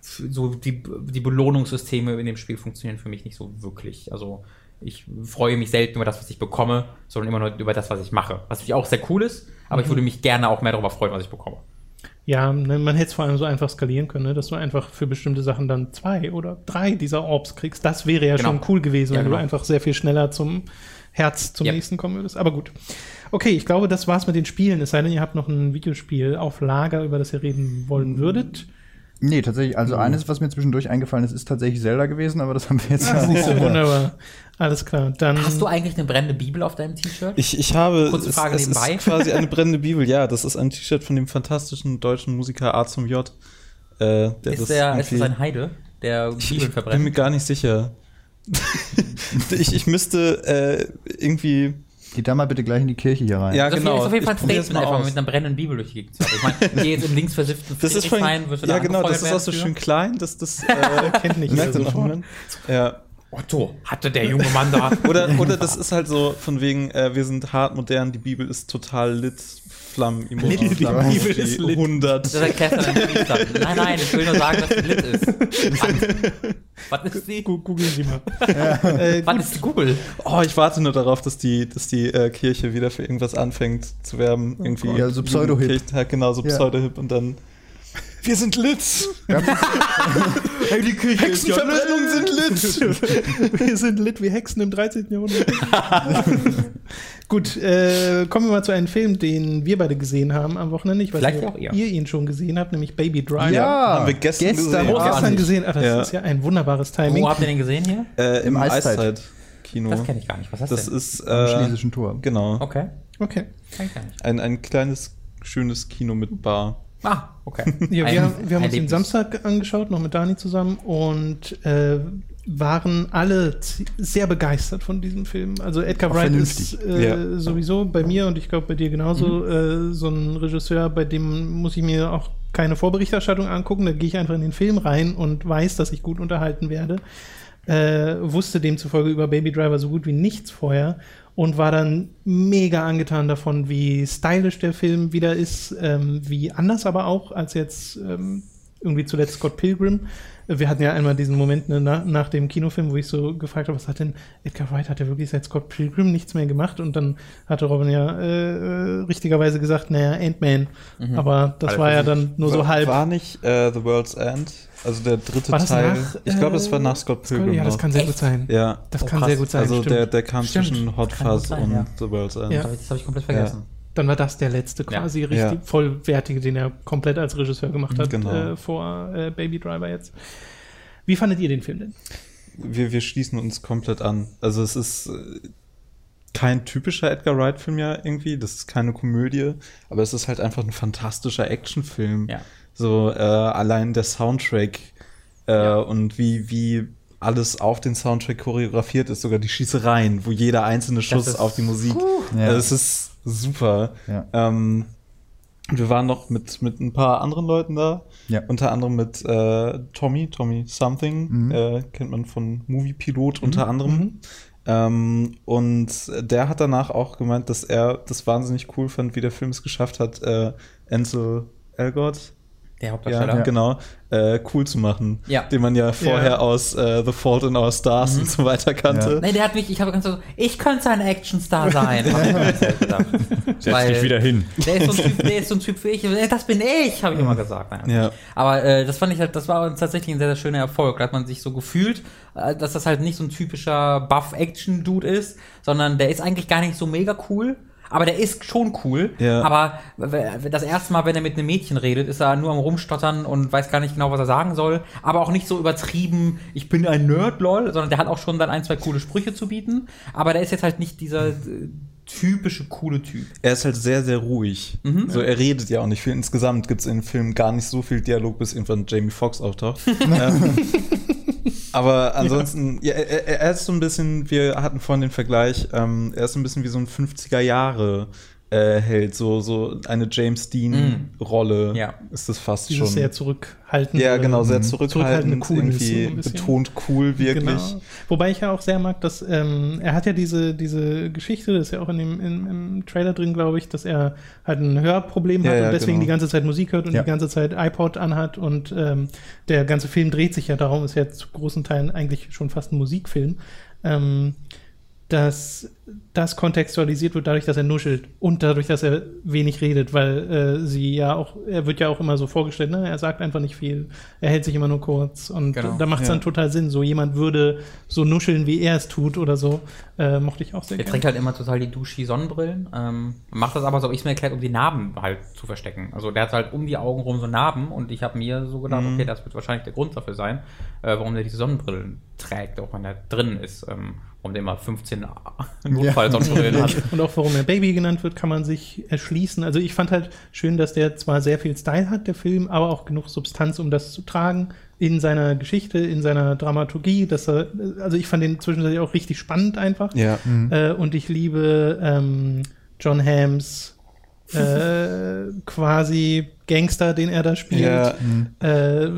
so die, die Belohnungssysteme in dem Spiel funktionieren für mich nicht so wirklich. Also ich freue mich selten über das, was ich bekomme, sondern immer nur über das, was ich mache. Was natürlich auch sehr cool ist, aber mhm. ich würde mich gerne auch mehr darüber freuen, was ich bekomme. Ja, ne, man hätte es vor allem so einfach skalieren können, ne, dass du einfach für bestimmte Sachen dann zwei oder drei dieser Orbs kriegst. Das wäre ja genau. schon cool gewesen, ja, wenn genau. du einfach sehr viel schneller zum Herz zum yep. nächsten kommen würdest. Aber gut. Okay, ich glaube, das war's mit den Spielen. Es sei denn, ihr habt noch ein Videospiel auf Lager, über das ihr reden wollen würdet. Nee, tatsächlich. Also mhm. eines, was mir zwischendurch eingefallen ist, ist tatsächlich Zelda gewesen, aber das haben wir jetzt ja nicht so wunderbar. Alles klar. Dann Hast du eigentlich eine brennende Bibel auf deinem T-Shirt? Ich, ich habe. Kurze Frage es, nebenbei. Es ist quasi eine brennende Bibel, ja. Das ist ein T-Shirt von dem fantastischen deutschen Musiker A zum J. Äh, der ist, der, ist das ein Heide, der Bibeln verbrennt? Ich bin mir gar nicht sicher. ich, ich müsste äh, irgendwie. Geh da mal bitte gleich in die Kirche hier rein. Ja, genau. Das ist auf jeden Fall ein Statement, einfach mit einer brennenden Bibel durch die Gegend zu Ich meine, geh jetzt im linksversifften Das ist du Ja, genau, das ist auch so schön klein, dass das äh, kennt nicht merkt so schon. Ja. Otto, hatte der junge Mann da. oder, oder das ist halt so von wegen, äh, wir sind hart modern, die Bibel ist total lit, Flammen, Emoji, lit, Flammen, die Bibel ist lit. 100. Das erklärt dann Nein, nein, ich will nur sagen, dass sie lit ist. Was ist sie? Googeln Sie mal. Ja. Äh, Was ist Google? Oh, ich warte nur darauf, dass die, dass die äh, Kirche wieder für irgendwas anfängt zu werben. Irgendwie. Ja, so Pseudo-Hip. Genau, so Pseudo-Hip und dann wir sind lit. hey, die Kirche Hexenverbrennungen sind lit. wir sind lit wie Hexen im 13. Jahrhundert. Gut, äh, kommen wir mal zu einem Film, den wir beide gesehen haben am Wochenende. Ich weiß Vielleicht nicht, ob ihr. ihr ihn schon gesehen habt, nämlich Baby Driver. Ja, haben wir gestern, gestern, gesehen. gestern gesehen. Ach, das ja. ist ja ein wunderbares Timing. Wo habt ihr den gesehen hier? Äh, Im, Im Eiszeit. Kino. Das kenne ich gar nicht. Was heißt das denn? ist äh, am Schlesischen Tor. Genau. Okay. Okay. Ein, ein kleines, schönes Kino mit Bar. Ah, okay. Ja, wir, haben, wir haben uns den Samstag angeschaut, noch mit Dani zusammen und äh, waren alle sehr begeistert von diesem Film. Also Edgar Wright ist äh, ja. sowieso bei mir und ich glaube bei dir genauso mhm. äh, so ein Regisseur, bei dem muss ich mir auch keine Vorberichterstattung angucken. Da gehe ich einfach in den Film rein und weiß, dass ich gut unterhalten werde. Äh, wusste demzufolge über Baby Driver so gut wie nichts vorher und war dann mega angetan davon, wie stylisch der Film wieder ist, ähm, wie anders aber auch als jetzt ähm, irgendwie zuletzt Scott Pilgrim. Wir hatten ja einmal diesen Moment ne, nach, nach, dem Kinofilm, wo ich so gefragt habe, was hat denn Edgar Wright, hat er wirklich seit Scott Pilgrim nichts mehr gemacht? Und dann hatte Robin ja äh, äh richtigerweise gesagt, naja, Ant-Man. Mhm. Aber das Alle war ja dann nur war, so halb. War nicht uh, The World's End? Also der dritte Teil. Nach, ich glaube, es war nach Scott Pilgrim. Ja, das kann sehr gut sein. Ja. Das oh, kann krass. sehr gut sein. Also der, der kam stimmt. zwischen Hot Fuzz und ja. The World's End. Ja. Das habe ich komplett vergessen. Ja. Dann war das der letzte quasi ja. richtig vollwertige, den er komplett als Regisseur gemacht hat genau. äh, vor äh, Baby Driver jetzt. Wie fandet ihr den Film denn? Wir, wir schließen uns komplett an. Also es ist äh, kein typischer Edgar Wright-Film ja irgendwie. Das ist keine Komödie, aber es ist halt einfach ein fantastischer Actionfilm. Ja. So äh, allein der Soundtrack äh, ja. und wie, wie alles auf den Soundtrack choreografiert ist, sogar die Schießereien, wo jeder einzelne Schuss auf die Musik. Uh, ja. Das ist super. Ja. Ähm, wir waren noch mit, mit ein paar anderen Leuten da. Ja. Unter anderem mit äh, Tommy, Tommy Something, mhm. äh, kennt man von Movie Pilot mhm. unter anderem. Mhm. Ähm, und der hat danach auch gemeint, dass er das wahnsinnig cool fand, wie der Film es geschafft hat, äh, Ansel Elgort, der Hauptdarsteller. Ja, genau. Äh, cool zu machen. Ja. Den man ja vorher ja. aus äh, The Fault in Our Stars mhm. und so weiter kannte. Ja. Nee, der hat mich, ich habe ganz so, ich könnte ein Actionstar sein. Setz dich wieder hin. Der ist, so ein typ, der ist so ein Typ wie ich. Das bin ich, habe ich immer gesagt. Ja. Aber äh, das fand ich halt, das war tatsächlich ein sehr, sehr schöner Erfolg. Da hat man sich so gefühlt, äh, dass das halt nicht so ein typischer Buff-Action-Dude ist, sondern der ist eigentlich gar nicht so mega cool aber der ist schon cool. Ja. Aber das erste Mal, wenn er mit einem Mädchen redet, ist er nur am Rumstottern und weiß gar nicht genau, was er sagen soll. Aber auch nicht so übertrieben, ich bin ein Nerd, lol, sondern der hat auch schon dann ein, zwei coole Sprüche zu bieten. Aber der ist jetzt halt nicht dieser äh, typische coole Typ. Er ist halt sehr, sehr ruhig. Mhm. So, er redet ja auch nicht viel. Insgesamt gibt es in dem Film gar nicht so viel Dialog, bis irgendwann Jamie Foxx auftaucht. ähm, aber ansonsten, ja. ja er, er, ist so ein bisschen, wir hatten vorhin den Vergleich, ähm, er ist so ein bisschen wie so ein 50er Jahre äh, hält, so, so eine James Dean-Rolle mm. ja. ist das fast Dieses schon. sehr zurückhaltend. Ja, genau, sehr zurückhaltend, zurückhaltend irgendwie so betont cool, wirklich. Genau. Wobei ich ja auch sehr mag, dass ähm, er hat ja diese, diese Geschichte, das ist ja auch in dem, in, im Trailer drin, glaube ich, dass er halt ein Hörproblem hat ja, und deswegen genau. die ganze Zeit Musik hört und ja. die ganze Zeit iPod anhat und ähm, der ganze Film dreht sich ja darum, ist ja zu großen Teilen eigentlich schon fast ein Musikfilm. Ähm, dass das kontextualisiert wird dadurch, dass er nuschelt und dadurch, dass er wenig redet, weil äh, sie ja auch, er wird ja auch immer so vorgestellt, ne? er sagt einfach nicht viel, er hält sich immer nur kurz und genau. da macht es ja. dann total Sinn. So jemand würde so nuscheln, wie er es tut oder so, äh, mochte ich auch sehr gerne. Er trägt halt immer total die Duschi-Sonnenbrillen, ähm, macht das aber so, ich es mir erklärt, um die Narben halt zu verstecken. Also der hat halt um die Augen rum so Narben und ich habe mir so gedacht, mhm. okay, das wird wahrscheinlich der Grund dafür sein, äh, warum der diese Sonnenbrillen trägt, auch wenn er drin ist. Ähm, warum der immer 15 Notfallsonnenbrillen ja. hat. Und auch warum er Baby genannt wird, kann man sich erschließen. Also ich fand halt schön, dass der zwar sehr viel Style hat, der Film, aber auch genug Substanz, um das zu tragen. in seiner Geschichte, in seiner Dramaturgie. Dass er, also ich fand den zwischenzeitlich auch richtig spannend einfach. Ja. Äh, und ich liebe ähm, John Hams äh, quasi Gangster, den er da spielt. Ja. Äh,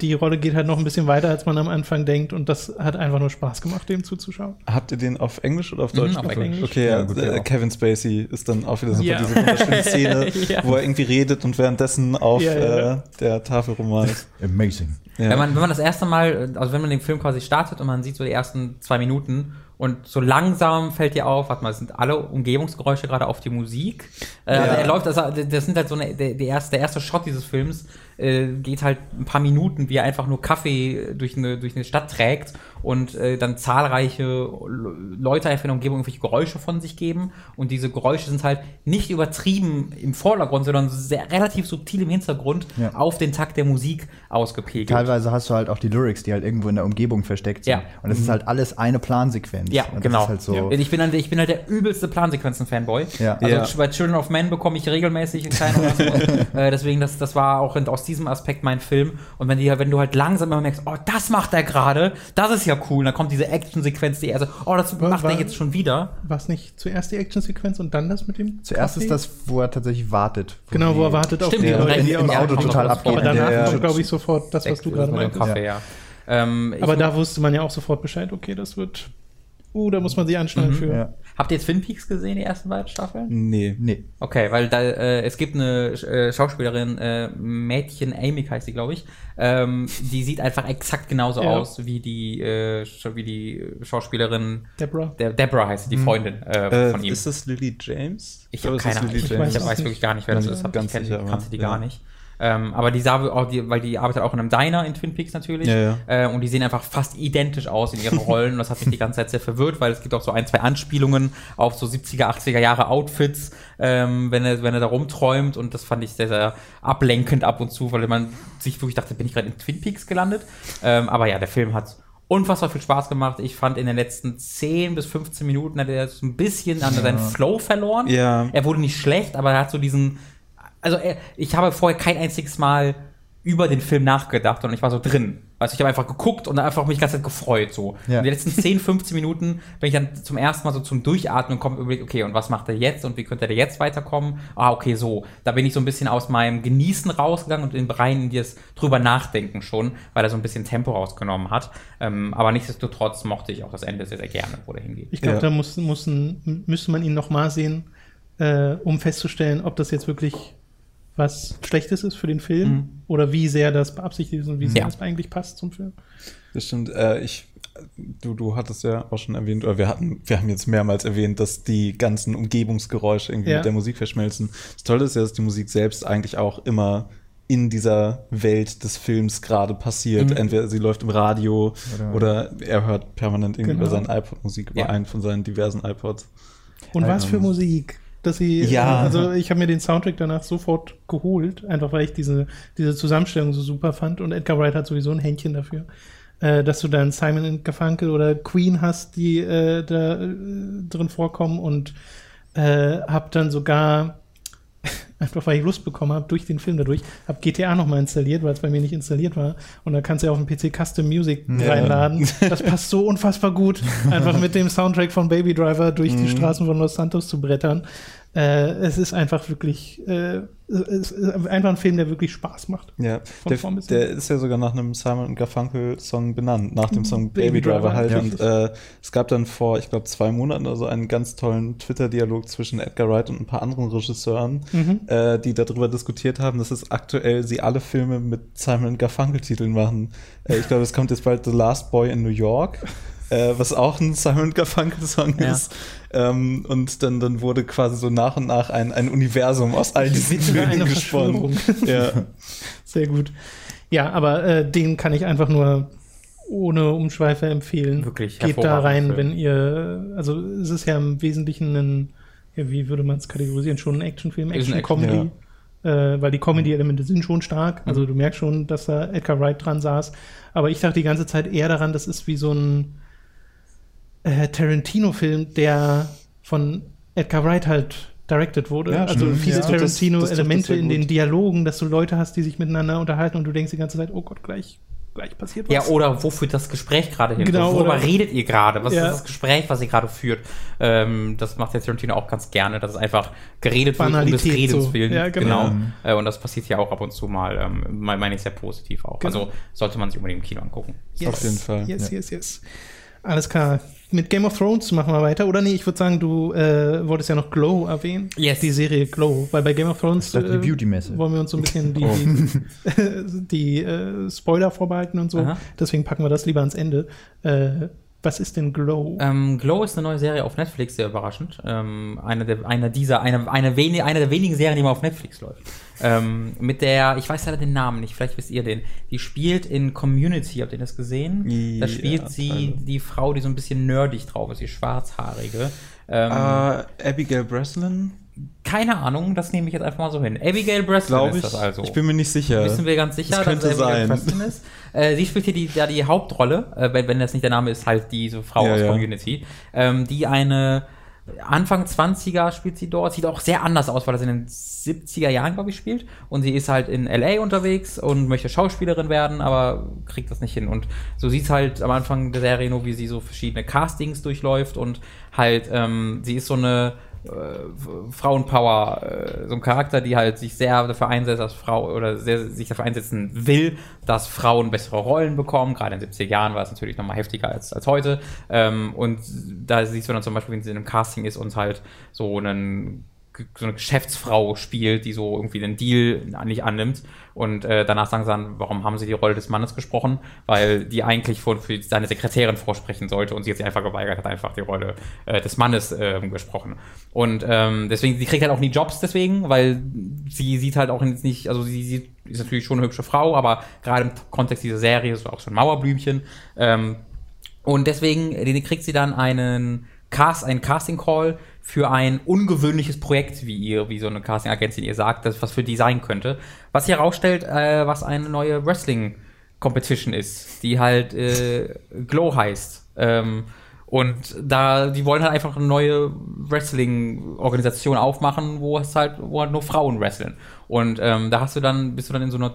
die Rolle geht halt noch ein bisschen weiter, als man am Anfang denkt. Und das hat einfach nur Spaß gemacht, dem zuzuschauen. Habt ihr den auf Englisch oder auf Mhm, Deutsch auf geguckt? Englisch. Okay, Ja, ja, gut, äh, ja. Kevin Spacey ist dann auch wieder super Ja. diese wunderschöne Szene, Ja. wo er irgendwie redet und währenddessen auf Ja, ja. Äh, der Tafel rummalt. Amazing. Ja. Wenn, man, wenn man das erste Mal, also wenn man den Film quasi startet und man sieht so die ersten zwei Minuten und so langsam fällt dir auf, warte mal, es sind alle Umgebungsgeräusche gerade auf die Musik. Äh, Also Ja. er läuft, also das sind halt so eine, der, der, erste, der erste Shot dieses Films äh, geht halt ein paar Minuten, wie er einfach nur Kaffee durch eine, durch eine Stadt trägt und äh, dann zahlreiche Le- Leute einfach in der Umgebung irgendwelche Geräusche von sich geben und diese Geräusche sind halt nicht übertrieben im Vordergrund, sondern sehr, relativ subtil im Hintergrund Ja. auf den Takt der Musik ausgepegelt. Teilweise hast du halt auch die Lyrics, die halt irgendwo in der Umgebung versteckt sind. Ja. Und das ist halt alles eine Plansequenz. Ja, genau. Ist halt so, Ja. Ich, bin halt, ich bin halt der übelste Plansequenzen-Fanboy. Ja. Also Ja. bei Children of Men bekomme ich regelmäßig einen kleinen äh, deswegen, das, das war auch in, aus diesem Aspekt mein Film. Und wenn, die, wenn du halt langsam immer merkst, oh, das macht er gerade, das ist ja cool. Und dann kommt diese Action-Sequenz, die er so, oh, das macht war- er jetzt schon wieder. War es nicht zuerst die Actionsequenz und dann das mit dem Zuerst Kaffee? ist das, wo er tatsächlich wartet. Genau, wo er die- wartet auf Stimmt, die ja. Leute, die Im Auto total abgeht. Aber danach glaube ich, sofort das, was du gerade meintest. Kaffee, ja. Ähm, Aber da wusste man ja auch sofort Bescheid, okay, das wird. Uh, da muss man sich anschneiden für. Ja. Habt ihr Twin Peaks gesehen, die ersten beiden Staffeln? Nee. Nee. Okay, weil da, äh, es gibt eine äh, Schauspielerin, äh, Mädchen Amy heißt sie, glaube ich. Ähm, die sieht einfach exakt genauso Ja. aus wie die, äh, wie die Schauspielerin. Deborah. Der Deborah heißt sie, die Freundin äh, von Äh, ihm. ist das Lily James? Ich habe glaube, es keine ist Ahnung. Lily Ich, weiß wirklich gar nicht, wer das ist. Hab, ganz ich kenn, sicher, aber- kannte die ja. gar nicht. Ähm, aber die sah auch, die, weil die arbeitet auch in einem Diner in Twin Peaks natürlich. Ja, ja. Äh, und die sehen einfach fast identisch aus in ihren Rollen. und das hat mich die ganze Zeit sehr verwirrt, weil es gibt auch so ein, zwei Anspielungen auf so 70er, 80er Jahre Outfits, ähm, wenn, er, wenn er da rumträumt. Und das fand ich sehr, sehr ablenkend ab und zu, weil man sich wirklich dachte, bin ich gerade in Twin Peaks gelandet? Ähm, aber ja, der Film hat unfassbar viel Spaß gemacht. Ich fand in den letzten 10 bis 15 Minuten hat er so ein bisschen an seinen Flow verloren. Ja. Er wurde nicht schlecht, aber er hat so diesen. Also er, ich habe vorher kein einziges Mal über den Film nachgedacht und ich war so drin. Also ich habe einfach geguckt und einfach mich die ganze Zeit gefreut so. Ja. Und die letzten 10, 15 Minuten bin ich dann zum ersten Mal so zum Durchatmen und komme überlegt, okay, und was macht er jetzt und wie könnte er jetzt weiterkommen? Ah, okay, so. Da bin ich so ein bisschen aus meinem Genießen rausgegangen und in rein in das drüber nachdenken schon, weil er so ein bisschen Tempo rausgenommen hat. Ähm, aber nichtsdestotrotz mochte ich auch das Ende sehr, sehr gerne, wo der hingeht. Ich glaube, Ja. da muss, muss ein, müsste man ihn nochmal sehen, äh, um festzustellen, ob das jetzt wirklich was Schlechtes ist für den Film Mhm. oder wie sehr das beabsichtigt ist und wie sehr Ja. das eigentlich passt zum Film. Das stimmt. Äh, ich, du, du hattest ja auch schon erwähnt, oder wir hatten, wir haben jetzt mehrmals erwähnt, dass die ganzen Umgebungsgeräusche irgendwie Ja. mit der Musik verschmelzen. Das Tolle ist ja, dass die Musik selbst eigentlich auch immer in dieser Welt des Films gerade passiert. Mhm. Entweder sie läuft im Radio Oder- oder, er hört permanent irgendwie Genau. über seinen iPod Musik, über Ja. einen von seinen diversen iPods. Und was für Ähm, Musik. Dass sie, Ja. also ich habe mir den Soundtrack danach sofort geholt, einfach weil ich diese, diese Zusammenstellung so super fand und Edgar Wright hat sowieso ein Händchen dafür. Äh, dass du dann Simon and Garfunkel oder Queen hast, die äh, da äh, drin vorkommen und äh, hab dann sogar einfach weil ich Lust bekommen habe durch den Film dadurch, habe GTA nochmal installiert, weil es bei mir nicht installiert war. Und da kannst du ja auf dem PC Custom Music Ja. reinladen. Das passt so unfassbar gut, einfach mit dem Soundtrack von Baby Driver durch Mhm. die Straßen von Los Santos zu brettern. Äh, es ist einfach wirklich, äh, es ist einfach ein Film, der wirklich Spaß macht. Ja, der, der ist ja sogar nach einem Simon Garfunkel Song benannt, nach dem Song Baby Baby, Driver, halt. ja. Und äh, es gab dann vor, ich glaube, zwei Monaten oder so einen ganz tollen Twitter-Dialog zwischen Edgar Wright und ein paar anderen Regisseuren, Mhm. äh, die darüber diskutiert haben, dass es aktuell sie alle Filme mit Simon Garfunkel-Titeln machen. Äh, ich glaube, es kommt jetzt bald The Last Boy in New York. Äh, was auch ein Simon Garfunkel-Song Ja. ist. Ähm, und dann, dann wurde quasi so nach und nach ein, ein Universum aus all diesen eine gesponnen. Ja. Sehr gut. Ja, aber äh, den kann ich einfach nur ohne Umschweife empfehlen. Wirklich Geht da rein, Film. wenn ihr, also es ist ja im Wesentlichen ein, ja, wie würde man es kategorisieren, schon ein Actionfilm, Ist ein Action-Comedy. Äh, weil die Comedy-Elemente sind schon stark. Also Mhm. du merkst schon, dass da Edgar Wright dran saß. Aber ich dachte die ganze Zeit eher daran, das ist wie so ein äh, Tarantino-Film, der von Edgar Wright halt directed wurde. Ja, also viele Ja. Tarantino-Elemente in den. Dialogen, dass du Leute hast, die sich miteinander unterhalten und du denkst die ganze Zeit, oh Gott, gleich gleich passiert was. Ja, oder wo führt das Gespräch gerade hin? Genau, Worüber oder- redet ihr gerade? Was Ja. ist das Gespräch, was ihr gerade führt? Ähm, das macht jetzt Tarantino auch ganz gerne, dass es einfach geredet wird um des Banalität Redens so. willen. Ja, genau. Äh, und das passiert ja auch ab und zu mal. Ähm, me- meine ich sehr positiv auch. Genau. Also sollte man sich unbedingt im Kino angucken. Auf jeden Fall, Yes, ja. yes, yes. Alles klar. Mit Game of Thrones machen wir weiter. Oder nee, ich würde sagen, du äh, wolltest ja noch Glow erwähnen. Yes. Die Serie Glow. Weil bei Game of Thrones dachte, die Beauty-Messe. wollen wir uns so ein bisschen die, die, die äh, Spoiler vorbehalten und so. Aha. Deswegen packen wir das lieber ans Ende. Äh, was ist denn Glow? Ähm, Glow ist eine neue Serie auf Netflix, sehr überraschend. Ähm, eine, der, eine dieser, eine, eine, wenig, eine der wenigen Serien, die mal auf Netflix läuft. Ähm, mit der, ich weiß leider den Namen nicht, vielleicht wisst ihr den. Die spielt in Community, habt ihr das gesehen? Da Ja, spielt sie also. die Frau, die so ein bisschen nerdig drauf ist, die schwarzhaarige. Ähm, Äh, Abigail Breslin, keine Ahnung, das nehme ich jetzt einfach mal so hin. Abigail Breslin glaube ist ich. das also. Ich bin mir nicht sicher. Wissen wir ganz sicher, Das könnte dass Abigail sein. Preston ist. Äh, sie spielt hier die, ja, die Hauptrolle, äh, wenn, das nicht der Name ist, halt diese Frau Ja, aus ja. Community, ähm, die eine Anfang 20er spielt sie dort, sieht auch sehr anders aus, weil das in den 70er Jahren, glaube ich, spielt. Und sie ist halt in LA unterwegs und möchte Schauspielerin werden, aber kriegt das nicht hin. Und so sieht halt am Anfang der Serie nur, wie sie so verschiedene Castings durchläuft und halt, ähm, sie ist so eine äh, Frauenpower, äh, so ein Charakter, die halt sich sehr dafür einsetzt, dass Frau oder sehr, sich dafür einsetzen will, dass Frauen bessere Rollen bekommen. Gerade in den 70er Jahren war es natürlich nochmal heftiger als, als heute. Ähm, und da siehst du dann zum Beispiel, wenn sie in einem Casting ist und halt so einen so eine Geschäftsfrau spielt, die so irgendwie den Deal nicht annimmt und äh, danach sagen sie dann, warum haben sie die Rolle des Mannes gesprochen? Weil die eigentlich für, für seine Sekretärin vorsprechen sollte und sie hat sich einfach geweigert, hat einfach die Rolle äh, des Mannes ähm, gesprochen. Und ähm, deswegen, sie kriegt halt auch nie Jobs deswegen, weil sie sieht halt auch nicht, also sie sieht, ist natürlich schon eine hübsche Frau, aber gerade im Kontext dieser Serie ist auch schon ein Mauerblümchen. Ähm, und deswegen äh, kriegt sie dann einen Cast, einen Casting Call für ein ungewöhnliches Projekt, wie ihr, wie so eine Casting-Agentin ihr sagt, das was für die sein könnte. Was hier herausstellt, äh, was eine neue Wrestling Competition ist, die halt äh, Glow heißt. Ähm, und da, die wollen halt einfach eine neue Wrestling-Organisation aufmachen, wo es halt, wo halt nur Frauen wresteln. Und ähm, da hast du dann, bist du dann in so einer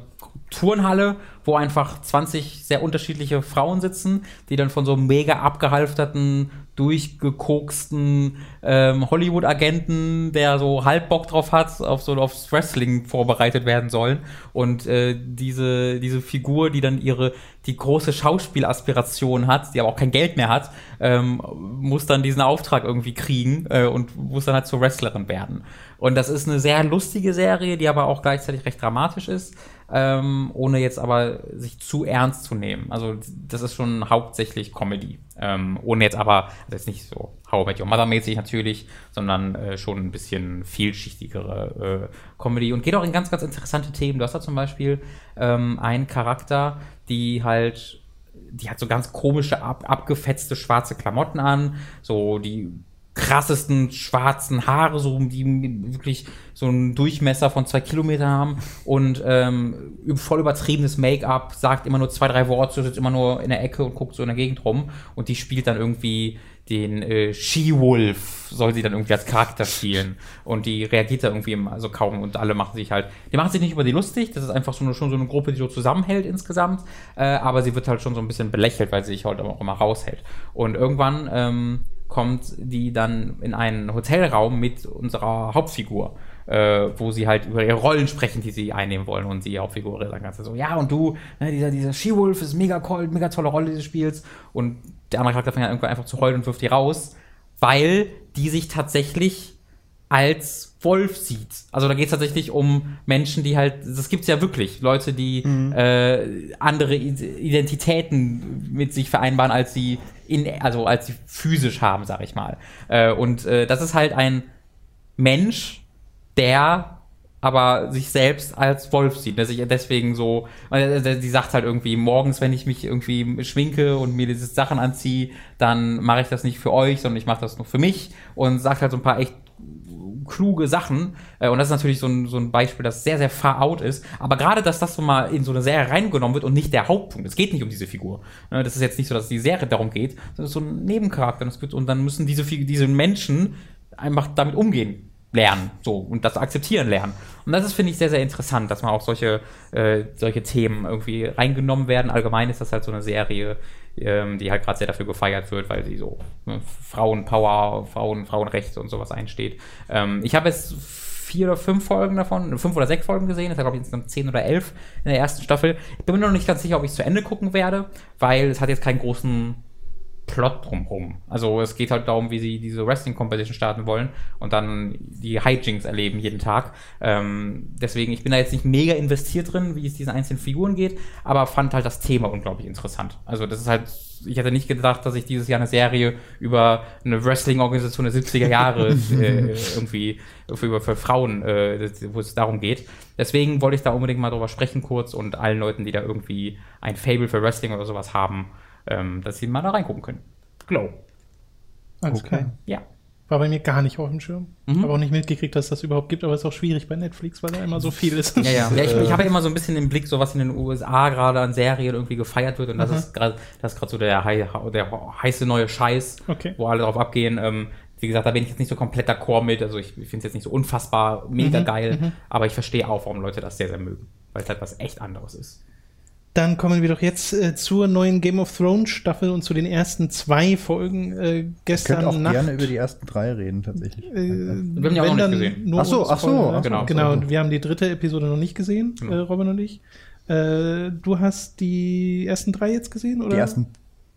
Turnhalle, wo einfach 20 sehr unterschiedliche Frauen sitzen, die dann von so mega abgehalfterten, durchgekoksten ähm, Hollywood-Agenten, der so halb Bock drauf hat, auf so aufs Wrestling vorbereitet werden sollen. Und äh, diese, diese Figur, die dann ihre die große Schauspielaspiration hat, die aber auch kein Geld mehr hat, ähm, muss dann diesen Auftrag irgendwie kriegen äh, und muss dann halt zur Wrestlerin werden. Und das ist eine sehr lustige Serie, die aber auch gleichzeitig recht dramatisch ist, ähm, ohne jetzt aber sich zu ernst zu nehmen. Also das ist schon hauptsächlich Comedy. Ähm, ohne jetzt aber, also jetzt nicht so How Met Your Mother mäßig natürlich, sondern äh, schon ein bisschen vielschichtigere äh, Comedy und geht auch in ganz, ganz interessante Themen. Du hast da zum Beispiel ähm, einen Charakter, die halt die hat so ganz komische, ab, abgefetzte schwarze Klamotten an, so die krassesten schwarzen Haare, so die wirklich so einen Durchmesser von zwei Kilometern haben. Und ähm, voll übertriebenes Make-up, sagt immer nur zwei, drei Worte, sitzt immer nur in der Ecke und guckt so in der Gegend rum. Und die spielt dann irgendwie den äh, She-Wolf, soll sie dann irgendwie als Charakter spielen. Und die reagiert da irgendwie immer, also kaum. Und alle machen sich halt, die machen sich nicht über die lustig, das ist einfach so eine, schon so eine Gruppe, die so zusammenhält insgesamt, äh, aber sie wird halt schon so ein bisschen belächelt, weil sie sich halt auch immer raushält. Und irgendwann ähm, kommt die dann in einen Hotelraum mit unserer Hauptfigur, äh, wo sie halt über ihre Rollen sprechen, die sie einnehmen wollen. Und die Hauptfigur sagt ganz so, ja, und du, ne, dieser, dieser She-Wolf ist mega cool, mega tolle Rolle, die du spielst. Und der andere Charakter fängt dann irgendwann einfach zu heulen und wirft die raus, weil die sich tatsächlich als Wolf sieht. Also da geht es tatsächlich um Menschen, die halt, das gibt's ja wirklich, Leute, die äh, andere Identitäten mit sich vereinbaren, als sie in, also als sie physisch haben, sag ich mal. Äh, und äh, das ist halt ein Mensch, der aber sich selbst als Wolf sieht, dass ich deswegen so, die sagt halt irgendwie, morgens, wenn ich mich irgendwie schminke und mir diese Sachen anziehe, dann mache ich das nicht für euch, sondern ich mache das nur für mich und sagt halt so ein paar echt kluge Sachen. Äh, Und das ist natürlich so ein, so ein Beispiel, das sehr, sehr far out ist. Aber gerade, dass das so mal in so eine Serie reingenommen wird und nicht der Hauptpunkt. Es geht nicht um diese Figur. Ne, Das ist jetzt nicht so, dass die Serie darum geht, sondern so ein Nebencharakter. Und, dann müssen diese, diese Menschen einfach damit umgehen. lernen, so und das akzeptieren lernen. Und das ist finde ich sehr sehr interessant, dass man auch solche äh, solche Themen irgendwie reingenommen werden. Allgemein ist das halt so eine Serie, ähm, die halt gerade sehr dafür gefeiert wird, weil sie so ne, Frauenpower, Frauen Frauenrechte und sowas einsteht. Ähm, ich habe jetzt vier oder fünf Folgen davon, fünf oder sechs Folgen gesehen. Das ist, glaube ich, insgesamt zehn oder elf in der ersten Staffel. Ich bin mir noch nicht ganz sicher, ob ich es zu Ende gucken werde, weil es hat jetzt keinen großen Plot drumherum. Also es geht halt darum, wie sie diese Wrestling Competition starten wollen und dann die Hijinks erleben jeden Tag. Ähm, deswegen, ich bin da jetzt nicht mega investiert drin, wie es diesen einzelnen Figuren geht, aber fand halt das Thema unglaublich interessant. Also das ist halt, ich hätte nicht gedacht, dass ich dieses Jahr eine Serie über eine Wrestling-Organisation der 70er Jahre äh, irgendwie für, für Frauen, äh, wo es darum geht. Deswegen wollte ich da unbedingt mal drüber sprechen kurz und allen Leuten, die da irgendwie ein Fable für Wrestling oder sowas haben, ähm, dass sie mal da reingucken können. Glow. Alles Okay. klar. Ja. War bei mir gar nicht auf dem Schirm. Mhm. Habe auch nicht mitgekriegt, dass das überhaupt gibt, aber es ist auch schwierig bei Netflix, weil da immer so viel ist. Ja, ja. ja ich, ich habe ja immer so ein bisschen im Blick, so was in den USA gerade an Serien irgendwie gefeiert wird und das Mhm. ist gerade das ist gerade so der, der heiße neue Scheiß, Okay. wo alle drauf abgehen. Ähm, wie gesagt, da bin ich jetzt nicht so komplett d'accord mit. Also ich finde es jetzt nicht so unfassbar mega Mhm, geil, aber ich verstehe auch, warum Leute das sehr, sehr mögen. Weil es halt was echt anderes ist. Dann kommen wir doch jetzt äh, zur neuen Game of Thrones Staffel und zu den ersten zwei Folgen äh, gestern können auch Nacht. gerne über die ersten drei reden, tatsächlich. äh, Wir haben ja auch noch nicht gesehen. Ach so, ach so, ach so, genau. Genau, und wir haben die dritte Episode noch nicht gesehen, Genau. äh, Robin und ich. Äh, du hast die ersten drei jetzt gesehen, oder? Die ersten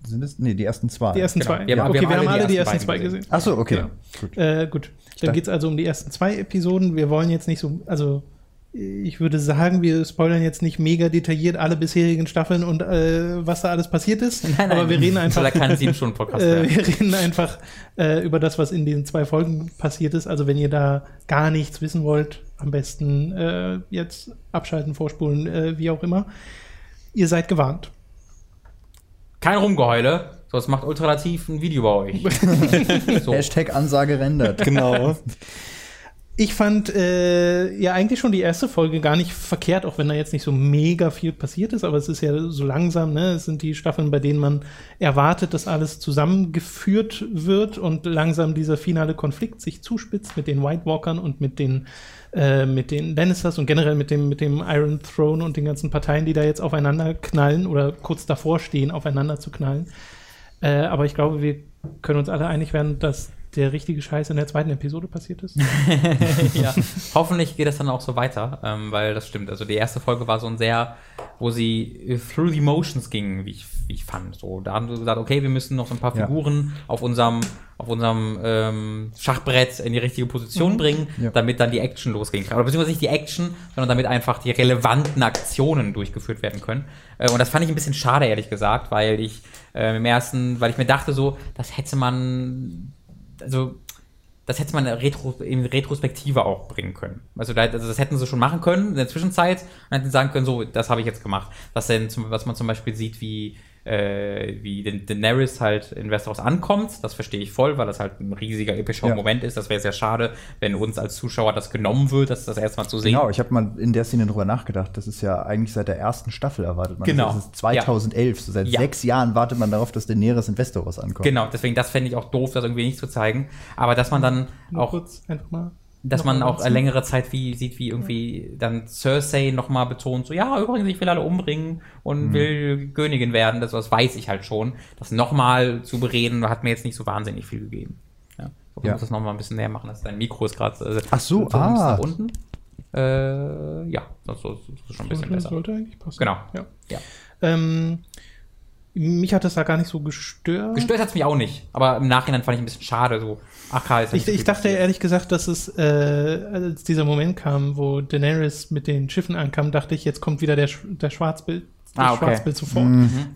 sind es? Nee, die ersten zwei. Die ersten Genau. zwei. Wir haben- okay, wir wir haben alle die ersten ersten zwei gesehen. gesehen. Ach so, okay. Genau. Gut. Äh, gut, dann geht es also um die ersten zwei Episoden. Wir wollen jetzt nicht so, also ich würde sagen, wir spoilern jetzt nicht mega detailliert alle bisherigen Staffeln und äh, was da alles passiert ist. aber wir reden einfach. Soll ja kein sieben Stunden Podcast Äh, wir reden einfach äh, über das, was in diesen zwei Folgen passiert ist. Also wenn ihr da gar nichts wissen wollt, am besten äh, jetzt abschalten, vorspulen, äh, wie auch immer. Ihr seid gewarnt. Kein Rumgeheule, sonst macht ultralativ ein Video bei euch. so. Hashtag Ansage rendert. Genau. Ich fand äh, ja eigentlich schon die erste Folge gar nicht verkehrt, auch wenn da jetzt nicht so mega viel passiert ist, aber es ist ja so langsam, ne? Es sind die Staffeln, bei denen man erwartet, dass alles zusammengeführt wird und langsam dieser finale Konflikt sich zuspitzt mit den White Walkern und mit den äh, mit den Lannisters und generell mit dem mit dem Iron Throne und den ganzen Parteien, die da jetzt aufeinander knallen oder kurz davor stehen, aufeinander zu knallen. Äh, aber ich glaube, wir können uns alle einig werden, dass der richtige Scheiß in der zweiten Episode passiert ist. ja. Hoffentlich geht es dann auch so weiter, ähm, weil das stimmt. Also die erste Folge war so ein sehr, wo sie äh, through the motions ging, wie ich, wie ich fand. So, da haben sie gesagt, okay, wir müssen noch so ein paar Ja. Figuren auf unserem auf unserem ähm, Schachbrett in die richtige Position bringen, Ja. damit dann die Action losgehen kann. Oder beziehungsweise nicht die Action, sondern damit einfach die relevanten Aktionen durchgeführt werden können. Äh, und das fand ich ein bisschen schade, ehrlich gesagt, weil ich äh, im ersten, weil ich mir dachte so, das hätte man, also das hätte man Retro, in Retrospektive auch bringen können. Also, da, also das hätten sie schon machen können in der Zwischenzeit und hätten sagen können, so, das habe ich jetzt gemacht. Was, denn was man zum Beispiel sieht, wie, äh, wie Da- Daenerys halt in Westeros ankommt, das verstehe ich voll, weil das halt ein riesiger, epischer Ja. Moment ist. Das wäre sehr schade, wenn uns als Zuschauer das genommen wird, das das erstmal zu sehen. Genau, ich habe mal in der Szene drüber nachgedacht. Das ist ja eigentlich seit der ersten Staffel erwartet man. Genau. Das ist 2011. So seit Ja. sechs Jahren wartet man darauf, dass Daenerys in Westeros ankommt. Genau, deswegen, das fände ich auch doof, das irgendwie nicht zu zeigen. Aber dass man dann Nur auch kurz einfach mal. Dass noch man auch längere Zeit wie sieht, wie irgendwie dann Cersei nochmal betont, so, ja, übrigens, ich will alle umbringen und will Königin werden, das, das weiß ich halt schon. Das nochmal zu bereden, hat mir jetzt nicht so wahnsinnig viel gegeben. Ja. Ich Ja. muss das nochmal ein bisschen näher machen, dass dein Mikro ist gerade äh, Ach so, so ah. nach unten. Äh, ja, das, das ist schon ein bisschen Sollte, besser. sollte eigentlich passen. Genau. Ja. Ja. Ähm, mich hat das da gar nicht so gestört. Gestört hat es mich auch nicht, aber im Nachhinein fand ich ein bisschen schade, so, ach, ist ja Ich, ich dachte ehrlich gesagt, dass es, äh, als dieser Moment kam, wo Daenerys mit den Schiffen ankam, dachte ich, jetzt kommt wieder der, der Schwarzbild. Das Ah, okay. Schwarzbild sofort.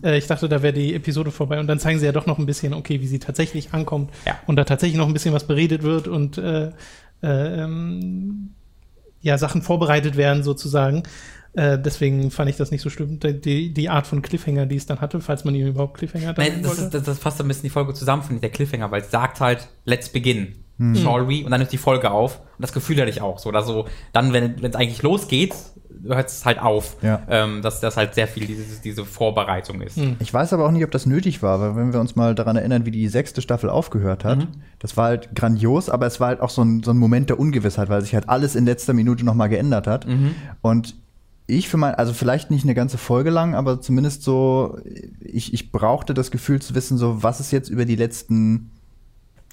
Äh, ich dachte, da wäre die Episode vorbei. Und dann zeigen sie ja doch noch ein bisschen, okay, wie sie tatsächlich ankommt. Ja. Und da tatsächlich noch ein bisschen was beredet wird und äh, äh, ähm, ja, Sachen vorbereitet werden, sozusagen. Äh, deswegen fand ich das nicht so schlimm. Die, die Art von Cliffhanger, die es dann hatte, falls man ihn überhaupt Cliffhanger Nein, nennen das, wollte. ist, das, das fasst ein bisschen die Folge zusammen, finde ich, der Cliffhanger, weil es sagt halt, let's begin. Shall we? Und dann ist die Folge auf. Und das Gefühl hatte ich auch. So, oder so, dann, wenn es eigentlich losgeht, hört es halt auf, Ja. ähm, dass das halt sehr viel dieses, diese Vorbereitung ist. Ich weiß aber auch nicht, ob das nötig war, weil wenn wir uns mal daran erinnern, wie die sechste Staffel aufgehört hat, das war halt grandios, aber es war halt auch so ein, so ein Moment der Ungewissheit, weil sich halt alles in letzter Minute nochmal geändert hat. Und ich für mein, also vielleicht nicht eine ganze Folge lang, aber zumindest so, ich, ich brauchte das Gefühl zu wissen, so, was ist jetzt über die letzten,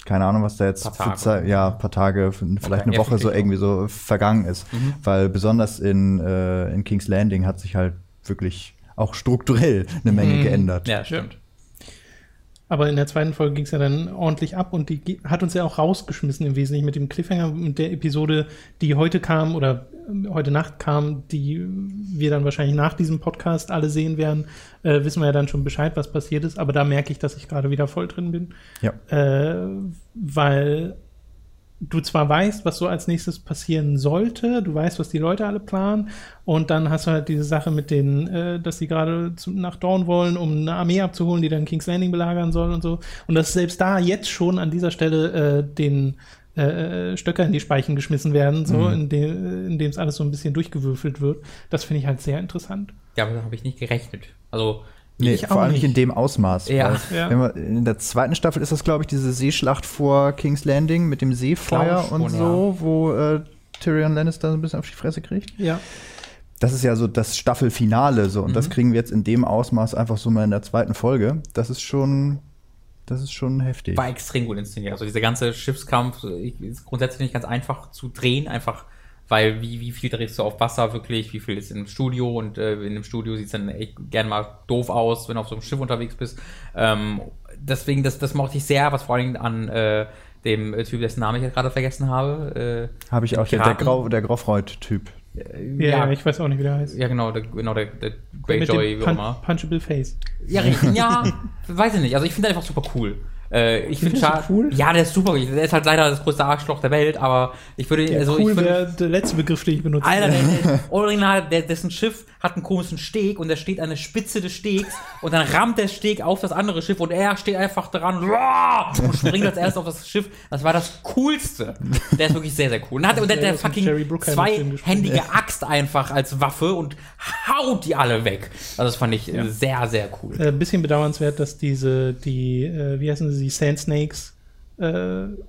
keine Ahnung, was da jetzt Paar für Tage. Zeit, ja, paar Tage, vielleicht Okay, eine Woche so irgendwie so vergangen ist. Weil besonders in, äh, in King's Landing hat sich halt wirklich auch strukturell eine Menge geändert. Ja, stimmt. Aber in der zweiten Folge ging es ja dann ordentlich ab und die hat uns ja auch rausgeschmissen im Wesentlichen mit dem Cliffhanger mit der Episode, die heute kam oder ähm, heute Nacht kam, die wir dann wahrscheinlich nach diesem Podcast alle sehen werden, äh, wissen wir ja dann schon Bescheid, was passiert ist. Aber da merke ich, dass ich gerade wieder voll drin bin. Ja. Äh, weil du zwar weißt, was so als nächstes passieren sollte, du weißt, was die Leute alle planen, und dann hast du halt diese Sache mit den, äh, dass sie gerade nach Dawn wollen, um eine Armee abzuholen, die dann King's Landing belagern soll und so. Und dass selbst da jetzt schon an dieser Stelle äh, den äh, Stöcker in die Speichen geschmissen werden, so, Mhm. in dem in dem es alles so ein bisschen durchgewürfelt wird. Das finde ich halt sehr interessant. Ja, aber da habe ich nicht gerechnet. Also, Nee, Ich vor auch allem nicht in dem Ausmaß. Ja. Ja. Wenn wir, in der zweiten Staffel ist das, glaube ich, diese Seeschlacht vor King's Landing mit dem Seefeuer Glaube und schon, so, wo äh, Tyrion Lannister so ein bisschen auf die Fresse kriegt. Ja. Das ist ja so das Staffelfinale so und Mhm. das kriegen wir jetzt in dem Ausmaß einfach so mal in der zweiten Folge. Das ist schon, das ist schon heftig. war extrem gut inszeniert. Also dieser ganze Schiffskampf äh, ist grundsätzlich nicht ganz einfach zu drehen, einfach weil wie, wie viel drehst du auf Wasser wirklich, wie viel ist im Studio und äh, in dem Studio sieht es dann echt gern mal doof aus, wenn du auf so einem Schiff unterwegs bist. Ähm, deswegen, das, das mochte ich sehr, was vor allem an äh, dem äh, Typ, dessen Namen ich jetzt gerade vergessen habe. Äh, Habe ich auch, der. Grau, der Grofreud-Typ. Ja, ja, ich weiß auch nicht, wie der heißt. ja, genau, der, genau, der, der Greyjoy, wie auch immer. Punchable Face. Ja, ja, weiß ich nicht. Also ich finde einfach super cool. Äh, ich finde schade. cool? Ja, der ist super. Der ist halt leider das größte Arschloch der Welt, aber ich würde, Ja, also cool ich würde, wäre der letzte Begriff, den ich benutze. Alter, der, der, original, der, dessen Schiff hat einen komischen Steg und da steht an der Spitze des Stegs und dann rammt der Steg auf das andere Schiff und er steht einfach dran und springt als erstes auf das Schiff. Das war das Coolste. Der ist wirklich sehr, sehr cool. Und, hat, und der, Der der fucking zweihändige Axt einfach als Waffe und haut die alle weg. Also das fand ich äh, sehr, sehr cool. Ein äh, bisschen bedauernswert, dass diese, die, äh, wie heißen sie, die Sand Snakes, äh,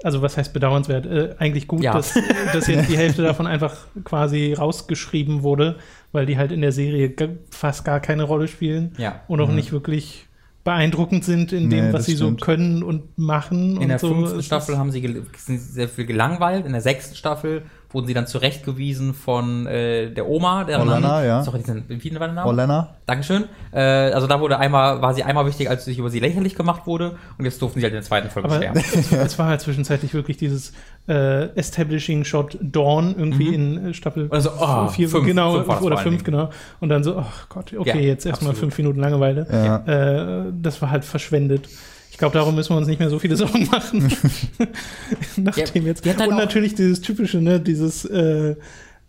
also was heißt bedauernswert? Äh, eigentlich gut, Ja. dass, dass jetzt die Hälfte davon einfach quasi rausgeschrieben wurde, weil die halt in der Serie fast gar keine Rolle spielen Ja. und auch nicht wirklich beeindruckend sind in dem, Nee, was sie stimmt. so können und machen. In und der so. fünften Staffel haben sie gel- sind sie sehr viel gelangweilt. In der sechsten Staffel wurden sie dann zurechtgewiesen von äh, der Oma. Der Olenna, ja. Sorry, diesen, wie war der Name? Orlena? Dankeschön. Äh, also da wurde einmal, war sie einmal wichtig, als sich über sie lächerlich gemacht wurde. Und jetzt durften sie halt in der zweiten Folge Aber sterben. es, war halt zwischenzeitlich wirklich dieses äh, Establishing Shot Dawn irgendwie in äh, Staffel Oder so, oh, vier, fünf, genau, fünf oder fünf, genau. Und dann so, ach Gott, okay, Ja, jetzt erstmal fünf Minuten Langeweile. Ja. Äh, das war halt verschwendet. Ich glaube, darum müssen wir uns nicht mehr so viele Sorgen machen. Nachdem Ja, jetzt. die hat dann Und natürlich dieses typische, ne, dieses äh,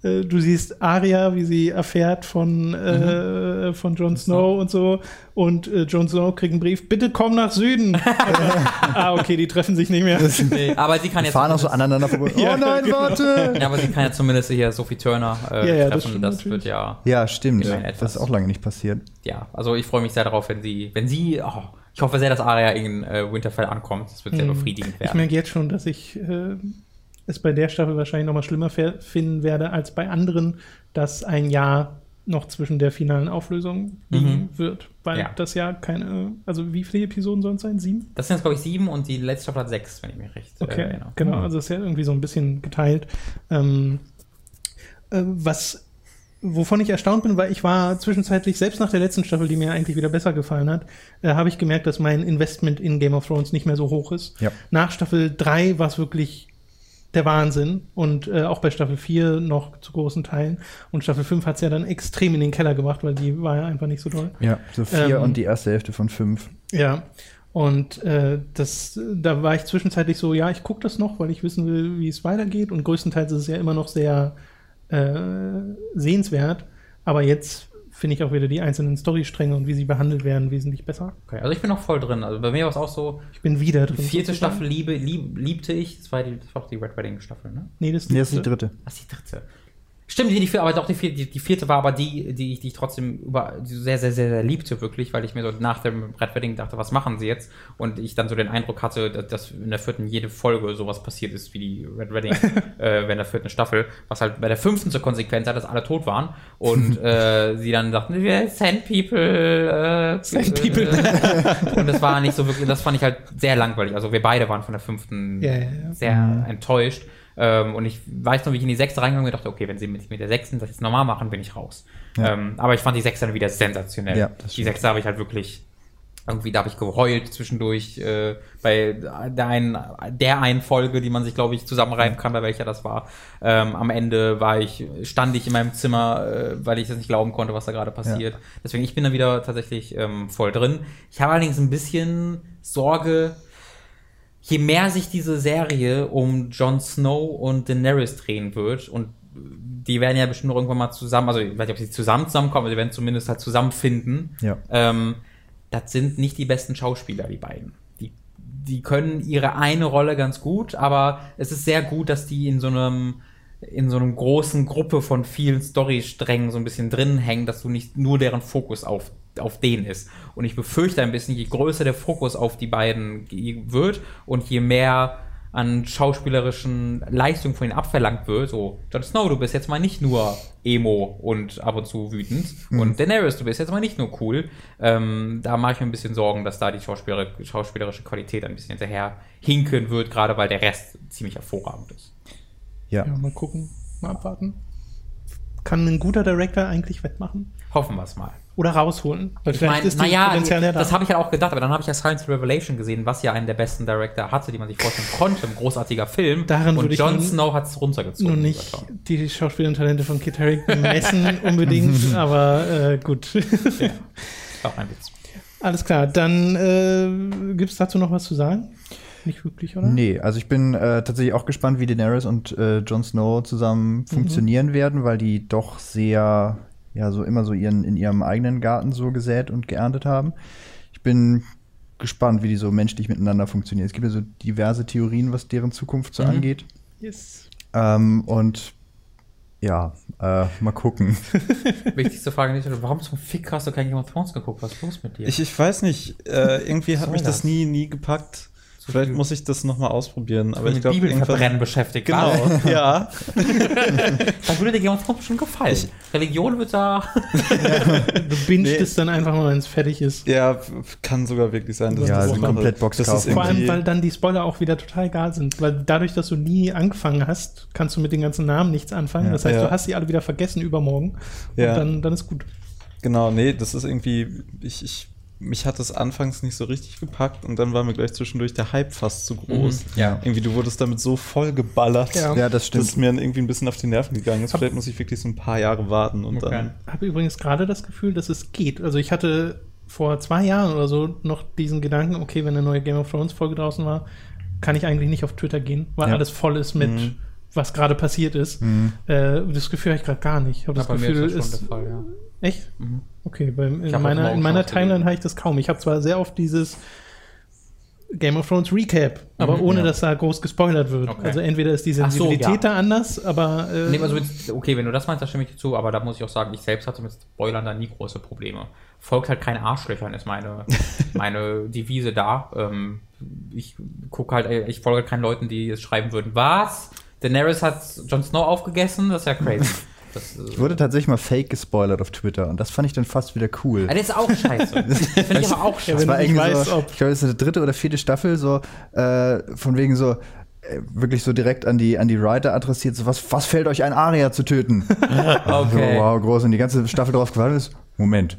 äh, Du siehst Arya, wie sie erfährt von, Mhm. äh, von Jon Snow und so. Und äh, Jon Snow kriegt einen Brief: Bitte komm nach Süden. ah, okay, die treffen sich nicht mehr. Nee, aber sie kann jetzt fahren auch so aneinander vorbei. Ja, oh nein, genau. warte! Ja, aber sie kann ja zumindest hier Sophie Turner äh, Ja, ja, das treffen. stimmt Das, natürlich. wird ja, Ja, stimmt. Immerhin Das ist auch lange nicht passiert. ja. Also ich freue mich sehr darauf, wenn sie, wenn sie, oh, ich hoffe sehr, dass Arya in äh, Winterfell ankommt. Das wird sehr Mhm. befriedigend Ich werden. merke jetzt schon, dass ich äh, es bei der Staffel wahrscheinlich noch mal schlimmer finden werde als bei anderen, dass ein Jahr noch zwischen der finalen Auflösung liegen wird. Weil Mhm. Ja. das ja keine, also wie viele Episoden sollen es sein? Sieben? Das sind jetzt, glaube ich, sieben und die letzte Staffel hat sechs, wenn ich mich recht Okay, äh, erinnere. genau. Also es ist ja irgendwie so ein bisschen geteilt. Ähm, äh, was wovon ich erstaunt bin, weil ich war zwischenzeitlich, selbst nach der letzten Staffel, die mir eigentlich wieder besser gefallen hat, äh, habe ich gemerkt, dass mein Investment in Game of Thrones nicht mehr so hoch ist. Ja. Nach Staffel 3 war es wirklich der Wahnsinn und äh, auch bei Staffel 4 noch zu großen Teilen. Und Staffel 5 hat es ja dann extrem in den Keller gebracht, weil die war ja einfach nicht so toll. Ja, so vier Ähm, und die erste Hälfte von fünf. Ja. Und äh, das, da war ich zwischenzeitlich so, ja, ich gucke das noch, weil ich wissen will, wie es weitergeht. Und größtenteils ist es ja immer noch sehr äh, sehenswert. Aber jetzt finde ich auch wieder die einzelnen Storystränge und wie sie behandelt werden wesentlich besser. Okay, also ich bin noch voll drin. Also bei mir war es auch so, Ich bin wieder die drin. vierte sozusagen. Staffel liebe, lieb, liebte ich. Das war, die, das war auch die Red Wedding Staffel, ne? Nee, das ist Nee, das ist die dritte. Was die dritte? Stimmt, die, die vierte, aber doch die die, die vierte war aber die, die ich, die ich trotzdem über, sehr, sehr, sehr, sehr liebte, wirklich, weil ich mir so nach dem Red Wedding dachte, was machen sie jetzt? Und ich dann so den Eindruck hatte, dass, dass in der vierten jede Folge sowas passiert ist wie die Red Wedding, äh, in der vierten Staffel, was halt bei der fünften zur Konsequenz hat, dass alle tot waren und äh, sie dann dachten, wir Sand People, äh, Sand People. Äh, und das war nicht so wirklich, das fand ich halt sehr langweilig. Also wir beide waren von der fünften ja, ja. sehr enttäuscht. Ähm, und ich weiß noch, wie ich in die sechste reingegangen bin und dachte, okay, wenn sie mit, mit der sechsten das jetzt normal machen, bin ich raus. Ähm, aber ich fand die sechste dann wieder sensationell. Ja, die sechste habe ich halt wirklich, irgendwie, da habe ich geheult zwischendurch äh, bei der einen, der einen Folge, die man sich, glaube ich, zusammenreiben kann, bei welcher das war. Ähm, am Ende war ich, stand ich in meinem Zimmer, äh, weil ich das nicht glauben konnte, was da gerade passiert. Deswegen, ich bin da wieder tatsächlich ähm, voll drin. Ich habe allerdings ein bisschen Sorge, je mehr sich diese Serie um Jon Snow und Daenerys drehen wird und die werden ja bestimmt noch irgendwann mal zusammen, also ich weiß nicht, ob sie zusammen zusammenkommen, aber sie werden zumindest halt zusammenfinden. Ja. Ähm, das sind nicht die besten Schauspieler, die beiden. Die, die können ihre eine Rolle ganz gut, aber es ist sehr gut, dass die in so einem in so einem großen Gruppe von vielen Storysträngen so ein bisschen drin hängen, dass du nicht nur deren Fokus auf, auf den ist. Und ich befürchte ein bisschen, je größer der Fokus auf die beiden wird und je mehr an schauspielerischen Leistungen von ihnen abverlangt wird, so, Jon Snow, du bist jetzt mal nicht nur Emo und ab und zu wütend und Daenerys, du bist jetzt mal nicht nur cool, ähm, da mache ich mir ein bisschen Sorgen, dass da die Schauspieler, schauspielerische Qualität ein bisschen hinterher hinken wird, gerade weil der Rest ziemlich hervorragend ist. Ja. Ja, mal gucken, mal abwarten. Kann ein guter Director eigentlich wettmachen? Hoffen wir es mal. Oder rausholen? Weil Ich vielleicht meine, ist das naja, Potenzial ja da. das habe ich ja auch gedacht, aber dann habe ich ja Science Revelation gesehen, was ja einen der besten Director hatte, die man sich vorstellen konnte. Ein großartiger Film. Daran und Jon Snow hat es runtergezogen. Nur nicht die Schauspielertalente von Kit Harington messen unbedingt, aber äh, gut. Auch ein Witz. Alles klar, dann äh, gibt es dazu noch was zu sagen? Nicht wirklich, oder? Nee, also ich bin äh, tatsächlich auch gespannt, wie Daenerys und äh, Jon Snow zusammen funktionieren werden, weil die doch sehr, ja, so immer so ihren, in ihrem eigenen Garten so gesät und geerntet haben. Ich bin gespannt, wie die so menschlich miteinander funktionieren. Es gibt ja so diverse Theorien, was deren Zukunft so Mhm. angeht. Yes. Ähm, und ja, äh, mal gucken. Wichtigste Frage nicht, warum zum Fick hast du kein Game of Thrones geguckt? Was ist los mit dir? Ich, ich weiß nicht, äh, irgendwie hat mich das das? nie, nie gepackt. Vielleicht viel- muss ich das nochmal ausbingen, aber bin ich mit glaube, Bibelverbrennen beschäftigt. Genau, Wow. ja. Dann würde dir Game of Thrones schon gefallen. Religion wird da. Du bingst Nee. es dann einfach mal, wenn es fertig ist. Ja, kann sogar wirklich sein, dass Ja, ich das also mache. komplett Box das ist. Vor allem, weil dann die Spoiler auch wieder total egal sind. Weil dadurch, dass du nie angefangen hast, kannst du mit den ganzen Namen nichts anfangen. Ja. das heißt, Ja. du hast sie alle wieder vergessen übermorgen. Ja. Und dann, dann ist gut. Genau, nee, das ist irgendwie, ich, ich, mich hat das anfangs nicht so richtig gepackt und dann war mir gleich zwischendurch der Hype fast zu groß. Mhm, ja. Irgendwie, du wurdest damit so voll geballert, Ja. Ja, das stimmt. dass mir dann irgendwie ein bisschen auf die Nerven gegangen ist. Vielleicht muss ich wirklich so ein paar Jahre warten und Okay. dann. habe übrigens gerade das Gefühl, dass es geht. Also ich hatte vor zwei Jahren oder so noch diesen Gedanken, okay, wenn eine neue Game of Thrones Folge draußen war, kann ich eigentlich nicht auf Twitter gehen, weil Ja. alles voll ist mit, Mhm. was gerade passiert ist. Mhm. Äh, das Gefühl habe ich gerade gar nicht. Ich habe das mir Gefühl, ist das schon ist, der Fall, ja. Echt? Mhm. Okay, Ich in meiner, in meiner. Timeline habe ich das kaum. Ich habe zwar sehr oft dieses Game of Thrones Recap, aber Mhm, ohne ja. dass da groß gespoilert wird. Okay. Also entweder ist die Ach so, Sensibilität ja. da anders, aber äh, Nee, also mit, okay, wenn du das meinst, da stimme ich dir zu, aber da muss ich auch sagen, ich selbst hatte mit Spoilern da nie große Probleme. Folgt halt kein Arschlöchern, ist meine, meine Devise da. Ähm, ich gucke halt, äh, ich folge halt keinen Leuten, die es schreiben würden, was? Daenerys hat Jon Snow aufgegessen? Das ist ja crazy. Das, äh, Ich wurde tatsächlich mal fake gespoilert auf Twitter und das fand ich dann fast wieder cool. Ah, das ist auch scheiße. Das finde ich aber auch scheiße. Es war irgendwie weißt, so, ob- ich glaube, es ist eine dritte oder vierte Staffel, so äh, von wegen so äh, wirklich so direkt an die an die Writer adressiert, so was was fällt euch ein Aria zu töten? Okay. So, wow, groß und die ganze Staffel drauf gewartet ist. Moment.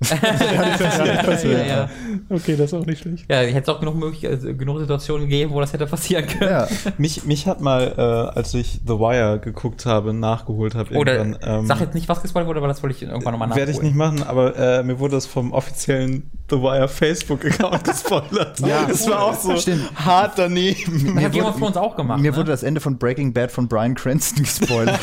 Ja, ja. okay, das ist auch nicht schlecht. ja, ich hätte es auch genug, möglich, äh, genug Situationen gegeben, wo das hätte passieren können. Ja, Mich, mich hat mal, äh, als ich The Wire geguckt habe, nachgeholt habe, Oder irgendwann. ähm, sag jetzt nicht, was gespoilert wurde, weil das wollte ich irgendwann nochmal nachholen. Werde ich nicht machen, aber äh, mir wurde das vom offiziellen The Wire Facebook-Account gespoilert. Ja. das war auch so Stimmt. hart daneben. Das hat Game of Thrones auch gemacht. mir ne? wurde das Ende von Breaking Bad von Brian Cranston gespoilert.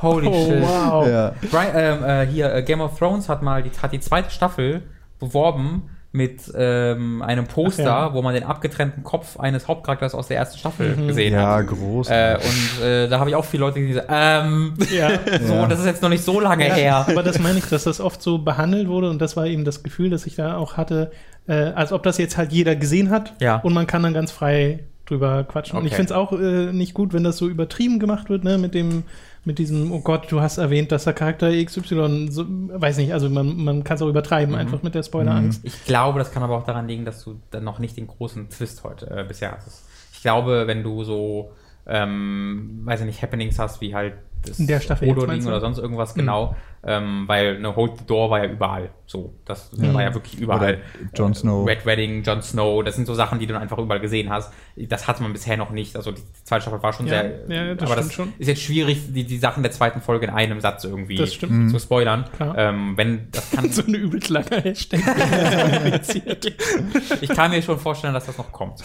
Holy Oh, shit. wow. ja. Brian, ähm, äh, hier, äh, Game of Thrones hat mal die, hat die zweite Staffel beworben mit ähm, einem Poster, ja. wo man den abgetrennten Kopf eines Hauptcharakters aus der ersten Staffel Mhm. gesehen Ja, hat. groß. Äh, und äh, da habe ich auch viele Leute, die sagen, ähm, Ja. so, Ja. das ist jetzt noch nicht so lange Ja, her. aber das meine ich, dass das oft so behandelt wurde und das war eben das Gefühl, das ich da auch hatte, äh, als ob das jetzt halt jeder gesehen hat Ja. und man kann dann ganz frei drüber quatschen. Und ich Okay. finde es auch äh, nicht gut, wenn das so übertrieben gemacht wird, ne, mit dem mit diesem, oh Gott, du hast erwähnt, dass der Charakter XY, so, weiß nicht, also man, man kann es auch übertreiben, Mhm. einfach mit der Spoilerangst. Ich glaube, das kann aber auch daran liegen, dass du dann noch nicht den großen Twist heute äh, bisher hattest. Ich glaube, wenn du so, ähm, weiß ich nicht, Happenings hast, wie halt das In der Staffel du? oder sonst irgendwas, genau, ähm, weil eine Hold the Door war ja überall. So, das war ja wirklich überall. Oder Jon Snow. Red Wedding, Jon Snow, das sind so Sachen, die du einfach überall gesehen hast. Das hatte man bisher noch nicht. Also die zweite Staffel war schon Ja, sehr. ja, das aber das schon. ist jetzt schwierig, die, die Sachen der zweiten Folge in einem Satz irgendwie Das stimmt. zu spoilern. Ähm, wenn das kann. So eine übelst lange Hashtag. ich kann mir schon vorstellen, dass das noch kommt.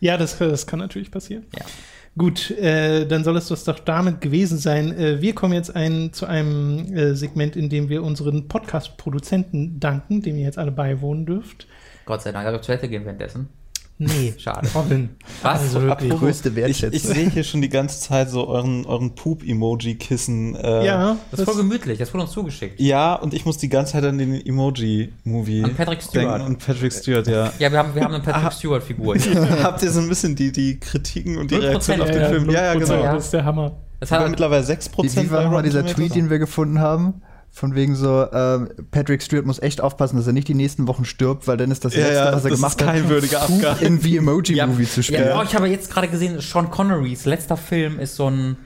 ja, das, das kann natürlich passieren. Ja. Gut, äh, dann soll es das doch damit gewesen sein. Äh, wir kommen jetzt ein, zu einem äh, Segment, in dem wir unseren Podcast-Produzenten danken, dem ihr jetzt alle beiwohnen dürft. Gott sei Dank, also auf Toilette gehen währenddessen. Nee, Schade. Robin. Was? Also wirklich. Die größte Ich, Wertschätzung. ich sehe hier schon die ganze Zeit so euren, euren Poop-Emoji-Kissen. Äh, Ja, Das ist voll gemütlich, das wurde uns zugeschickt. Ja, und ich muss die ganze Zeit an den Emoji-Movie An Patrick Stewart. denken. Und Patrick Stewart, ja. Ja, wir haben, wir haben eine Ah. Patrick Stewart-Figur. hier. Habt ihr so ein bisschen die, die Kritiken und die 0%, Reaktionen auf den ja, Film? Ja, ja, 0%, genau. Das ist der Hammer. Das hat, mittlerweile 6% Wie, wie war nochmal dieser. Tweet, den wir gefunden haben? Von wegen so, ähm, Patrick Stewart muss echt aufpassen, dass er nicht die nächsten Wochen stirbt, weil dann ist das Ja, Letzte, ja, was er das gemacht ist kein hat, würdiger Abgang. in The Emoji-Movie zu spielen. ja, oh, ich habe jetzt gerade gesehen, Sean Connerys letzter Film ist so ein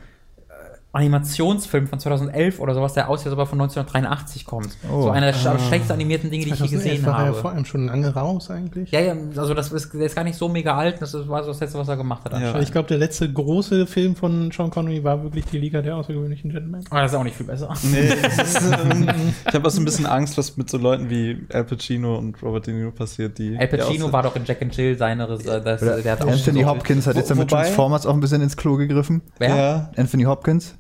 Animationsfilm von 2011 oder sowas, der aussieht, als ob er von 1983 kommt. Oh. So einer der sch schlechtsten animierten Dinge, die ich je 2011 gesehen war er ja habe. vor allem schon lange raus eigentlich. Ja, ja, also das ist, der ist gar nicht so mega alt, das war so das letzte, was er gemacht hat. Ja. Ich glaube, der letzte große Film von Sean Connery war wirklich die Liga der außergewöhnlichen Gentlemen. Aber das ist auch nicht viel besser. Nee, ist, ähm, ich habe auch so ein bisschen Angst, was mit so Leuten wie Al Pacino und Robert De Niro passiert, die. Al Pacino war doch in Jack and Jill seine, Res- das, der hat auch Anthony so- Hopkins hat jetzt ja mit Transformers auch ein bisschen ins Klo gegriffen. Wer? Ja. Anthony Hopkins.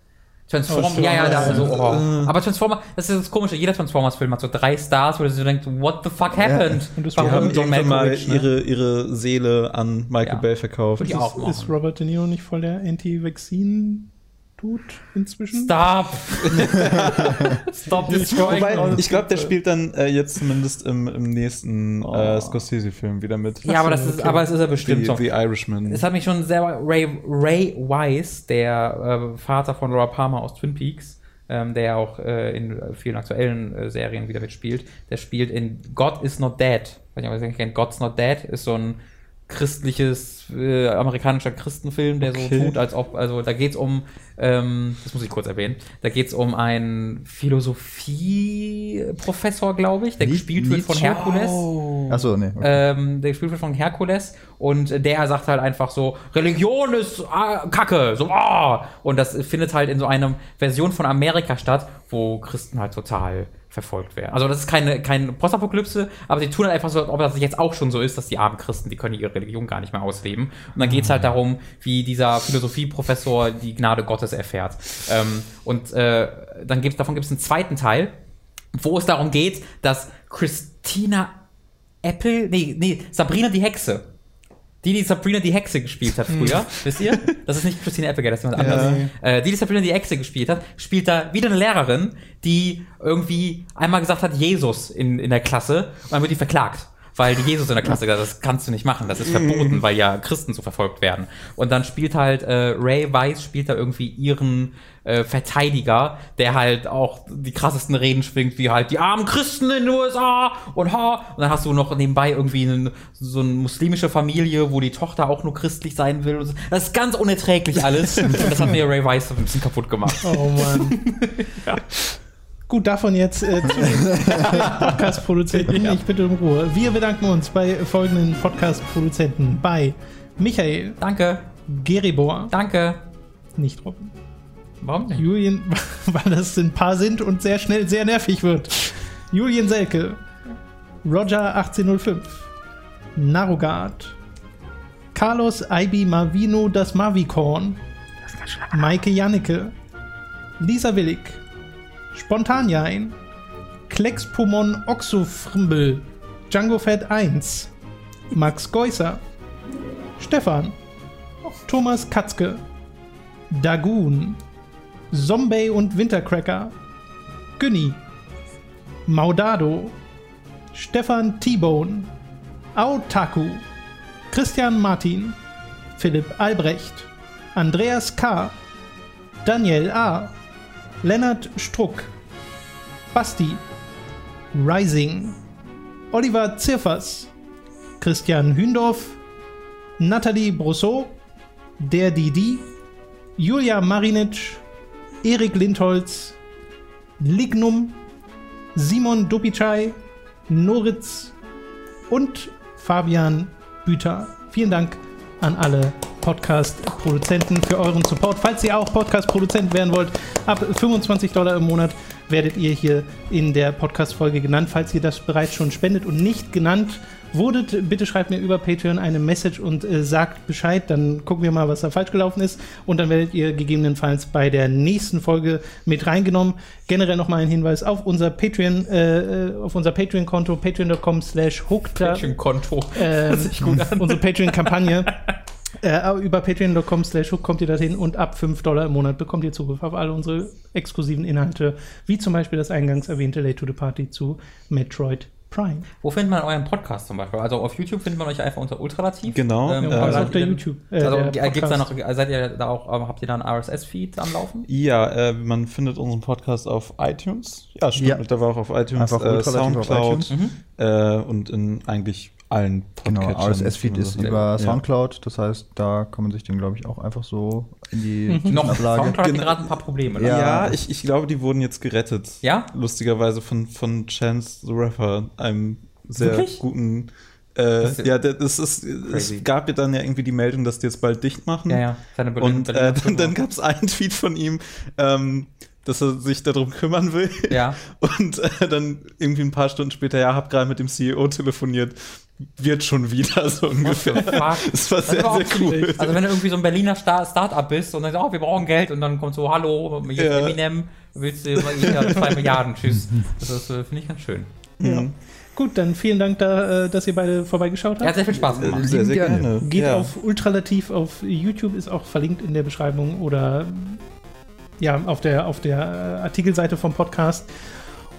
Transform, Oh, ja, ja, da, also, oh. Äh. Aber Transformer, das ist das Komische, jeder Transformers-Film hat so drei Stars, wo du so denkst, what the fuck happened? Und das Die haben irgendwann mal Malkovich, ne? ihre, ihre Seele an Michael Ja. Bay verkauft. Ist, ist Robert De Niro nicht voll der Anti-Vaccine-Tut inzwischen? Stop! Stop destroying Wobei, ich glaube, der spielt dann äh, jetzt zumindest im, im nächsten Oh. äh, Scorsese-Film wieder mit. Ja, aber das ist, Okay. aber es ist er bestimmt The, so. The Irishman. Es hat mich schon sehr, Ray, Ray Wise, der äh, Vater von Laura Palmer aus Twin Peaks, ähm, der auch äh, in vielen aktuellen äh, Serien wieder mitspielt, der spielt in God is Not Dead. Weiß nicht, ob ihr kennt. God's Not Dead ist so ein christliches, äh, amerikanischer Christenfilm, der Okay. so tut, als ob, also da geht's um, ähm, das muss ich kurz erwähnen, da geht's um einen Philosophieprofessor, glaube ich, der Ni- gespielt wird von? Herkules. Achso, nee. Okay. Ähm, der gespielt wird von Herkules und der sagt halt einfach so, Religion ist ah, Kacke, so ah! Und das findet halt in so einer Version von Amerika statt, wo Christen halt total verfolgt werden. Also das ist keine, keine Postapokalypse, aber sie tun halt einfach so, ob das jetzt auch schon so ist, dass die armen Christen, die können ihre Religion gar nicht mehr ausleben. Und dann geht's halt darum, wie dieser Philosophieprofessor die Gnade Gottes erfährt. Ähm, und äh, dann gibt's, davon gibt es einen zweiten Teil, wo es darum geht, dass Christina Apple, nee, nee, Sabrina die Hexe. Die, die Sabrina die Hexe gespielt hat früher, wisst ihr? Das ist nicht Christina Applegate, das ist jemand anderes. Äh, die, die Sabrina die Hexe gespielt hat, spielt da wieder eine Lehrerin, die irgendwie einmal gesagt hat, Jesus in, in der Klasse, und dann wird die verklagt. Weil die Jesus in der Klasse gesagt hat, das kannst du nicht machen, das ist verboten, weil ja Christen so verfolgt werden. Und dann spielt halt äh, Ray Weiss, spielt da irgendwie ihren äh, Verteidiger, der halt auch die krassesten Reden schwingt, wie halt die armen Christen in den USA und ha. Und dann hast du noch nebenbei irgendwie einen, so eine muslimische Familie, wo die Tochter auch nur christlich sein will. Und so. Das ist ganz unerträglich alles. und das hat mir Ray Weiss ein bisschen kaputt gemacht. Oh Mann. Gut, davon jetzt äh, zu den Podcast-Produzenten. Ich bitte um Ruhe. Wir bedanken uns bei folgenden Podcast-Produzenten. Bei Michael, Danke, Geribor, danke. nicht Robin, Warum nicht? Julian, weil das ein paar sind und sehr schnell sehr nervig wird. Julian Selke, Roger 1805, Narogard, Carlos Ibi Marvino das Mavicorn, Maike Jannecke, Lisa Willig, Spontanjain, Klexpomon Oxofrimbel, Django Fett 1, Max Geusser, Stefan, Thomas Katzke, Dagoon, Zombie und Wintercracker, Günni, Maudado, Stefan T-Bone, Autaku, Christian Martin, Philipp Albrecht, Andreas K., Daniel A., Lennart Struck, Basti, Rising, Oliver Zirfers, Christian Hündorf, Nathalie Brousseau, der Didi, Julia Marinic, Erik Lindholz, Lignum, Simon Dupicai, Noritz und Fabian Büter. Vielen Dank an alle Podcast-Produzenten für euren Support. Falls ihr auch Podcast-Produzent werden wollt, ab 25 Dollar im Monat werdet ihr hier in der Podcast-Folge genannt. Falls ihr das bereits schon spendet und nicht genannt wurdet, bitte schreibt mir über Patreon eine Message und äh, sagt Bescheid. Dann gucken wir mal, was da falsch gelaufen ist. Und dann werdet ihr gegebenenfalls bei der nächsten Folge mit reingenommen. Generell nochmal ein Hinweis auf unser Patreon, äh, auf unser Patreon-Konto, patreon.com slash Patreon-Konto. Ähm, unsere Patreon-Kampagne. Äh, über patreon.com slash hook kommt ihr dorthin und ab 5 Dollar im Monat bekommt ihr Zugriff auf alle unsere exklusiven Inhalte, wie zum Beispiel das eingangs erwähnte Late to the Party zu Metroid Prime. Wo findet man euren Podcast zum Beispiel? Also auf YouTube findet man euch einfach unter Ultralativ. Genau. Ähm, ja, also auf der YouTube. Äh, also der gibt's da noch, seid ihr da auch, habt ihr da einen RSS-Feed am Laufen? Ja, äh, man findet unseren Podcast auf iTunes. Ja, stimmt. Ja. Der war auch auf iTunes, einfach äh, Soundcloud auf iTunes. Mhm. Äh, und in eigentlich allen Genau, RSS-Feed ist über Soundcloud, das heißt, da kann man sich den, glaube ich, auch einfach so in die mhm. Noch Soundcloud hat gerade ein paar Probleme. Oder? Ja, ich, ich glaube, die wurden jetzt gerettet. Ja? Lustigerweise von, von Chance the Rapper, einem sehr Wirklich? guten äh, ja, das ist, es gab ja dann ja irgendwie die Meldung, dass die jetzt bald dicht machen. Ja, ja. Seine Berlin, und äh, dann, dann gab es einen Tweet von ihm, ähm, dass er sich darum kümmern will. Ja. Und äh, dann irgendwie ein paar Stunden später, ja, hab gerade mit dem CEO telefoniert wird schon wieder so ungefähr. Das war sehr, das sehr cool. Also wenn du irgendwie so ein Berliner Start-up bist und dann sagst, oh, wir brauchen Geld und dann kommt so, hallo, hier ja. Eminem, willst du ja, zwei Milliarden, tschüss. Das äh, finde ich ganz schön. Ja. Mhm. Gut, dann vielen Dank, da, äh, dass ihr beide vorbeigeschaut habt. Ja, sehr viel Spaß gemacht. Sehr, sehr gerne. Geht ja. auf Ultralativ auf YouTube, ist auch verlinkt in der Beschreibung oder ja, auf der, auf der äh, Artikelseite vom Podcast.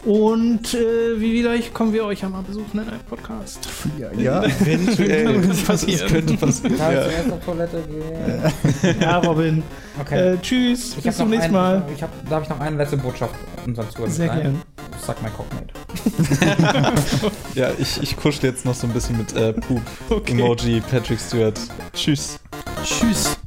Und äh, wie wieder, ich kommen wir euch ja mal besuchen in einem Podcast. Ja, ja. eventuell. das, passieren. das könnte passieren. Kann ja. zuerst auf Toilette gehen? Ja, Robin. Okay. Äh, tschüss, ich bis zum nächsten Mal. Ich hab, da habe ich noch eine letzte Botschaft unseren Zuhörern. Sehr gerne. Sag mein Cockmate. ja, ich, ich kuschel jetzt noch so ein bisschen mit äh, Poop, okay. Emoji, Patrick Stewart. Tschüss. Tschüss.